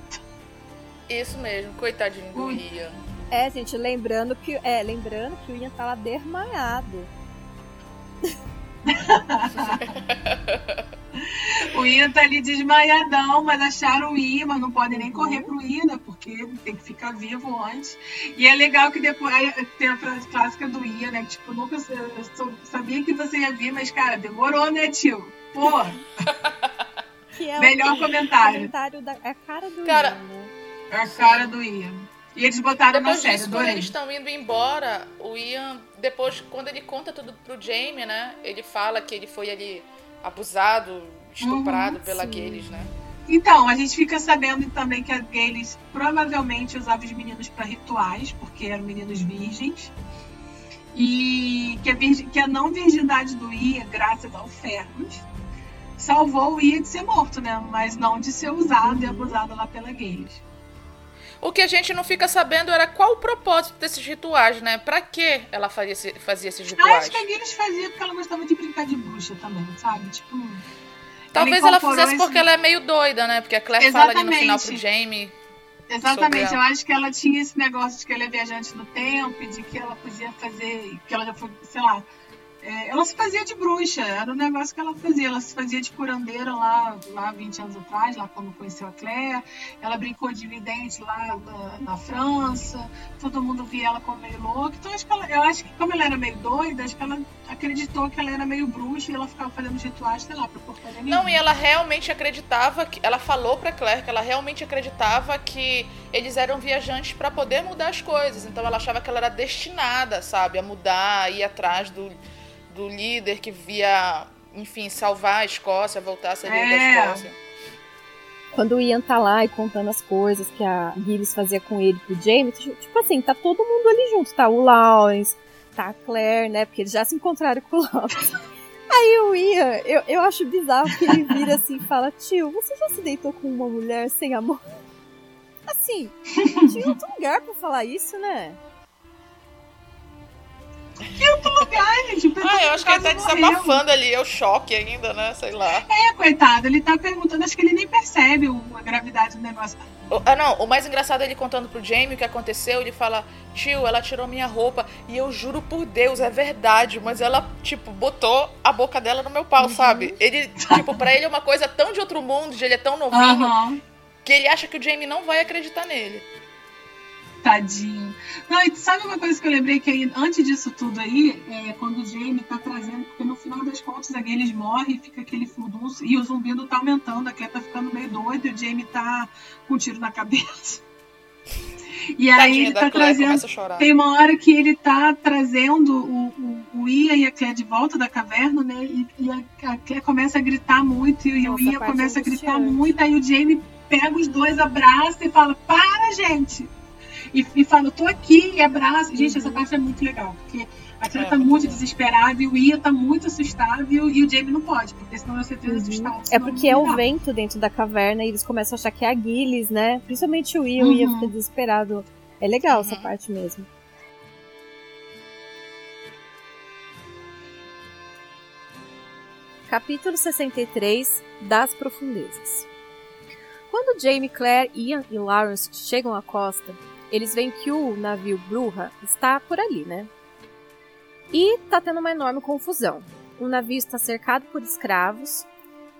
D: Isso mesmo, coitadinho do. Ian.
C: É, gente, lembrando que, é, lembrando que o Ian tá lá desmaiado.
B: O Ian tá ali desmaiadão, mas acharam o Ian, mas não podem nem correr pro Ian, né? Porque tem que ficar vivo antes. E é legal que depois tem a frase clássica do Ian, né? Tipo, nunca sabia que você ia vir, mas, cara, demorou, né, tio? Pô,
C: Que é
B: melhor
C: o
B: comentário.
C: comentário da é a cara do
D: Cara,
C: Ian, né?
B: É a cara do Ian. E eles botaram na
D: Depois
B: série,
D: disso, quando eles estão indo embora, o Ian, depois, quando ele conta tudo pro Jamie, né? Ele fala que ele foi ali abusado, estuprado
B: Uhum,
D: pela
C: sim.
D: Gales, né?
B: Então, a gente fica sabendo também que a Gales provavelmente usava os meninos para rituais, porque eram meninos virgens. E que a, virgem- que a não virgindade do Ia, graças ao Ferros, salvou o Ia de ser morto, né? Mas não de ser usado e abusado lá pela Gales.
D: O que a gente não fica sabendo era qual o propósito desses rituais, né? Pra que ela fazia, esse- fazia esses rituais?
B: acho que a Gales fazia porque ela gostava de brincar de bruxa também, sabe? Tipo.
D: Talvez ela fizesse
B: esse-
D: porque ela é meio doida, né? Porque a Claire fala ali no final pro
B: Exatamente.
D: Jamie.
B: Exatamente, eu acho que ela tinha esse negócio de que ela é viajante no tempo e de que ela podia fazer, que ela já foi, sei lá, é, ela se fazia de bruxa, era um negócio que ela fazia, ela se fazia de curandeira lá, lá 20 anos atrás, lá quando conheceu a Claire, ela brincou de vidente lá na, na França, todo mundo via ela como meio louca, então acho ela, eu acho que como ela era meio doida, acho que ela acreditou que ela era meio bruxa e ela ficava fazendo rituais, sei lá, pra porcaria
D: Não, e ela realmente acreditava que. Ela falou pra Claire que ela realmente acreditava que eles eram viajantes pra poder mudar as coisas. Então ela achava que ela era destinada, sabe, a mudar, ir atrás do, do líder que via, enfim, salvar a Escócia, voltar a ser líder
B: É.
D: da Escócia.
C: Quando o Ian tá lá e contando as coisas que a Gilles fazia com ele pro Jamie, tipo tipo assim, tá todo mundo ali junto. Tá o Lawrence, tá a Claire, né? Porque eles já se encontraram com o Lawrence. Aí o Ian, eu, eu acho bizarro que ele vira assim e fala: Tio, você já se deitou com uma mulher sem amor? Assim, tinha outro lugar pra falar isso, né?
B: Ai, gente, o pessoal
D: Ah, eu acho que ele tá
B: morreu.
D: desabafando ali, é o choque ainda, né? Sei lá.
B: É, coitado, ele tá perguntando, acho que ele nem percebe a gravidade do negócio.
D: Ah, não, o mais engraçado é ele contando pro Jamie o que aconteceu. Ele fala: Tio, ela tirou minha roupa. E eu juro por Deus, é verdade. Mas ela, tipo, botou a boca dela no meu pau, sabe? Ele, tipo, pra ele é uma coisa tão de outro mundo, de ele é tão novinho,
B: Aham,
D: que ele acha que o Jamie não vai acreditar nele.
B: Tadinho. Não, e sabe uma coisa que eu lembrei que aí, antes disso tudo aí, é quando o Jamie tá trazendo, porque no final das contas a Gales morre e fica aquele furdunço, e o zumbido tá aumentando, a Claire tá ficando meio doida e o Jamie tá com um tiro na cabeça. E aí ele tá
D: Claire,
B: trazendo. Tem uma hora que ele tá trazendo o, o, o Ian e a Claire de volta da caverna, né? E, e a, a Claire começa a gritar muito e o
C: Nossa,
B: Ian
C: a parte
B: começa a gritar muito. Aí o Jamie pega os dois, abraça e fala: Para, gente! E, e fala: Eu tô aqui e abraça. Gente, essa parte é muito legal, porque a Claire
D: É,
B: tá
D: muito bom.
B: desesperada e o Ian tá muito assustado e o, e o Jamie não pode, porque senão vai ser três assustado.
C: É porque é o vento dentro da caverna e eles começam a achar que é a Gilles, né? Principalmente o Ian, o Ian
B: Uhum.
C: fica desesperado. É legal essa
D: Uhum.
C: parte mesmo. Capítulo 63 Das Profundezas Quando Jamie, Claire, Ian e Lawrence chegam à costa, eles veem que o navio Bruja está por ali, né? E tá tendo uma enorme confusão. O navio está cercado por escravos,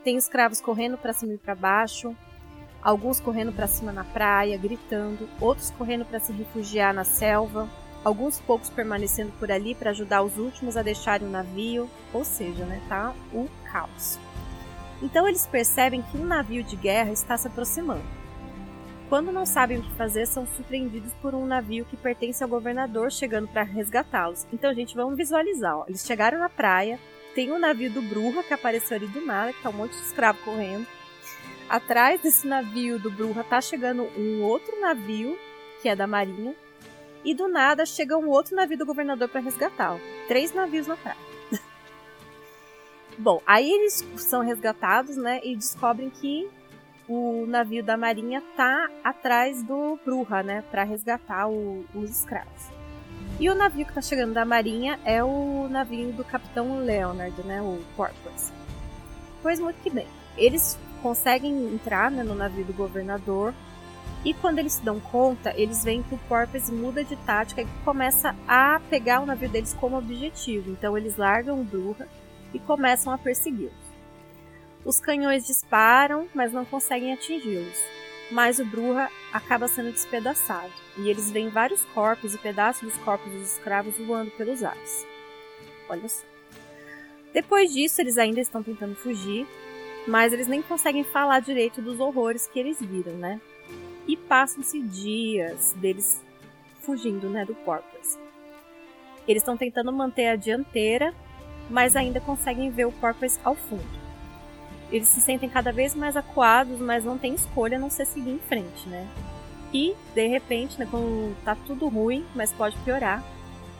C: tem escravos correndo para cima e para baixo, alguns correndo para cima na praia, gritando, outros correndo para se refugiar na selva, alguns poucos permanecendo por ali para ajudar os últimos a deixarem o navio, ou seja, né, tá o caos. Então eles percebem que um navio de guerra está se aproximando. Quando não sabem o que fazer, são surpreendidos por um navio que pertence ao governador chegando para resgatá-los. Então, gente, vamos visualizar. Ó. Eles chegaram na praia, tem um navio do Bruja que apareceu ali do nada, que tá um monte de escravo correndo. Atrás desse navio do Bruja tá chegando um outro navio, que é da Marinha, e do nada chega um outro navio do governador para resgatá-lo. Três navios na praia. Bom, aí eles são resgatados, né, e descobrem que o navio da marinha tá atrás do Bruja, né, para resgatar o, os escravos. E o navio que tá chegando da marinha é o navio do capitão Leonard, né, o Porpoise. Pois muito que bem. Eles conseguem entrar né, no navio do governador e quando eles se dão conta, eles veem que o Porpoise muda de tática e começa a pegar o navio deles como objetivo. Então eles largam o Bruja e começam a persegui-los. Os canhões disparam, mas não conseguem atingi-los. Mas o Bruja acaba sendo despedaçado e eles veem vários corpos e pedaços dos corpos dos escravos voando pelos ares. Olha só. Depois disso, eles ainda estão tentando fugir, mas eles nem conseguem falar direito dos horrores que eles viram, né? E passam-se dias deles fugindo né, do Porpoise. Eles estão tentando manter a dianteira, mas ainda conseguem ver o Porpoise ao fundo. Eles se sentem cada vez mais acuados, mas não tem escolha a não ser seguir em frente, né? E, de repente, né, quando tá tudo ruim, mas pode piorar,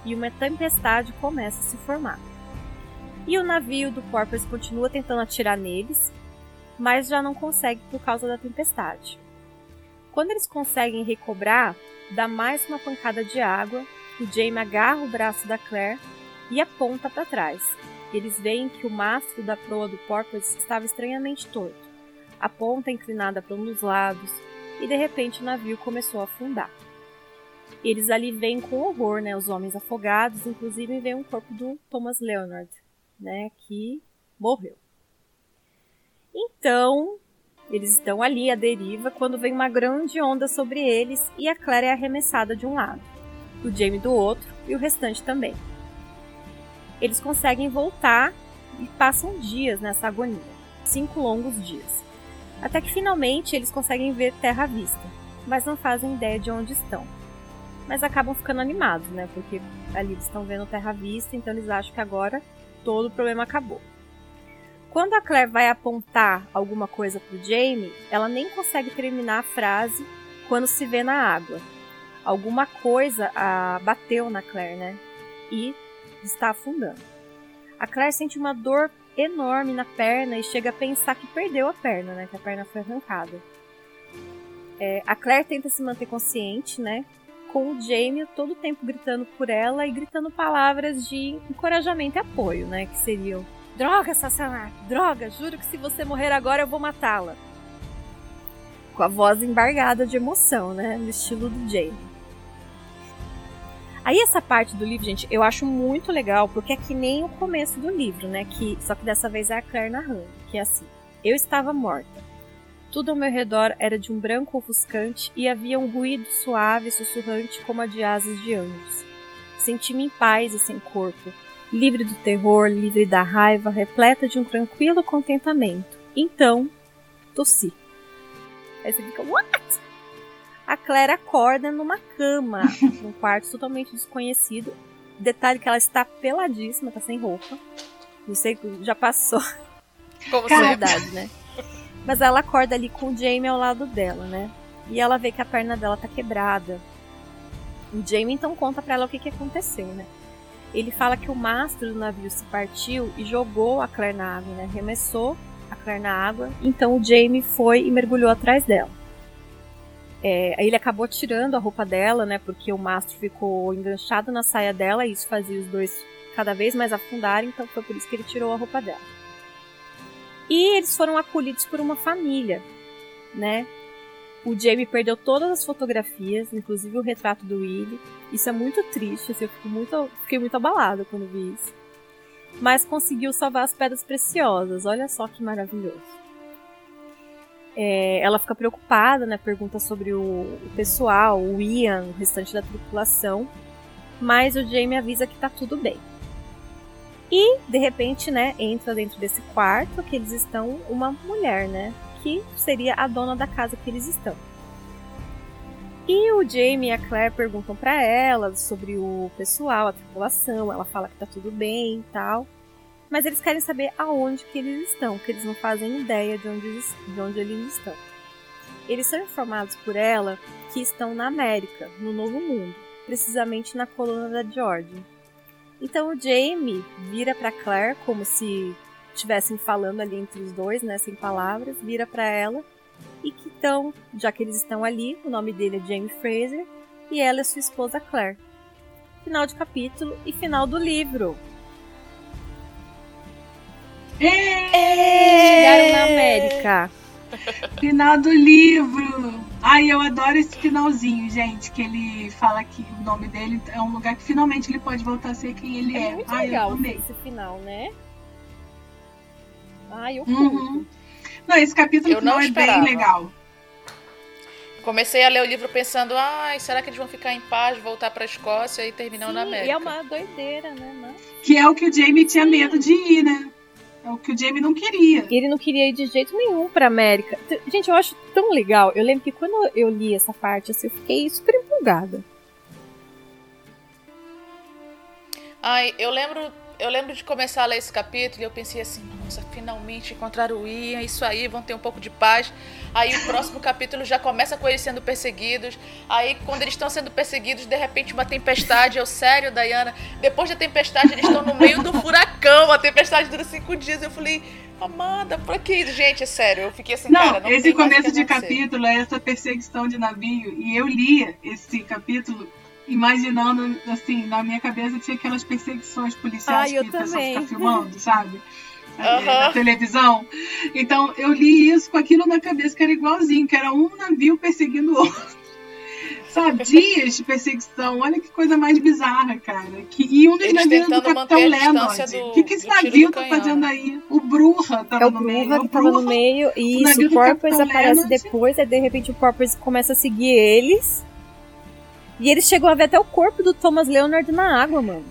C: e uma tempestade começa a se formar. E o navio do Porpoise continua tentando atirar neles, mas já não consegue por causa da tempestade. Quando eles conseguem recobrar, dá mais uma pancada de água. O Jamie agarra o braço da Claire e aponta para trás. Eles veem que o mastro da proa do Porpoise estava estranhamente torto, a ponta inclinada para um dos lados, e de repente o navio começou a afundar. Eles ali veem com horror, né, os homens afogados, inclusive veem o corpo do Thomas Leonard, né, que morreu. Então, eles estão ali à deriva quando vem uma grande onda sobre eles e a Claire é arremessada de um lado, o Jamie do outro e o restante também. Eles conseguem voltar e passam dias nessa agonia, cinco longos dias, até que finalmente eles conseguem ver terra à vista, mas não fazem ideia de onde estão. Mas acabam ficando animados, né? Porque ali eles estão vendo terra à vista, então eles acham que agora todo o problema acabou. Quando a Claire vai apontar alguma coisa para o Jamie, ela nem consegue terminar a frase quando se vê na água. Alguma coisa a, bateu na Claire, né? E está afundando. A Claire sente uma dor enorme na perna e chega a pensar que perdeu a perna, né? Que a perna foi arrancada. É, a Claire tenta se manter consciente, né? Com o Jamie todo o tempo gritando por ela e gritando palavras de encorajamento e apoio, né? Que seriam Droga, Sassaná! Droga! Juro que se você morrer agora eu vou matá-la. Com a voz embargada de emoção, né? No estilo do Jamie. Aí essa parte do livro, gente, eu acho muito legal, porque é que nem o começo do livro, né? Que, só que dessa vez é a Claire narrando, que é assim. Eu estava morta. Tudo ao meu redor era de um branco ofuscante e havia um ruído suave e sussurrante como a de asas de anjos. Senti-me em paz e sem corpo, livre do terror, livre da raiva, repleta de um tranquilo contentamento. Então, tossi. Aí você fica, what? A Claire acorda numa cama, num quarto totalmente desconhecido. Detalhe que ela está peladíssima, tá sem roupa. Não sei, já passou.
D: Como
C: é verdade, né? Mas ela acorda ali com o Jamie ao lado dela, né? E ela vê que a perna dela tá quebrada. O Jamie então conta para ela o que, que aconteceu, né? ele fala que o mastro do navio se partiu e jogou a Claire na água, né? Arremessou a Claire na água. Então o Jamie foi e mergulhou atrás dela. É, ele acabou tirando a roupa dela, né? Porque o mastro ficou enganchado na saia dela e isso fazia os dois cada vez mais afundarem. Então foi por isso que ele tirou a roupa dela. E eles foram acolhidos por uma família, né? O Jamie perdeu todas as fotografias, inclusive o retrato do Willie. Isso é muito triste, assim, eu fico muito, fiquei muito abalada quando vi isso. Mas conseguiu salvar as pedras preciosas, olha só que maravilhoso. É, ela fica preocupada, né? Pergunta sobre o, o, pessoal, o Ian, o restante da tripulação. Mas o Jamie avisa que tá tudo bem. E, de repente, né, entra dentro desse quarto que eles estão uma mulher, né? Que seria a dona da casa que eles estão. E o Jamie e a Claire perguntam para ela sobre o pessoal, a tripulação. Ela fala que tá tudo bem e tal. Mas eles querem saber aonde que eles estão, que eles não fazem ideia de onde eles, de onde eles estão. Eles são informados por ela que estão na América, no Novo Mundo, precisamente na coluna da Georgia. Então o Jamie vira para Claire como se estivessem falando ali entre os dois, né, sem palavras, vira para ela e que então, já que eles estão ali, o nome dele é Jamie Fraser e ela é sua esposa Claire. Final de capítulo e final do livro. Chegaram na América.
B: Final do livro. Ai, eu adoro esse finalzinho, gente, que ele fala que o nome dele é um lugar que finalmente ele pode voltar a ser quem ele é.
C: É muito
B: Ai,
C: legal
B: eu amei.
C: esse final, né? Ai, eu
B: Uhum. Não, esse capítulo
D: Eu não
B: é
D: esperava.
B: bem legal.
D: Comecei a ler o livro pensando, ai, será que eles vão ficar em paz, voltar pra Escócia e terminar
C: Sim,
D: na América?
C: E é uma doideira, né, mano?
B: Que é o que o Jamie tinha medo de ir, né? É o que o Jamie não queria.
C: Ele não queria ir de jeito nenhum pra América. Gente, eu acho tão legal. Eu lembro que quando eu li essa parte, assim, eu fiquei super empolgada.
D: Ai, eu lembro, eu lembro de começar a ler esse capítulo e eu pensei assim, nossa, finalmente encontraram o Ian, isso aí, vão ter um pouco de paz. Aí o próximo capítulo já começa com eles sendo perseguidos. Aí quando eles estão sendo perseguidos, de repente uma tempestade. Eu, sério, Diana, depois da tempestade eles estão no meio do furacão. A tempestade dura cinco dias. Eu falei, amada, pra que isso? Gente, é sério, eu fiquei assim,
B: Não,
D: cara, não
B: esse começo de
D: acontecer.
B: capítulo é essa perseguição de navio. E eu lia esse capítulo imaginando, assim, na minha cabeça tinha aquelas perseguições policiais
C: Ai, eu
B: que o pessoal
C: também.
B: fica filmando, sabe? É,
D: Aham.
B: Na televisão. Então eu li isso com aquilo na cabeça que era igualzinho, que era um navio perseguindo o outro. Sabe, dias de perseguição, olha que coisa mais bizarra, cara. Que, e um dos
D: Eles
B: navios do Capitão
D: a
B: Leonard. O que, que esse navio tá
D: canhão.
B: fazendo aí? O Bruja tava
C: É o
B: no meio.
C: Bruva
B: o
C: que tava no
B: Bruja
C: meio e isso, o Porpoise
B: Capitão
C: aparece
B: Leonard.
C: depois, aí de repente o Porpoise começa a seguir eles. E eles chegam a ver até o corpo do Thomas Leonard na água, mano.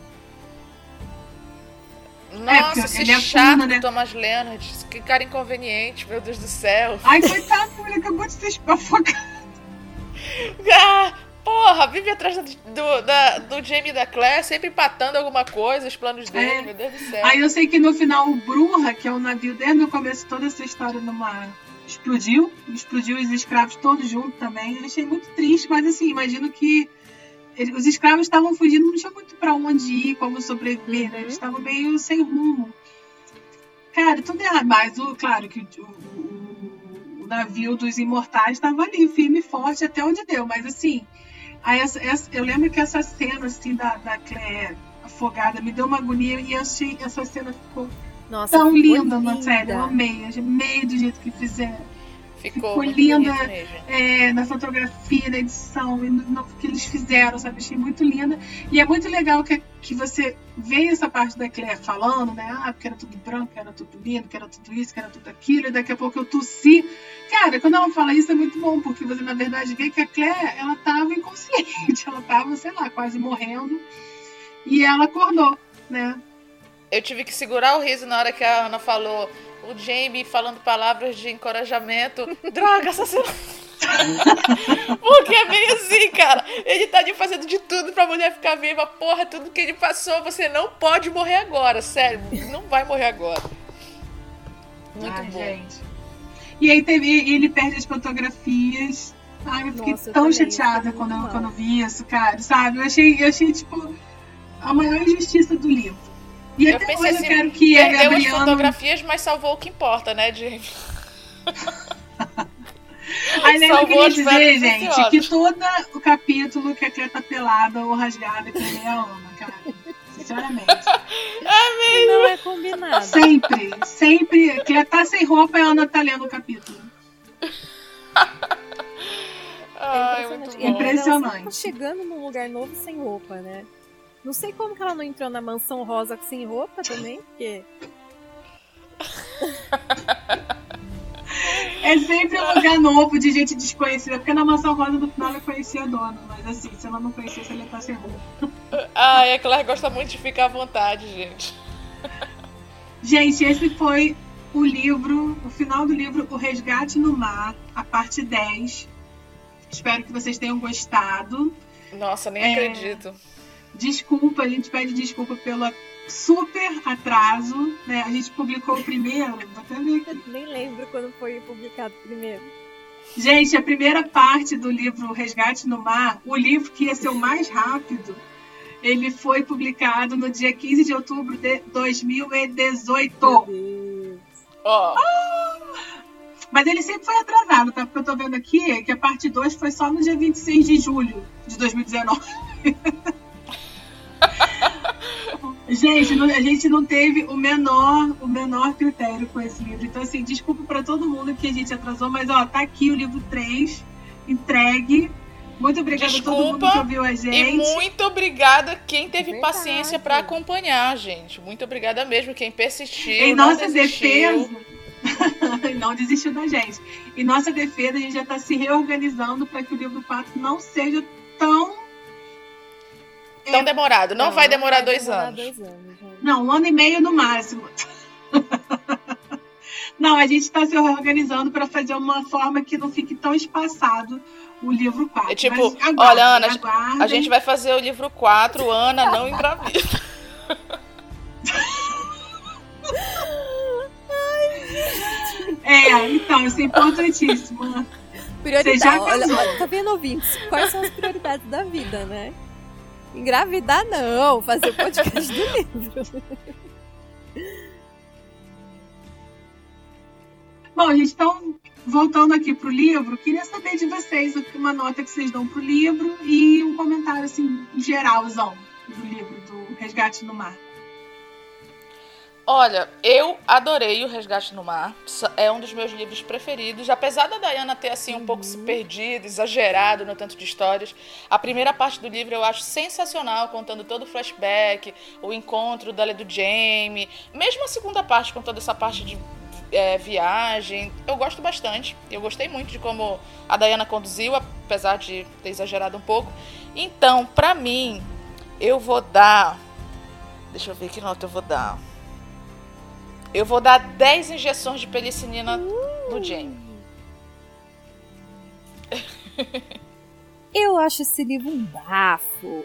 B: É,
D: Nossa,
B: ele
D: esse
B: é
D: chato
B: né?
D: do Thomas Leonard. Que cara inconveniente, meu Deus do céu.
B: Ai, coitado, ele acabou de ser afogado.
D: Ah, porra, vive atrás do, do, da, do Jamie da Claire, sempre empatando alguma coisa, os planos dele,
B: É.
D: meu Deus do céu.
B: Aí eu sei que no final o Bruja, que é o navio desde o começo toda essa história numa. explodiu. Explodiu os escravos todos juntos também. Eu achei muito triste, mas assim, imagino que ele- os escravos estavam fugindo, não tinha muito pra onde ir, como sobreviver, né? Eles estavam meio sem rumo. Cara, tudo errado. Mas, o, claro que o, o- o navio dos imortais estava ali, firme e forte até onde deu. Mas assim, aí essa- essa- eu lembro que essa cena assim da, da Claire afogada me deu uma agonia e achei essa cena ficou
C: Nossa,
B: tão
C: ficou
B: linda na série. Eu
C: linda.
B: amei, eu amei do jeito que fizeram.
D: Ficou
B: linda.
D: mesmo.
B: É, na fotografia, na edição, e no, no que eles fizeram, sabe? Achei muito linda. E é muito legal que, que você vê essa parte da Claire falando, né? Ah, porque era tudo branco, que era tudo lindo, que era tudo isso, que era tudo aquilo, e daqui a pouco eu tossi. Cara, quando ela fala isso é muito bom, porque você, na verdade, vê que a Claire, ela tava inconsciente, ela tava, sei lá, quase morrendo. E ela acordou, né?
D: Eu tive que segurar o riso na hora que a Ana falou o Jamie falando palavras de encorajamento. Droga, assassino! Porque é bem assim, cara. Ele tá ali fazendo de tudo pra mulher ficar viva. Porra, tudo que ele passou, você não pode morrer agora. Sério, não vai morrer agora. Muito
B: Ai,
D: bom.
B: gente. E aí teve, ele perde as fotografias. Ai, eu fiquei
C: Nossa, eu
B: tão
C: também,
B: chateada quando, eu- quando eu vi isso, cara, sabe? Eu achei, eu achei, tipo, a maior injustiça do livro. E
D: Eu
B: até
D: pensei
B: hoje
D: assim,
B: eu quero que a
D: perdeu as
B: Gabriela.
D: fotografias, mas salvou o que importa, né, Jamie?
B: Aí lembra que queria
D: as
B: dizer, gente, que todo o capítulo que a Clé tá pelada ou rasgada, que nem a Ana, cara. Sinceramente.
C: Não é combinado.
B: Sempre, sempre. Clé tá sem roupa e a Ana tá lendo o capítulo.
D: Ai,
C: É E
D: bom.
C: Mirella
B: Impressionante.
C: tá chegando num lugar novo sem roupa, né? Não sei como que ela não entrou na mansão rosa sem roupa também, porque.
B: É sempre um lugar novo de gente desconhecida, porque na mansão rosa no final ela conhecia a dona, mas assim, se ela não conhecesse, ela ia estar sem roupa.
D: Ai, a Claire gosta muito de ficar à vontade, gente.
B: Gente, esse foi o livro, o final do livro O Resgate no Mar, a parte 10. Espero que vocês tenham gostado.
D: Nossa, nem
B: É.
D: acredito.
B: Desculpa, a gente pede desculpa pelo super atraso. Né? A gente publicou o primeiro, vou até ver aqui.
C: Nem lembro quando foi publicado primeiro.
B: Gente, a primeira parte do livro Resgate no Mar, o livro que ia ser o mais rápido, ele foi publicado no dia 15 de outubro de 2018.
C: Meu Deus.
D: Ó,
B: Mas ele sempre foi atrasado, tá? Porque eu tô vendo aqui que a parte 2 foi só no dia 26 de julho de 2019. gente, não- a gente não teve o menor, o menor critério com esse livro. Então, assim, desculpa pra todo mundo que a gente atrasou, mas ó, tá aqui o livro 3, entregue. Muito obrigada a todo mundo que ouviu a
D: e
B: gente.
D: muito obrigada quem teve
C: Verdade.
D: paciência pra acompanhar, gente. Muito obrigada mesmo quem persistiu,
B: Em
D: não
B: nossa
D: desistiu.
B: defesa, não desistiu da gente. Em nossa defesa, a gente já está se reorganizando para que o livro 4 não seja tão.
D: Tão demorado. Não, vai demorar
C: vai
D: dois
C: demorar
D: anos.
C: dois anos, gente.
B: Não, um ano e meio no máximo. Não, a gente está se reorganizando para fazer uma forma que não fique tão espaçado o livro 4.
D: É tipo,
B: aguardem,
D: olha, Ana,
B: aguardem.
D: A gente vai fazer o livro 4, Ana não engravida.
B: É, então, isso é importantíssimo. Você
C: Prioridade. Olha, olha, tá vendo, ouvintes? Quais são as prioridades da vida, né? Engravidar não, fazer o podcast do livro.
B: Bom, gente, então, voltando aqui pro livro, queria saber de vocês uma nota que vocês dão pro livro e um comentário, assim, geralzão do livro, do Resgate no Mar.
D: Olha, eu adorei o Resgate no Mar. É um dos meus livros preferidos. Apesar da Diana ter assim um pouco se perdido, exagerado no tanto de histórias, a primeira parte do livro eu acho sensacional, contando todo o flashback, o encontro dela e do Jamie, mesmo a segunda parte com toda essa parte de é, viagem. Eu gosto bastante. Eu gostei muito de como a Diana conduziu, apesar de ter exagerado um pouco. Então, pra mim, eu vou dar. Deixa eu ver que nota eu vou dar. Eu vou dar 10 injeções de pelicinina no Jamie.
C: Eu acho esse livro um bafo.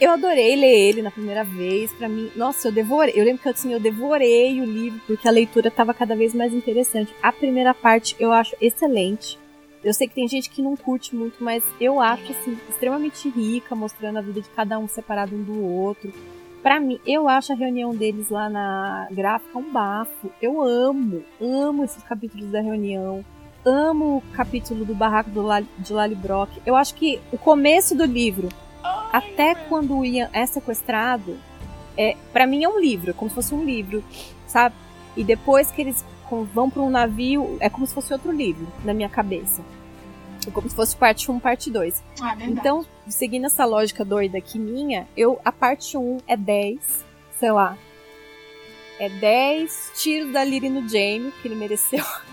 C: Eu adorei ler ele na primeira vez. Pra mim, nossa, eu devorei. Eu lembro que assim, eu devorei o livro porque a leitura estava cada vez mais interessante. A primeira parte eu acho excelente. Eu sei que tem gente que não curte muito, mas eu acho assim extremamente rica, mostrando a vida de cada um separado um do outro. Pra mim, eu acho a reunião deles lá na gráfica um bafo. Eu amo, amo esses capítulos da reunião amo o capítulo do barraco do Lali, de Lali Brock. Eu acho que o começo do livro, até quando o Ian é sequestrado, é, para mim é um livro, como se fosse um livro, sabe? E depois que eles vão para um navio, é como se fosse outro livro na minha cabeça. É como se fosse parte 1, parte 2.
B: Ah, verdade.
C: Então, seguindo essa lógica doida aqui minha, eu a parte 1 é 10, sei lá. É 10 tiros da Lily no Jamie, que ele mereceu.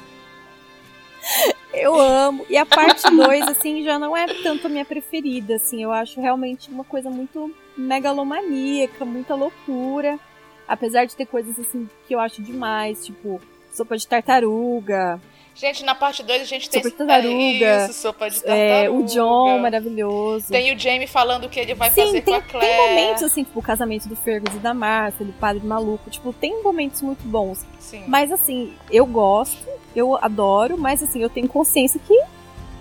C: Eu amo. E a parte 2, assim, já não é tanto a minha preferida, assim. Eu acho realmente uma coisa muito megalomaníaca, muita loucura. Apesar de ter coisas, assim, que eu acho demais, tipo, sopa de tartaruga,
D: Gente, na parte 2 a gente tem.
C: Sopa de tartaruga.
D: É isso, sopa de tartaruga.
C: é, o John maravilhoso.
D: Tem o Jamie falando o que ele vai
C: Sim,
D: fazer
C: tem,
D: com a Claire.
C: tem momentos assim, tipo o casamento do Fergus e da Martha, do padre maluco, tipo, tem momentos muito bons.
D: Sim.
C: Mas assim, eu gosto, eu adoro, mas assim, eu tenho consciência que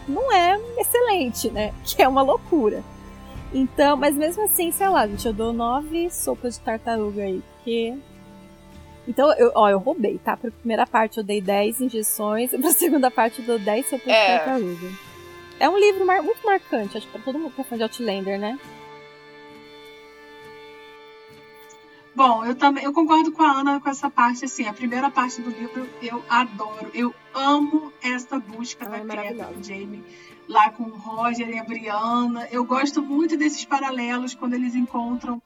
C: não é excelente, né? Que é uma loucura. Então, mas mesmo assim, sei lá, gente, eu dou nove sopas de tartaruga aí, porque. Então, eu, ó, eu roubei, tá? Pra primeira parte eu dei 10 injeções, e pra segunda parte eu dou 10 sopas
D: É.
C: de tartaruga. É um livro mar- muito marcante, acho que pra todo mundo que é fã de Outlander, né?
B: Bom, eu também eu concordo com a Ana com essa parte, assim, a primeira parte do livro eu adoro, eu amo essa busca
C: Ah,
B: da
C: é
B: Claire
C: maravilhosa.
B: do Jamie lá com o Roger e a Brianna. Eu gosto muito desses paralelos quando eles encontram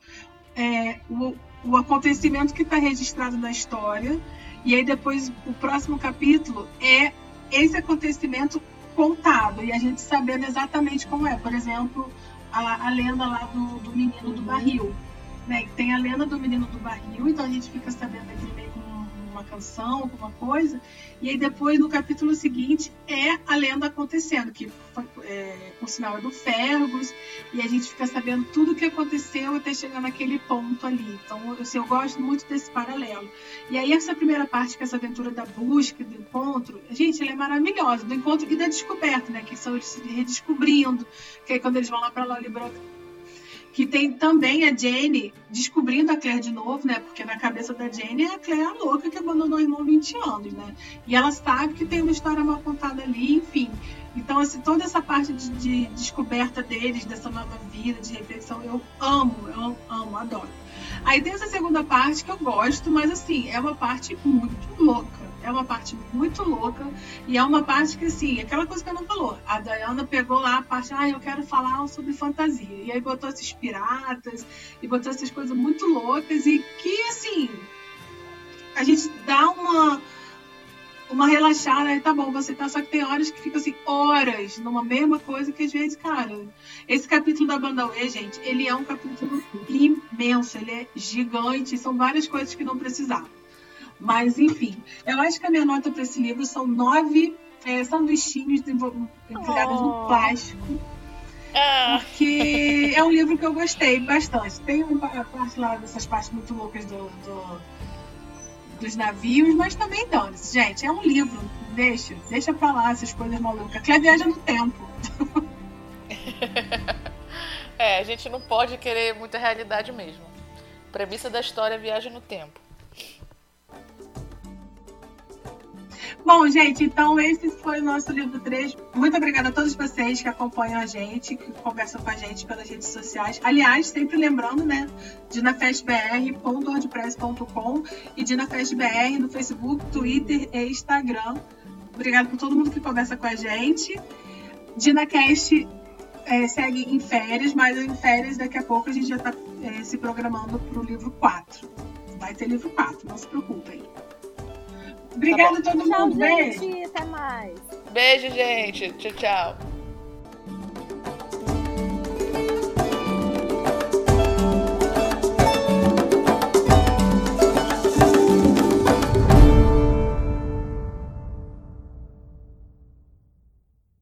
B: é, o, o acontecimento que está registrado na história e aí depois o próximo capítulo é esse acontecimento contado e a gente sabendo exatamente como é. Por exemplo, a, a lenda lá do, do menino do barril. Né? Tem a lenda do menino do barril, então a gente fica sabendo como uma canção, alguma coisa. E aí depois, no capítulo seguinte, é a lenda acontecendo, que foi, é, por sinal é do Fergus, e a gente fica sabendo tudo o que aconteceu até chegar naquele ponto ali. Então, assim, eu gosto muito desse paralelo. E aí essa primeira parte, que é essa aventura da busca, do encontro, gente, ela é maravilhosa, do encontro e da descoberta, né? Que são eles se redescobrindo, que aí quando eles vão lá para Lollybrook, que tem também a Jane descobrindo a Claire de novo, né? Porque na cabeça da Jane é a Claire a louca que abandonou o irmão há 20 anos, né? E ela sabe que tem uma história mal contada ali, enfim. Então, assim, toda essa parte de, de descoberta deles, dessa nova vida, de reflexão, eu amo, eu amo, adoro. Aí tem essa segunda parte que eu gosto, mas assim, é uma parte muito louca. É uma parte muito louca. E é uma parte que, assim, aquela coisa que eu não falou. A Diana pegou lá a parte, ah, eu quero falar sobre fantasia. E aí botou esses piratas, e botou essas coisas muito loucas, e que, assim, a gente dá uma uma relaxada, aí tá bom, você tá, só que tem horas que fica assim, horas numa mesma coisa que às vezes, cara, esse capítulo da Banda E, gente, ele é um capítulo imenso, ele é gigante, são várias coisas que não precisava. Mas, enfim, eu acho que a minha nota para esse livro são nove é, sanduichinhos enfiados
C: Oh.
B: no plástico,
D: Ah,
B: porque é um livro que eu gostei bastante. Tem uma pa- parte lá dessas partes muito loucas do, do- dos navios, mas também dane-se, gente. É um livro, deixa, deixa pra lá essas coisas malucas. Claire viaja no tempo.
D: é, a gente não pode querer muita realidade mesmo. Premissa da história é viagem no tempo.
B: Bom, gente, então esse foi o nosso livro 3. Muito obrigada a todos vocês que acompanham a gente, que conversam com a gente pelas redes sociais. Aliás, sempre lembrando, né, dinafestbr.wordpress.com e dinafestbr no Facebook, Twitter e Instagram. Obrigada por todo mundo que conversa com a gente. DinaCast é, segue em férias, mas em férias daqui a pouco a gente já está se programando para o livro 4. Vai ter livro 4, não se preocupem. Obrigada a todo
C: Tchau,
B: mundo. Beijo.
C: gente. Até mais.
D: Beijo, gente. Tchau, tchau.